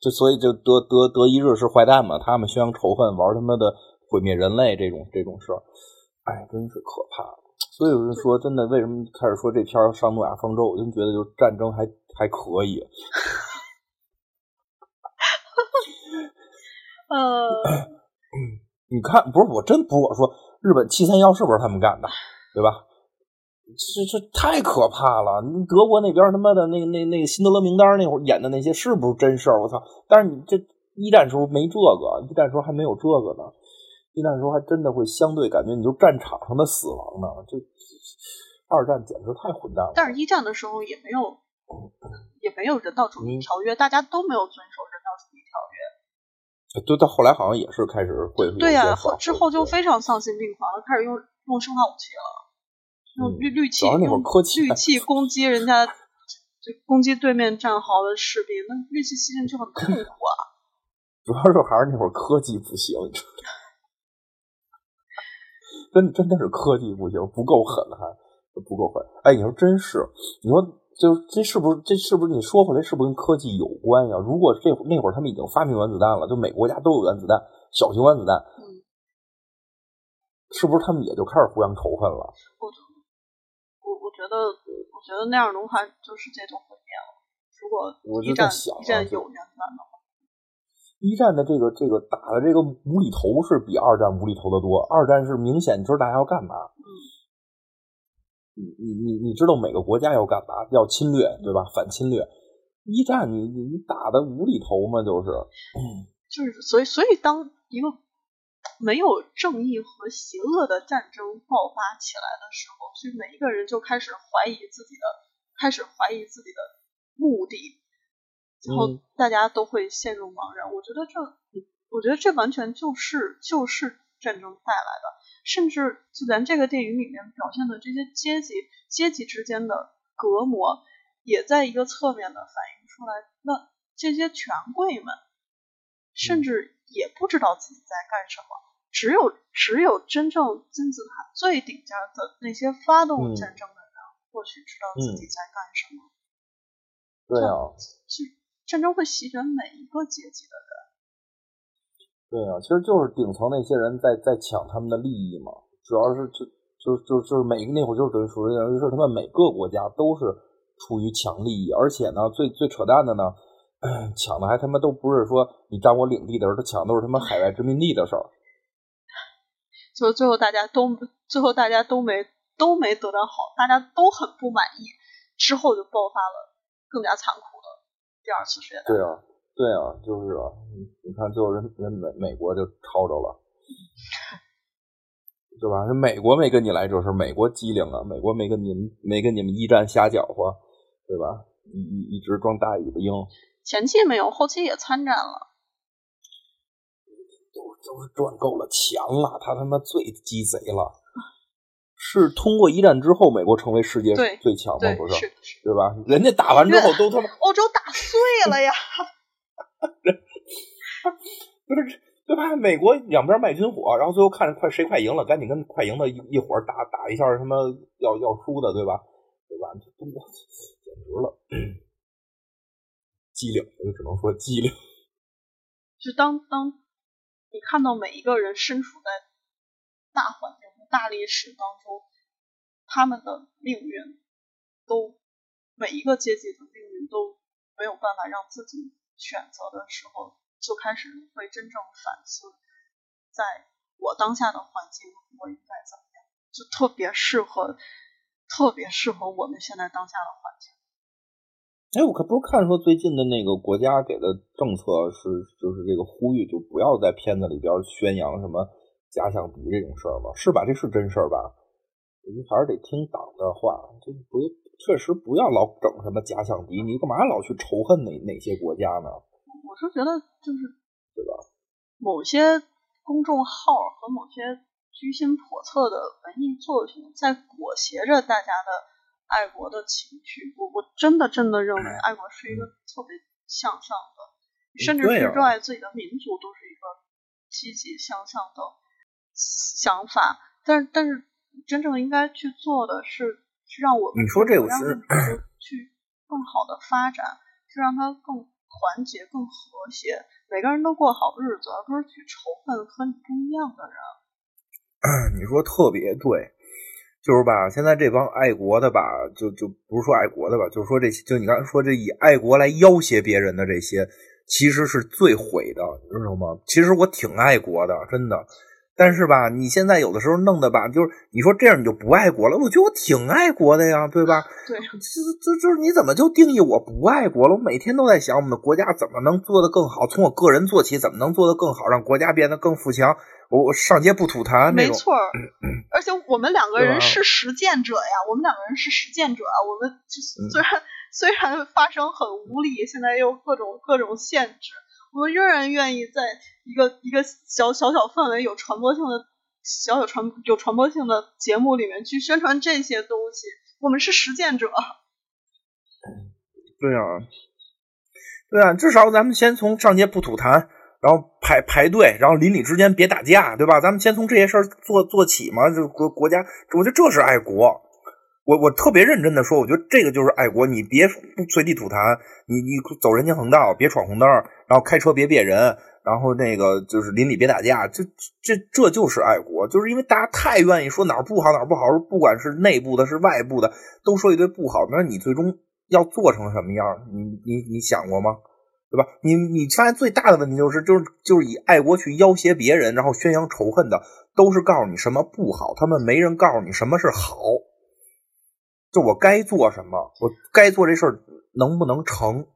就所以就德德德意日是坏蛋嘛，他们宣扬仇恨，玩他妈的毁灭人类这种这种事儿，哎，真是可怕。所以有人说，真的，为什么开始说这片儿上诺亚方舟？我就觉得就战争还还可以。呃，你看，不是我真不是我说，日本七三幺是不是他们干的？对吧？这这太可怕了！德国那边他妈的那那那个辛德勒名单那会儿演的那些是不是真事儿？我操！但是你这一战时候没这个，一战时候还没有这个呢。一战时候还真的会相对感觉你就战场上的死亡呢，这二战简直太混蛋了。但是，一战的时候也没有，也没有人道主义条约，大家都没有遵守人道主义条约。对，到后来好像也是开始会对呀，之后就非常丧心病狂了，开始用用生化武器了，用氯氯气，用氯气攻击人家，就攻击对面战壕的士兵，那氯气牺牲就很痛苦啊。主要是还是那会儿科技不行，你知道。真真的是科技不行，不够狠，还不够狠。哎，你说真是，你说就这是不是这是不是你说回来是不是跟科技有关呀？如果这那会儿他们已经发明原子弹了，就每个国家都有原子弹，小型原子弹，是不是他们也就开始互相仇恨了？我我我觉得，我觉得那样的话，就世界就毁灭了。如果一战一战有原子弹的话。一战的这个这个打的这个无厘头是比二战无厘头的多。二战是明显知道大家要干嘛。你你你你知道每个国家要干嘛？要侵略，对吧？反侵略。一战你你你打的无厘头嘛，就是。就是所以所以当一个没有正义和邪恶的战争爆发起来的时候，所以每一个人就开始怀疑自己的，开始怀疑自己的目的。然后大家都会陷入茫然。我觉得这，我觉得这完全就是就是战争带来的。甚至就咱这个电影里面表现的这些阶级阶级之间的隔膜，也在一个侧面的反映出来，那这些权贵们甚至也不知道自己在干什么，只有只有真正金字塔最顶尖的那些发动战争的人，或许知道自己在干什么。对啊，是战争会席卷每一个阶级的人。对啊，其实就是顶层那些人在在抢他们的利益嘛，主要是就就就就是每个那会儿就是等于属于等于是他们每个国家都是出于抢利益，而且呢，最最扯淡的呢，抢的还他妈都不是说你占我领地的事儿，他抢都是他妈海外殖民地的事儿。就最后大家都最后大家都没都没得到好，大家都很不满意，之后就爆发了。更加残酷的第二次世。对啊，对啊，就是啊，你看最后人人美美国就抄着了，对吧？美国没跟你来这事，美国机灵啊，美国没跟你们没跟你们一战瞎搅和，对吧？一一一直装大尾巴鹰。前期没有，后期也参战了。都都是赚够了钱了，他他妈最鸡贼了。是通过一战之后，美国成为世界最强吗？不是，对吧？人家打完之后都他妈欧洲打碎了呀！不是对吧？美国两边卖军火，然后最后看着快谁快赢了，赶紧跟快赢的一一伙打打一下，什么要要输的，对吧？对吧？中国简直了，机灵，我就只能说机灵。就当当你看到每一个人身处在大环境。大历史当中，他们的命运都每一个阶级的命运都没有办法让自己选择的时候，就开始会真正反思，在我当下的环境，我应该怎么样？就特别适合，特别适合我们现在当下的环境。哎，我可不是看说最近的那个国家给的政策是，就是这个呼吁，就不要在片子里边宣扬什么。假想敌这种事儿吗？是吧？这是真事儿吧？我们还是得听党的话，就不确实不要老整什么假想敌。你干嘛老去仇恨哪哪些国家呢？我是觉得就是对吧？某些公众号和某些居心叵测的文艺作品在裹挟着大家的爱国的情绪。我我真的真的认为爱国是一个特别向上的，甚至是热爱自己的民族都是一个积极向上的。想法，但但是真正应该去做的是，是让我们你说这个是去更好的发展，是让它更团结、更和谐，每个人都过好日子，而不是去仇恨和你不一样的人。你说特别对，就是吧？现在这帮爱国的吧，就就不是说爱国的吧，就是说这些，就你刚才说这以爱国来要挟别人的这些，其实是最毁的，你知道吗？其实我挺爱国的，真的。但是吧，你现在有的时候弄的吧，就是你说这样你就不爱国了。我觉得我挺爱国的呀，对吧？对，这这就是你怎么就定义我不爱国了？我每天都在想，我们的国家怎么能做得更好？从我个人做起，怎么能做得更好，让国家变得更富强？我我上街不吐痰，没错。而且我们两个人是实践者呀，我们两个人是实践者啊。我们虽然 虽然发声很无力，现在又各种各种限制。我们仍然愿意在一个一个小小小范围有传播性的小小传有传播性的节目里面去宣传这些东西。我们是实践者。对啊，对啊，至少咱们先从上街不吐痰，然后排排队，然后邻里之间别打架，对吧？咱们先从这些事儿做做起嘛。就国国家，我觉得这是爱国。我我特别认真的说，我觉得这个就是爱国。你别随地吐痰，你你走人行横道，别闯红灯，然后开车别别人，然后那个就是邻里别打架，这这这就是爱国。就是因为大家太愿意说哪儿不好哪儿不好，不管是内部的是外部的，都说一堆不好。那你最终要做成什么样？你你你想过吗？对吧？你你发现最大的问题就是就是就是以爱国去要挟别人，然后宣扬仇恨的，都是告诉你什么不好，他们没人告诉你什么是好。就我该做什么，我该做这事儿能不能成，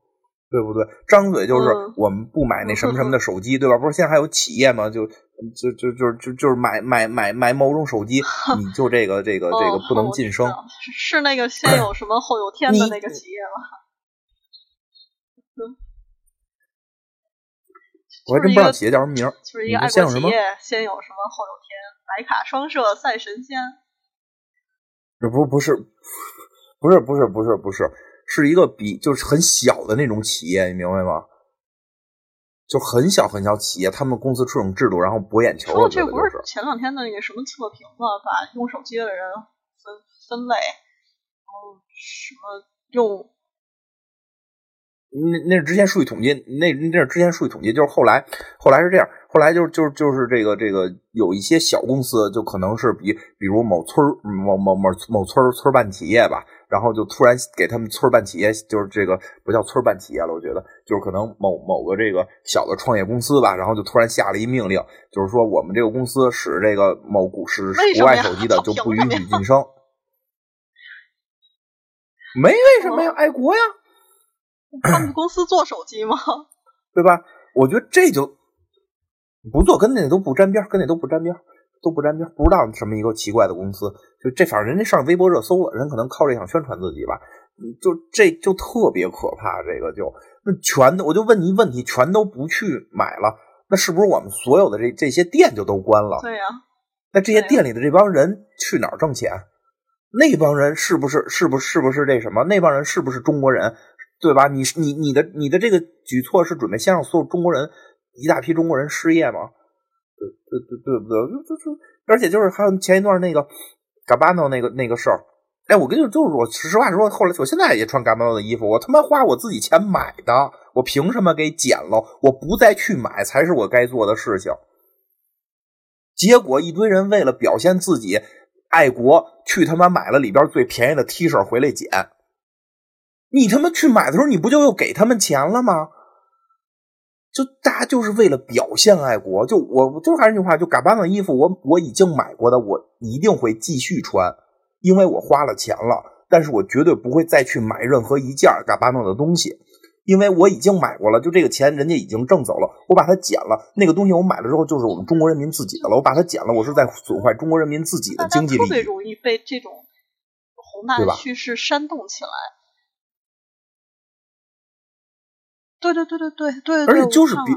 对不对？张嘴就是我们不买那什么什么的 手机，对吧？不是现在还有企业吗？就就就就就就是买买买买某种手机，你就这个这个这个不能晋升，是那个先有什么后有天的那个企业吗？我还真不知道企业叫什么名儿，就是一个爱国企业，先有什么后有天，白卡双摄赛神仙。这不不是，不是不是不是不是，是一个比就是很小的那种企业，你明白吗？就很小很小企业，他们公司出这种制度，然后博眼球。这不是前两天的那个什么测评吗？把用手机的人分分类，然后什么用那那是之前数据统计，那那是之前数据统计，就是后来后来是这样，后来就是就是就是这个这个有一些小公司，就可能是比比如某村儿某某某某村儿村办企业吧，然后就突然给他们村儿办企业，就是这个不叫村儿办企业了，我觉得就是可能某某个这个小的创业公司吧，然后就突然下了一命令，就是说我们这个公司使这个某股使为什么呀国外手机的 就不允许晋升，没为什么呀，爱国呀。他们公司做手机吗？对吧？我觉得这就不做，跟那都不沾边，跟那都不沾边，都不沾边，不知道什么一个奇怪的公司。就这，反正人家上微博热搜了，人可能靠这想宣传自己吧。嗯就这就特别可怕，这个就那全都，我就问你一问题，全都不去买了，那是不是我们所有的这这些店就都关了？对呀、那这些店里的这帮人去哪儿挣钱？那帮人是不是是不是是不是这什么？那帮人是不是中国人？对吧？你你你的你的这个举措是准备先让所有中国人一大批中国人失业吗？对对对对不对？就就而且就是还有前一段那个 g a b a n o 那个那个事儿，哎，我跟你说就是我实话实说，后来我现在也穿 g a b a n o 的衣服，我他妈花我自己钱买的，我凭什么给剪了？我不再去买才是我该做的事情。结果一堆人为了表现自己爱国，去他妈买了里边最便宜的 T 恤回来剪。你他妈去买的时候，你不就又给他们钱了吗？就大家就是为了表现爱国，就我就还是那句话，就嘎巴的衣服，我我已经买过的，我一定会继续穿，因为我花了钱了。但是我绝对不会再去买任何一件嘎巴诺的东西，因为我已经买过了，就这个钱人家已经挣走了，我把它捡了，那个东西我买了之后就是我们中国人民自己的了，我把它捡了，我是在损坏中国人民自己的经济利益。特别容易被这种宏大的叙事煽动起来。对对对对对对，而且就是比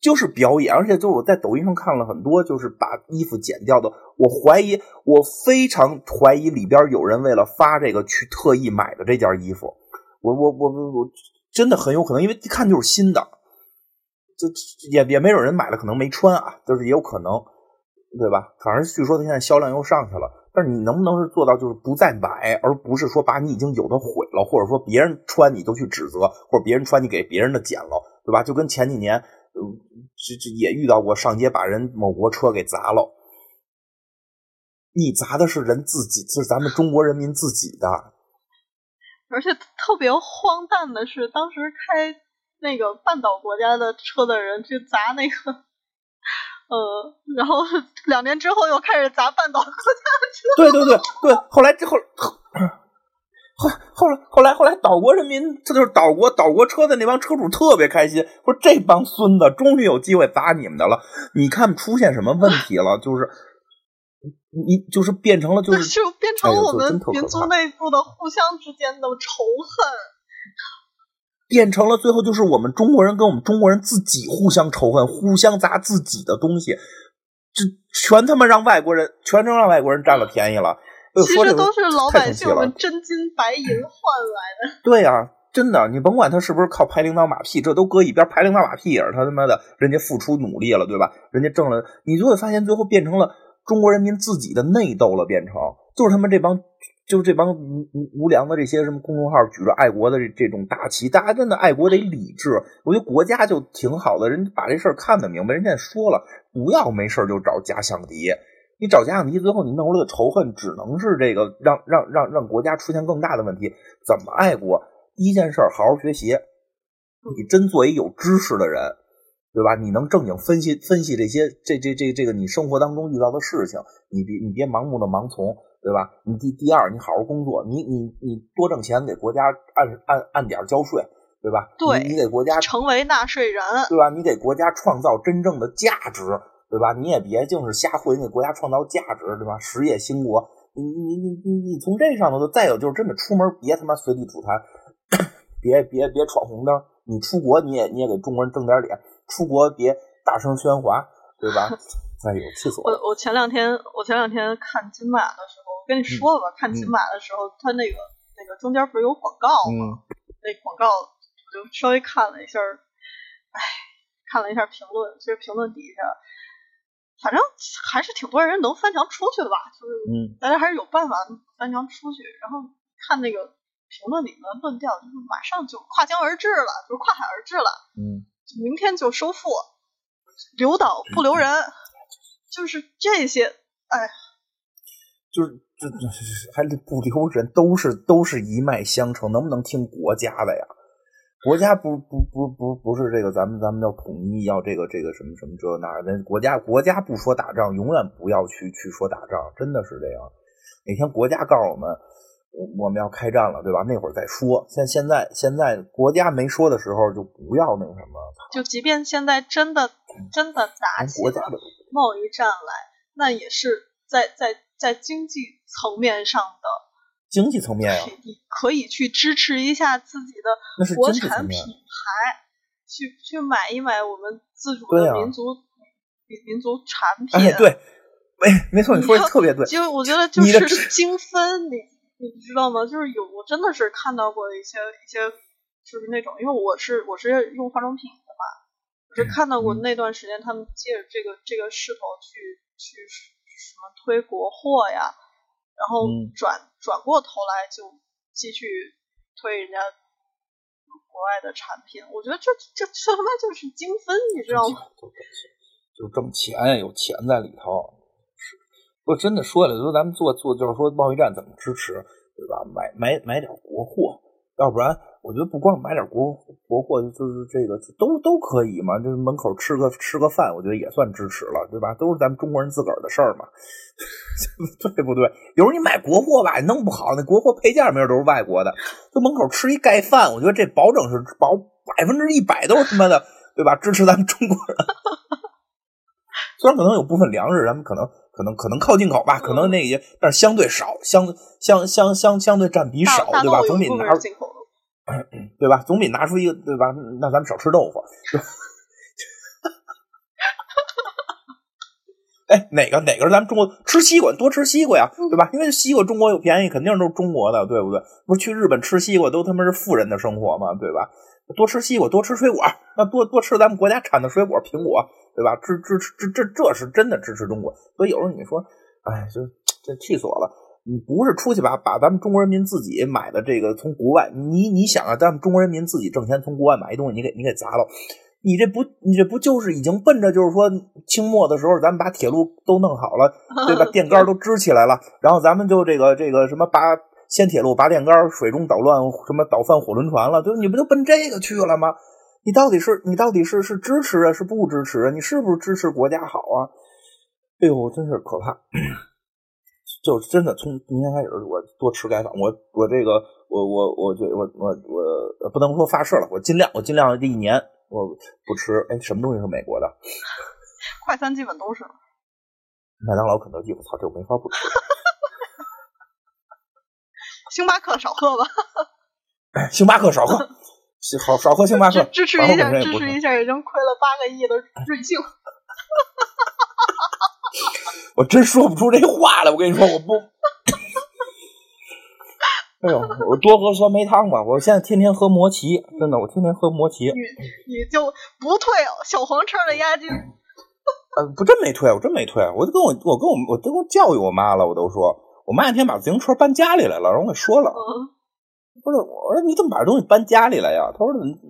就是表演，而且就是我在抖音上看了很多，就是把衣服剪掉的。我怀疑，我非常怀疑里边有人为了发这个去特意买的这件衣服。我我我我我真的很有可能，因为一看就是新的，就也也没准人买了可能没穿啊，就是也有可能，对吧？反正据说他现在销量又上去了。但是你能不能是做到就是不再买，而不是说把你已经有的毁了，或者说别人穿你都去指责，或者别人穿你给别人的捡了，对吧？就跟前几年，呃，这这也遇到过上街把人某国车给砸了，你砸的是人自己，是咱们中国人民自己的，而且特别荒诞的是，当时开那个半岛国家的车的人去砸那个，呃，然后 两年之后又开始砸半岛国家的车。对对对对，后来之后。后后来后来后来，岛国人民，这就是岛国岛国车的那帮车主特别开心，说这帮孙子终于有机会砸你们的了。你看出现什么问题了？就是你就是变成了就，是就变成我们民族内部的互相之间的仇恨。变成了最后就是我们中国人跟我们中国人自己互相仇恨，互相砸自己的东西，这全他妈让外国人，全都让外国人占了便宜了。其实都是老百姓们真金白银换来的。对呀、真的，你甭管他是不是靠拍领导马屁，这都搁一边，拍领导马屁也是他他妈的，人家付出努力了，对吧？人家挣了，你就会发现最后变成了中国人民自己的内斗了，变成就是他们这帮。就是这帮无无无良的这些什么公众号举着爱国的这这种大旗，大家真的爱国得理智。我觉得国家就挺好的，人把这事儿看得明白，人家也说了，不要没事儿就找假想敌。你找假想敌，最后你弄出来的仇恨只能是这个让让让让国家出现更大的问题。怎么爱国？第一件事儿，好好学习。你真做一有知识的人，对吧？你能正经分析分析这些这这这这个你生活当中遇到的事情，你别你别盲目的盲从，对吧？你第第二，你好好工作，你你你多挣钱，给国家按按按点儿交税，对吧？对你你给国家成为纳税人，对吧？你给国家创造真正的价值，对吧？你也别净是瞎混，你给国家创造价值，对吧？实业兴国，你你你你你从这上头的，再有就是真的出门别他妈随地吐痰，别别别闯红灯。你出国你也你也给中国人挣点脸，出国别大声喧哗，对吧？哎呦，气死我了！我我前两天我前两天看金马的时候，我跟你说了吧，看金马的时候，他那个那个中间不是有广告吗？嗯那广告我就稍微看了一下，哎，看了一下评论，其实评论底下，反正还是挺多人能翻墙出去的吧，就是嗯大家还是有办法翻墙出去。然后看那个评论里面的论调，就是马上就跨江而至了，就是跨海而至了，嗯，明天就收复，留岛不留人，就是这些，哎，就是这这还不留人，都是都是一脉相承，能不能听国家的呀？国家不不不不不是这个，咱们咱们要统一，要这个这个什么什么这那的。国家国家不说打仗，永远不要去去说打仗，真的是这样。哪天国家告诉我们，我我们要开战了，对吧？那会儿再说。现现在现在国家没说的时候，就不要那什么。就即便现在真的真的打起国家的贸易战来，那也是在在在经济层面上的，经济层面呀、你可以去支持一下自己的国产品。牌，去去买一买我们自主的民族、民民族产品。哎，对，没没错，你说的特别对。就我觉得就是精分，你你知道吗？就是有我真的是看到过一些一些，就是那种，因为我是我是用化妆品的嘛，我是看到过嗯那段时间他们借着这个这个势头去去什么推国货呀，然后嗯转、转过头来就继续推人家国外的产品，我觉得这这这他妈就是精分，你知道吗？就挣钱，有钱在里头。是，不真的说起来，说咱们做做就是说贸易战怎么支持，对吧？买买买点国货，要不然我觉得不光买点国国货，就是这个都都可以嘛。就是门口吃个吃个饭，我觉得也算支持了，对吧？都是咱们中国人自个儿的事儿嘛，对不对？有时候你买国货吧，弄不好那国货配件没准都是外国的，就门口吃一盖饭，我觉得这保证是保百分之一百都是他妈的，对吧？支持咱们中国人。虽然可能有部分粮食，咱们可能可能可能靠进口吧，可能那些，但是相对少，相相相相相对占比少，对吧？总比拿进口的。对吧？总比拿出一个对吧？那咱们少吃豆腐。哎，哪个哪个是咱们中国吃西瓜多吃西瓜呀，对吧？因为西瓜中国又便宜，肯定都是中国的，对不对？不是去日本吃西瓜都他妈是富人的生活嘛，对吧？多吃西瓜，多吃水果，那多多吃咱们国家产的水果，苹果，对吧？支支持这这这是真的支持中国。所以有时候你说，哎，这这气死我了。你不是出去把把咱们中国人民自己买的这个从国外，你你想啊，咱们中国人民自己挣钱从国外买一东西，你给你给砸了，你这不你这不就是已经奔着就是说清末的时候，咱们把铁路都弄好了，对吧？电杆都支起来了，然后咱们就这个这个什么拔掀铁路、拔电杆、水中捣乱，什么倒翻火轮船了，对吧？你不就奔这个去了吗？你到底是你到底是是支持啊，是不支持啊？你是不是支持国家好啊？哎呦，真是可怕！就是真的从明天开始，我多吃盖饭。我我这个我我我觉我我我不能说发誓了，我尽量我尽量这一年我不吃。哎，什么东西是美国的？快餐基本都是。麦当劳、肯德基，我操，这我没法不吃。星巴克少喝吧，哎星巴克少喝，好少喝星巴克，支支持一下，支持一下已经亏了八个亿的瑞幸。我真说不出这话来，我跟你说，我不。哎呦，我多喝酸梅汤吧！我现在天天喝魔奇，真的，我天天喝魔奇。你你就不退小黄车的押金？呃，不真没退，我真没退，我就跟我我跟我我都教育我妈了，我都说，我妈那天把自行车搬家里来了，然后我给说了，嗯，不是，我说你怎么把这东西搬家里来呀？她说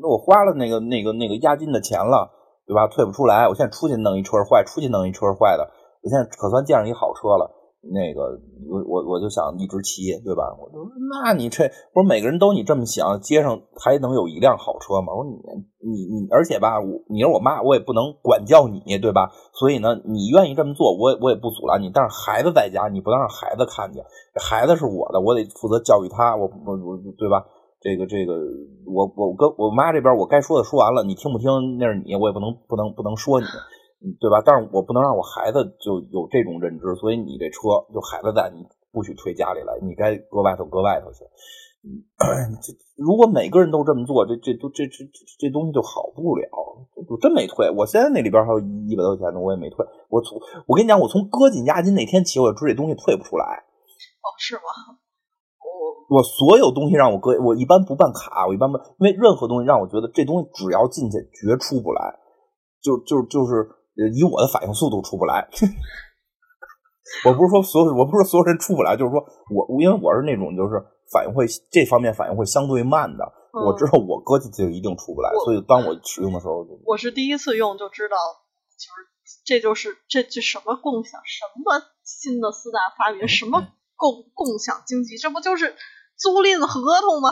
我花了那个那个那个押金的钱了，对吧？退不出来，我现在出去弄一车坏，出去弄一车坏的，我现在可算见上一好车了。那个我我我就想一直骑，对吧？我说那你这不是每个人都你这么想，街上还能有一辆好车吗？我说你你你，而且吧，我你是我妈，我也不能管教你，对吧？所以呢，你愿意这么做，我我也不阻拦你。但是孩子在家，你不能让孩子看见，孩子是我的，我得负责教育他，我我我对吧？这个这个，我我跟我妈这边我该说的说完了，你听不听那是你，我也不能不能不能说你。嗯，对吧？但是我不能让我孩子就有这种认知，所以你这车就孩子在，你不许推家里来，你该搁外头搁外头去。嗯，这如果每个人都这么做，这这都这这这这东西就好不了。我真没退，我现在那里边还有一百多块钱呢，我也没退。我从我跟你讲，我从搁进押金那天起，我就知道这东西退不出来。哦，是吗？我我所有东西让我搁，我一般不办卡，我一般不，因为任何东西让我觉得这东西只要进去绝出不来，就就就是以我的反应速度出不来。我不是说所有，我不是说所有人出不来，就是说我，因为我是那种就是反应会这方面反应会相对慢的，我知道我搁进去就一定出不来，所以当我使用的时候，我是第一次用就知道，就是这就是这这什么共享，什么新的四大发明，什么共共享经济，这不就是租赁合同吗？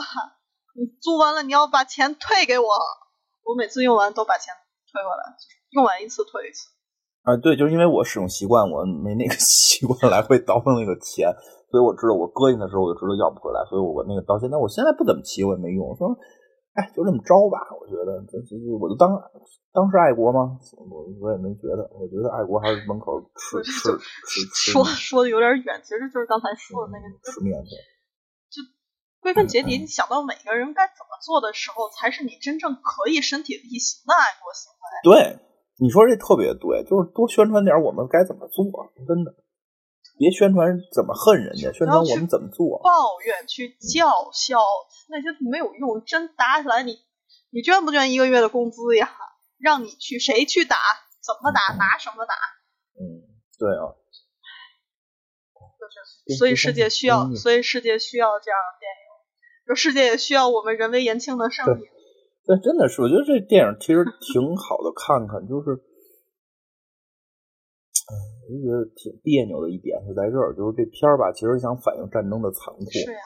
你租完了你要把钱退给我，我每次用完都把钱退回来，用完一次退一次。啊，对，就是因为我使用习惯，我没那个 习惯来回倒腾那个钱，所以我知道我搁进的时候我就知道要不回来，所以我那个到现在，我现在不怎么骑，我也没用。说，哎，就这么着吧，我觉得这这我就当当是爱国吗？我我也没觉得，我觉得爱国还是门口吃吃吃。说说的有点远，其实就是刚才说的那个吃面去。就归根结底，你想到每个人该怎么做的时候，才是你真正可以身体力行的爱国行为。对。你说这特别对，就是多宣传点我们该怎么做，真的，别宣传怎么恨人家，宣传我们怎么做。抱怨去叫嚣那些没有用，真打起来你你捐不捐一个月的工资呀？让你去谁去打？怎么打？拿什么打？嗯，对啊。所以世界需要，所以世界需要这样的电影，就世界也需要我们人微言轻的声音。对，真的是，我觉得这电影其实挺好的，看看就是，嗯，我就觉得挺别扭的一点是在这儿，就是这片儿吧，其实想反映战争的残酷。是呀，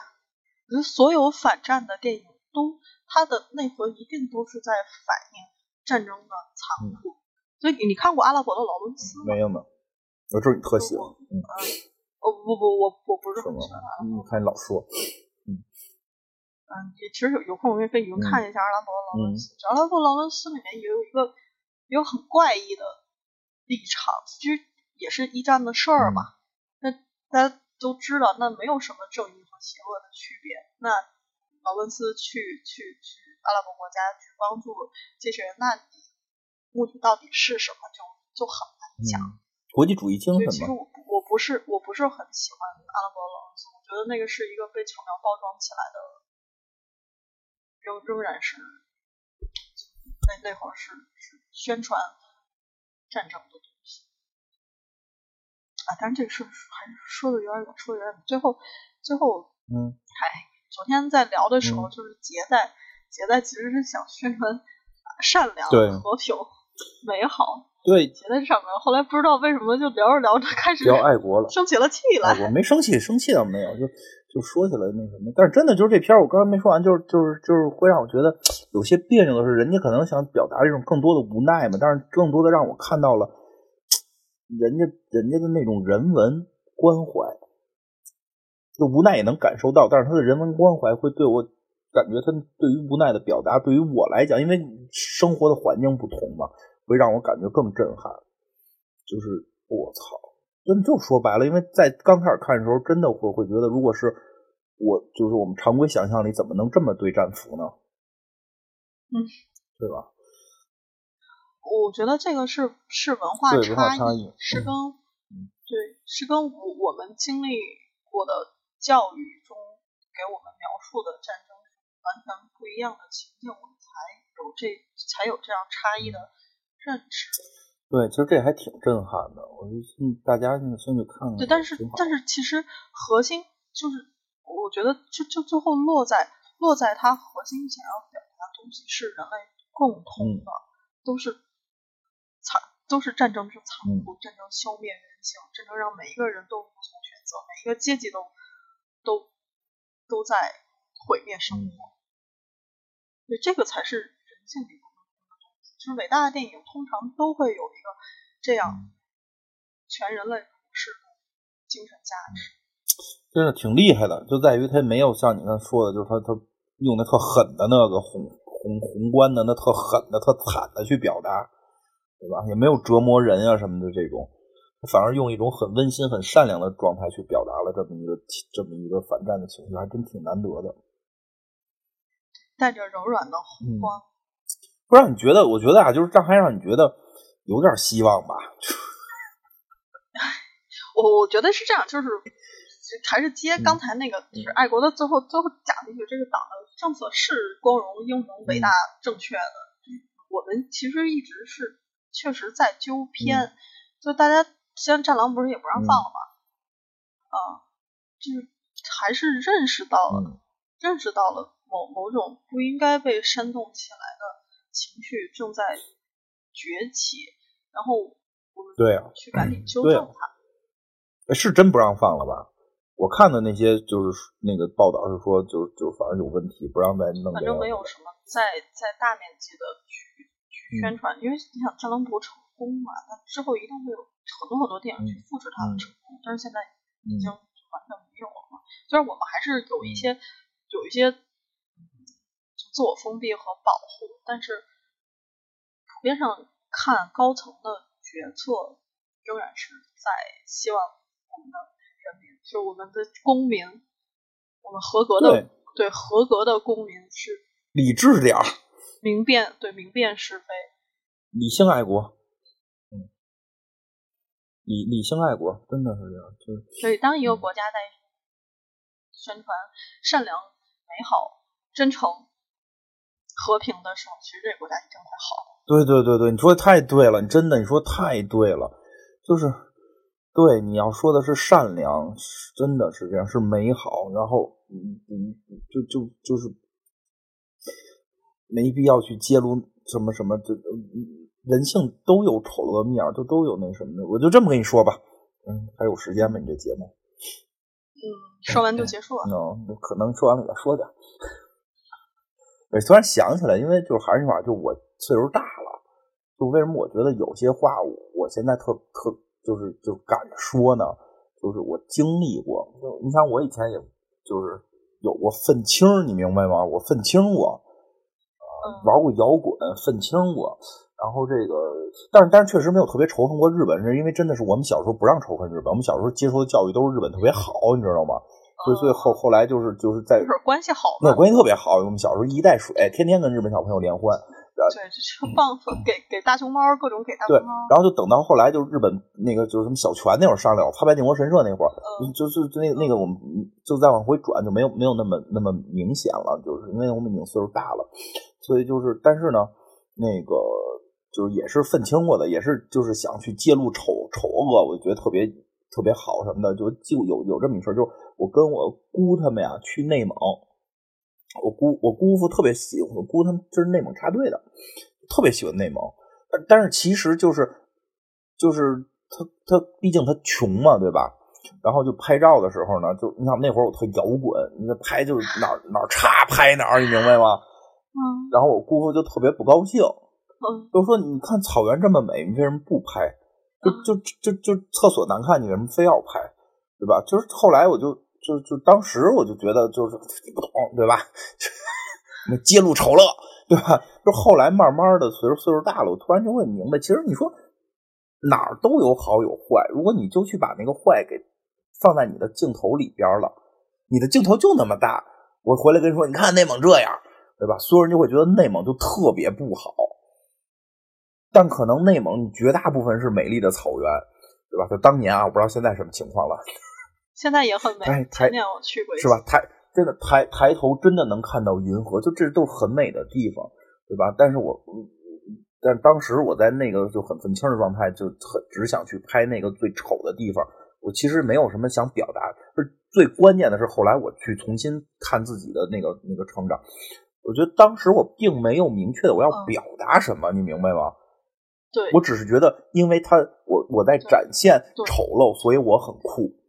我觉得所有反战的电影都，它的内核一定都是在反映战争的残酷。所以你看过《阿拉伯的劳伦斯》没有呢？我知道你特喜欢，嗯，哦不不，我我不是很喜欢。你看你老说。嗯，也其实有有空我也可以去看一下《阿拉伯劳伦斯》。《阿拉伯劳伦斯》里面也有一个有很怪异的立场，其实也是一战的事儿嘛。那大家都知道，那没有什么正义和邪恶的区别。那劳伦斯去去去阿拉伯国家去帮助这些人，那你目的到底是什么？就就很难讲。国际主义精神其实我我不是我不是很喜欢阿拉伯劳伦斯，我觉得那个是一个被巧妙包装起来的。仍仍然是那那会儿是是宣传战争的东西啊，但是这个事还是说的有点远，说的有点远。最后最后，嗯，嗨，昨天在聊的时候，就是杰在杰在其实是想宣传善良、和平、美好。对，杰在上面。后来不知道为什么就聊着聊着开始聊爱国了，生起了气来。我没生气，生气倒没有，就。就说起来那什么，但是真的就是这片儿，我刚才没说完，就是就是就是会让我觉得有些别扭的是，人家可能想表达这种更多的无奈嘛，但是更多的让我看到了人家人家的那种人文关怀，就无奈也能感受到，但是他的人文关怀会对我感觉他对于无奈的表达，对于我来讲，因为生活的环境不同嘛，会让我感觉更震撼，就是我操。真就说白了，因为在刚开始看的时候，真的会会觉得，如果是我，就是我们常规想象里，怎么能这么对战俘呢？嗯，对吧？我觉得这个是是文化差异，是跟对是跟我我们经历过的教育中给我们描述的战争完全不一样的情境，我们才有这才有这样差异的认知。对，其实这还挺震撼的，我觉得大家现在先去看看。对，但是但是其实核心就是，我觉得就就最后落在落在它核心想要表达的东西是人类共同的，都是残都是战争之残酷，战争消灭人性，战争让每一个人都无从选择，每一个阶级都都都在毁灭生活。对，这个才是人性里。就是伟大的电影通常都会有一个这样全人类是精神价值，真是挺厉害的。就在于他没有像你刚才说的，就是他他用的特狠的那个宏宏宏观的那特狠的特惨的去表达，对吧？也没有折磨人啊什么的这种，反而用一种很温馨、很善良的状态去表达了这么一个这么一个反战的情绪，还真挺难得的。带着柔软的红光。不让你觉得，我觉得啊，就是这还让你觉得有点希望吧。我我觉得是这样，就是还是接刚才那个，就是爱国的最后最后讲了一句，这个党的政策是光荣、英勇、伟大、正确的。我们其实一直是确实在纠偏，就大家现在战狼不是也不让放了吗？啊，就是还是认识到了，认识到了某某种不应该被煽动起来的情绪正在崛起，然后我们对啊，去赶紧纠正它。是真不让放了吧？我看的那些就是那个报道是说，就就反正有问题，不让再弄。反正没有什么在在大面积的去去宣传，因为你想《战狼》不成功嘛，他之后一定会有很多很多电影去复制它的成功，但是现在已经完全没有了嘛。虽然我们还是有一些有一些自我封闭和保护，但是普遍上看，高层的决策仍然是在希望我们的人民。就我们的公民，我们合格的对合格的公民是理智点儿，明辨对明辨是非，理性爱国，嗯，理理性爱国真的是这样，就所以当一个国家在宣传善良、美好、真诚、和平的时候，其实这个国家一定会好。对对对对，你说的太对了，你真的你说太对了，就是。对，你要说的是善良，真的是这样，是美好。然后，嗯嗯，就就就是没必要去揭露什么什么，就人性都有丑恶面儿，就都有那什么的。我就这么跟你说吧，嗯，还有时间吗？你这节目？嗯，说完就结束了。嗯，可能说完了再说点。我突然想起来，因为就是还是那句话，就我岁数大了，就为什么我觉得有些话，我现在特特。就是就敢说呢，就是我经历过，就你想我以前也就是有过愤青，你明白吗？我愤青过，啊玩过摇滚，愤青过，然后这个，但是但是确实没有特别仇恨过日本，是因为真的是我们小时候不让仇恨日本，我们小时候接受的教育都是日本特别好，你知道吗？所以所以后后来就是就是在关系好，那关系特别好，我们小时候一袋水，天天跟日本小朋友联欢。对，就放 给给大熊猫，各种给大熊猫。然后就等到后来，就日本那个就是什么小泉那会儿上来了，擦白靖国神社那会儿，就就就那那个我们就再往回转，就没有没有那么那么明显了，就是因为我们已经岁数大了，所以就是但是呢，那个就是也是愤青过的，也是就是想去揭露丑丑恶，我觉得特别特别好什么的，就就有有这么一事，就是我跟我姑他们呀去内蒙。我姑我姑父特别喜欢，我姑他们就是内蒙插队的，特别喜欢内蒙。但但是其实就是就是他他毕竟他穷嘛，对吧？然后就拍照的时候呢，就你想那会儿我特摇滚，你拍就是哪哪插拍哪儿，你明白吗？嗯。然后我姑父就特别不高兴，嗯，就说你看草原这么美，你为什么不拍？就就就就厕所难看，你为什么非要拍？对吧？就是后来我就。就就当时我就觉得就是你不懂对吧？揭露丑恶对吧？就后来慢慢的随着岁数大了，我突然就会明白，其实你说哪儿都有好有坏。如果你就去把那个坏给放在你的镜头里边了，你的镜头就那么大，我回来跟你说，你看内蒙这样，对吧？所有人就会觉得内蒙就特别不好。但可能内蒙绝大部分是美丽的草原，对吧？就当年啊，我不知道现在什么情况了。现在也很美，前年我去过，是吧？抬真的抬抬头，真的能看到银河，就这都是很美的地方，对吧？但是我，但当时我在那个就很愤青的状态，就很只想去拍那个最丑的地方。我其实没有什么想表达，是最关键的是后来我去重新看自己的那个那个成长，我觉得当时我并没有明确的我要表达什么，你明白吗？对，我只是觉得，因为他我我在展现丑陋，所以我很酷。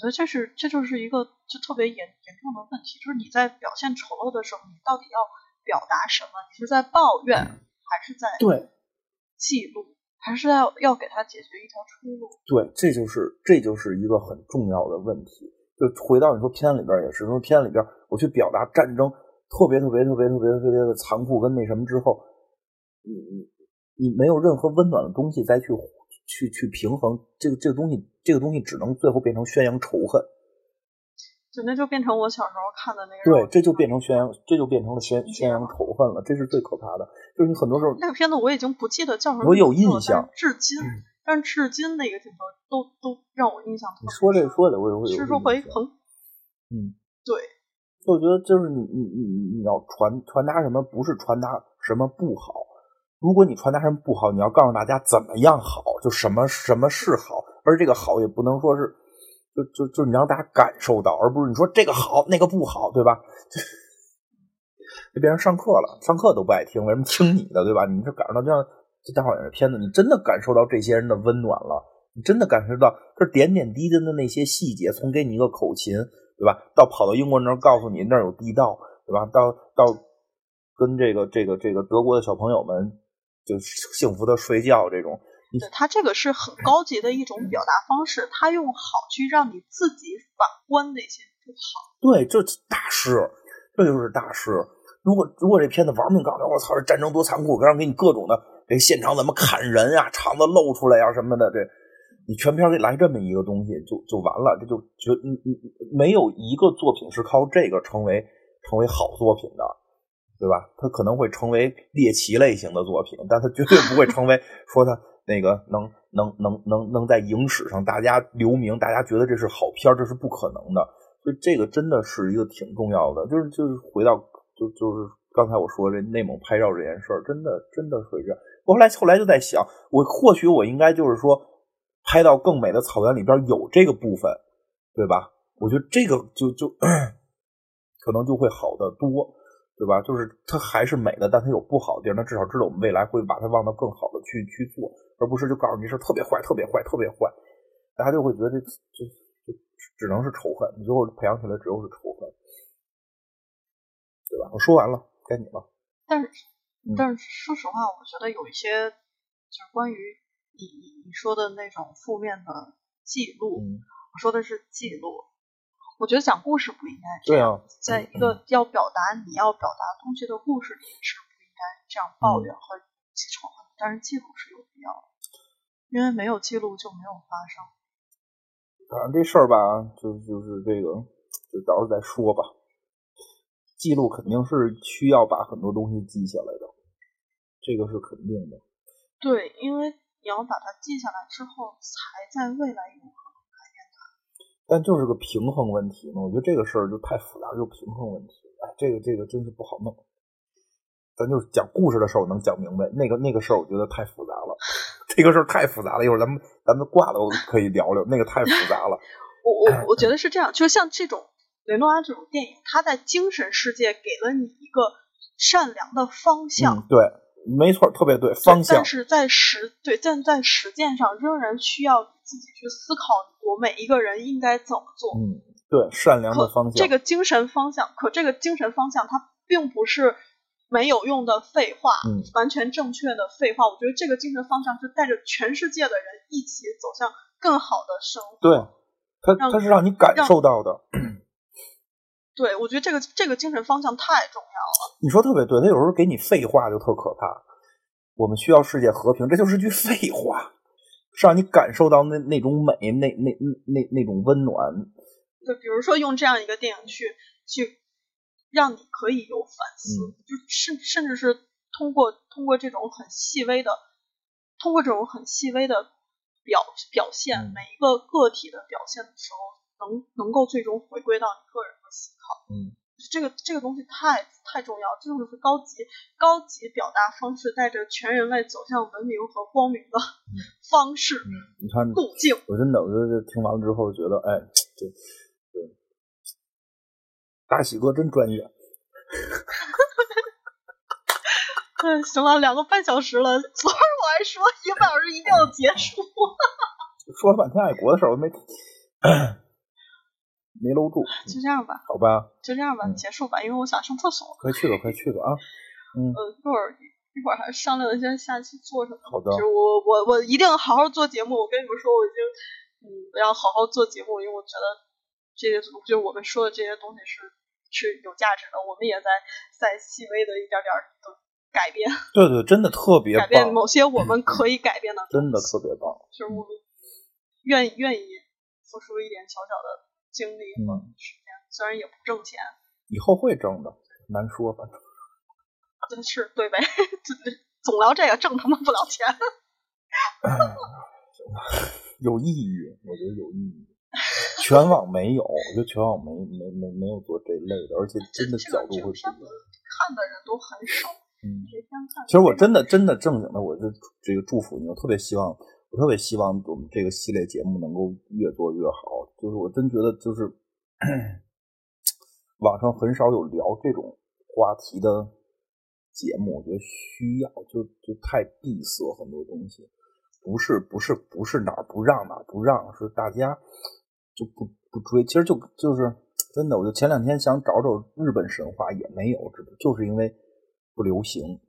我觉得这是这就是一个就特别严严重的问题，就是你在表现丑陋的时候，你到底要表达什么？你是在抱怨，还是在对记录，还是要要给他解决一条出路？对，这就是这就是一个很重要的问题。就回到你说片里边也是，说片里边我去表达战争特别特别特别特别特别的残酷跟那什么之后，你你你没有任何温暖的东西再去。去去平衡这个这个东西，这个东西只能最后变成宣扬仇恨，就那就变成我小时候看的那个。对，这就变成宣扬，这就变成了宣宣扬仇恨了，这是最可怕的。就是你很多时候那个片子我已经不记得叫什么，我有印象，至今。但是至今那个镜头都都让我印象特别你说这深说的，我也会有是说回印象横嗯，对，就我觉得就是你你你你你要传传达什么，不是传达什么不好。如果你传达什么不好，你要告诉大家怎么样好，就什么什么是好，而这个好也不能说是，就就就你让大家感受到，而不是你说这个好那个不好，对吧？就变成上课了，上课都不爱听，为什么听你的，对吧？你这感受到这样这大好演的片子，你真的感受到这些人的温暖了，你真的感受到这点点滴滴的那些细节，从给你一个口琴，对吧？到跑到英国那儿告诉你那儿有地道，对吧？到到跟这个这个这个德国的小朋友们就幸福的睡觉这种，对他这个是很高级的一种表达方式，他用好去让你自己反观那些不好。对，这大师，这就是大师。如果如果这片子玩命告诉你，我操，这战争多残酷，让给你各种的这现场怎么砍人啊、肠子露出来呀、什么的，这你全片给来这么一个东西，就就完了，这就就你你没有一个作品是靠这个成为成为好作品的，对吧？它可能会成为猎奇类型的作品，但它绝对不会成为 说它那个能能能能能在影史上大家留名，大家觉得这是好片儿，这是不可能的。所以这个真的是一个挺重要的，就是就是回到就就是刚才我说这内蒙拍照这件事儿，真的真的会这样。我后来后来就在想，我或许我应该就是说，拍到更美的草原里边有这个部分，对吧？我觉得这个就就 可能就会好得多，对吧？就是它还是美的，但它有不好的地儿，那至少知道我们未来会把它往到更好的去去做，而不是就告诉你是特别坏、特别坏、特别坏，大家就会觉得这这就只能是仇恨，你最后培养起来只有是仇恨，对吧？我说完了，该你了。但是嗯但是说实话，我觉得有一些就是关于你你你说的那种负面的记录，嗯，我说的是记录。我觉得讲故事不应该这对样，啊，在一个要表达你要表达东西的故事里是不应该这样抱嗯怨和起仇恨，但是记录是有必要的，因为没有记录就没有发生。反正这事儿吧，就就是这个，就到时候再说吧。记录肯定是需要把很多东西记下来的，这个是肯定的。对，因为你要把它记下来之后，才在未来有可能。但就是个平衡问题嘛，我觉得这个事儿就太复杂，就平衡问题。哎，这个这个真是不好弄。咱就是讲故事的时候能讲明白，那个那个事儿我觉得太复杂了，这个事儿太复杂了。一会儿咱们咱们挂了可以聊聊，那个太复杂了。我我 我觉得是这样，就像这种雷诺阿这种电影，它在精神世界给了你一个善良的方向，嗯，对，没错，特别对，方向但。是在实对，但在实践上仍然需要你自己去思考，我每一个人应该怎么做。嗯，对，善良的方向。这个精神方向，可这个精神方向它并不是没有用的废话，嗯完全正确的废话。我觉得这个精神方向是带着全世界的人一起走向更好的生活。对，它让它是让你感受到的。对，我觉得这个这个精神方向太重要了。你说特别对，他有时候给你废话就特可怕。我们需要世界和平，这就是句废话，是让你感受到那那种美，那那那那种温暖。就比如说用这样一个电影去去让你可以有反思，嗯就甚甚至是通过通过这种很细微的，通过这种很细微的表表现，嗯每一个个体的表现的时候，能能够最终回归到你个人的思考。嗯，这个这个东西太太重要，这就是高级高级表达方式，带着全人类走向文明和光明的 方式、你看，路径。我真的，我这听完了之后觉得，哎，对对，大喜哥真专业。嗯，行了，两个半小时了。昨儿我还说一个半小时一定要结束。说了半天爱国的事儿，我没没搂住，就这样吧，好吧？就这样吧，嗯结束吧，因为我想上厕所。快去吧，快去吧啊！嗯，呃，一会儿一会儿还商量一下下期做什么。好的就是我我我一定好好做节目。我跟你们说，我已经嗯要好好做节目，因为我觉得这些就是我们说的这些东西是是有价值的。我们也在在细微的一点点的改变，对对，真的特别改变，某些我们可以改变的。真的特别棒。就是我们愿意愿意付出一点小小的精力和嗯时间，虽然也不挣钱，以后会挣的，难说，反正。真是对呗？总聊这个挣他妈不了钱。有意义，我觉得有意义。全网没有，我觉得全网没没没没有做这类的，而且真的角度会不一样。看的人都很少。其实我真的真的正经的，我就这个祝福你，我特别希望，我特别希望我们这个系列节目能够越做越好。就是我真觉得，就是 网上很少有聊这种话题的节目，我觉得需要，就就太闭塞很多东西。不是不是不是哪儿不让哪儿不让，是大家就不不追。其实就就是真的，我就前两天想找找日本神话也没有，就是因为不流行，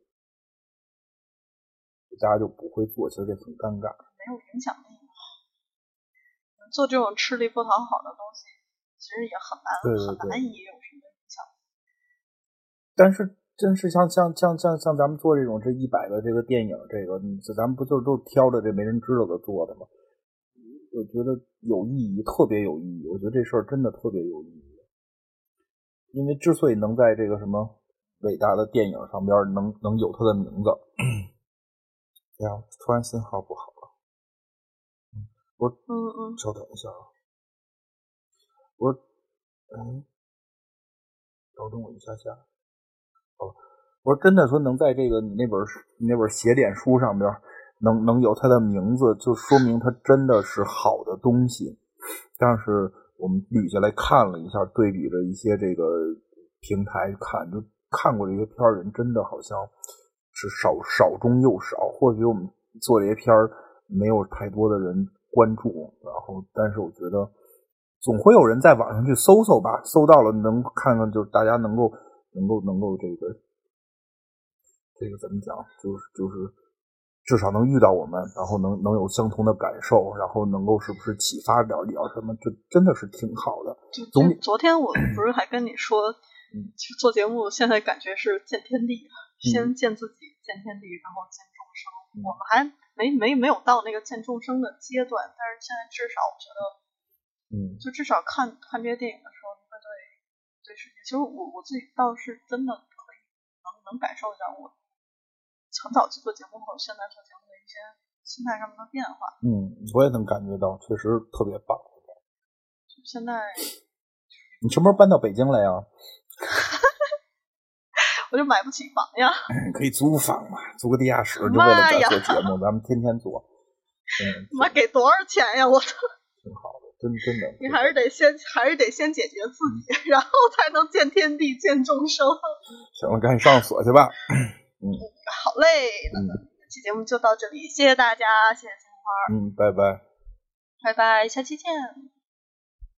大家就不会做。其实这很尴尬，没有影响力。做这种吃力不讨好的东西，其实也很难对对很难以有什么影响。但是。真是像像像像像咱们做这种这一百个这个电影，这个这咱们不就都挑着这没人知道的做的吗？我觉得有意义，特别有意义。我觉得这事儿真的特别有意义，因为之所以能在这个什么伟大的电影上边能能有他的名字，哎呀，突然信号不好了，我嗯嗯，稍等一下啊，我嗯，稍等我一下下。我说真的，说能在这个你那本你那本写点书上边能能有他的名字，就说明他真的是好的东西。但是我们捋下来看了一下，对比着一些这个平台看，就看过这些片儿人真的好像是少少中又少。或许我们做这些片儿没有太多的人关注，然后但是我觉得总会有人在网上去搜搜吧，搜到了能看看，就是大家能够。能够能够这个这个怎么讲？就是就是至少能遇到我们，然后能能有相同的感受，然后能够是不是启发点点什么？这真的是挺好的。就总昨天我不是还跟你说，其实做节目现在感觉是见天地，先见自己，见天地，然后见众生。我们还没没没有到那个见众生的阶段，但是现在至少我觉得，嗯，就至少看看这些电影的时候，你会对。对世界，其实我我自己倒是真的可以能能感受一下我很早期做节目和现在做节目的一些心态上面的变化。嗯，我也能感觉到，确实特别棒。就现在，你什么时候搬到北京来呀？我就买不起房呀。可以租房嘛，租个地下室，就为了咱做节目，咱们天天做。嗯，妈给多少钱呀？我操！挺好的。真真的，你还是得先，还是得先解决自己，然后才能见天地，见众生。行了，赶紧上锁去吧。嗯，好嘞，那本期节目就到这里，谢谢大家，谢谢金花。嗯，拜拜，拜拜，下期见。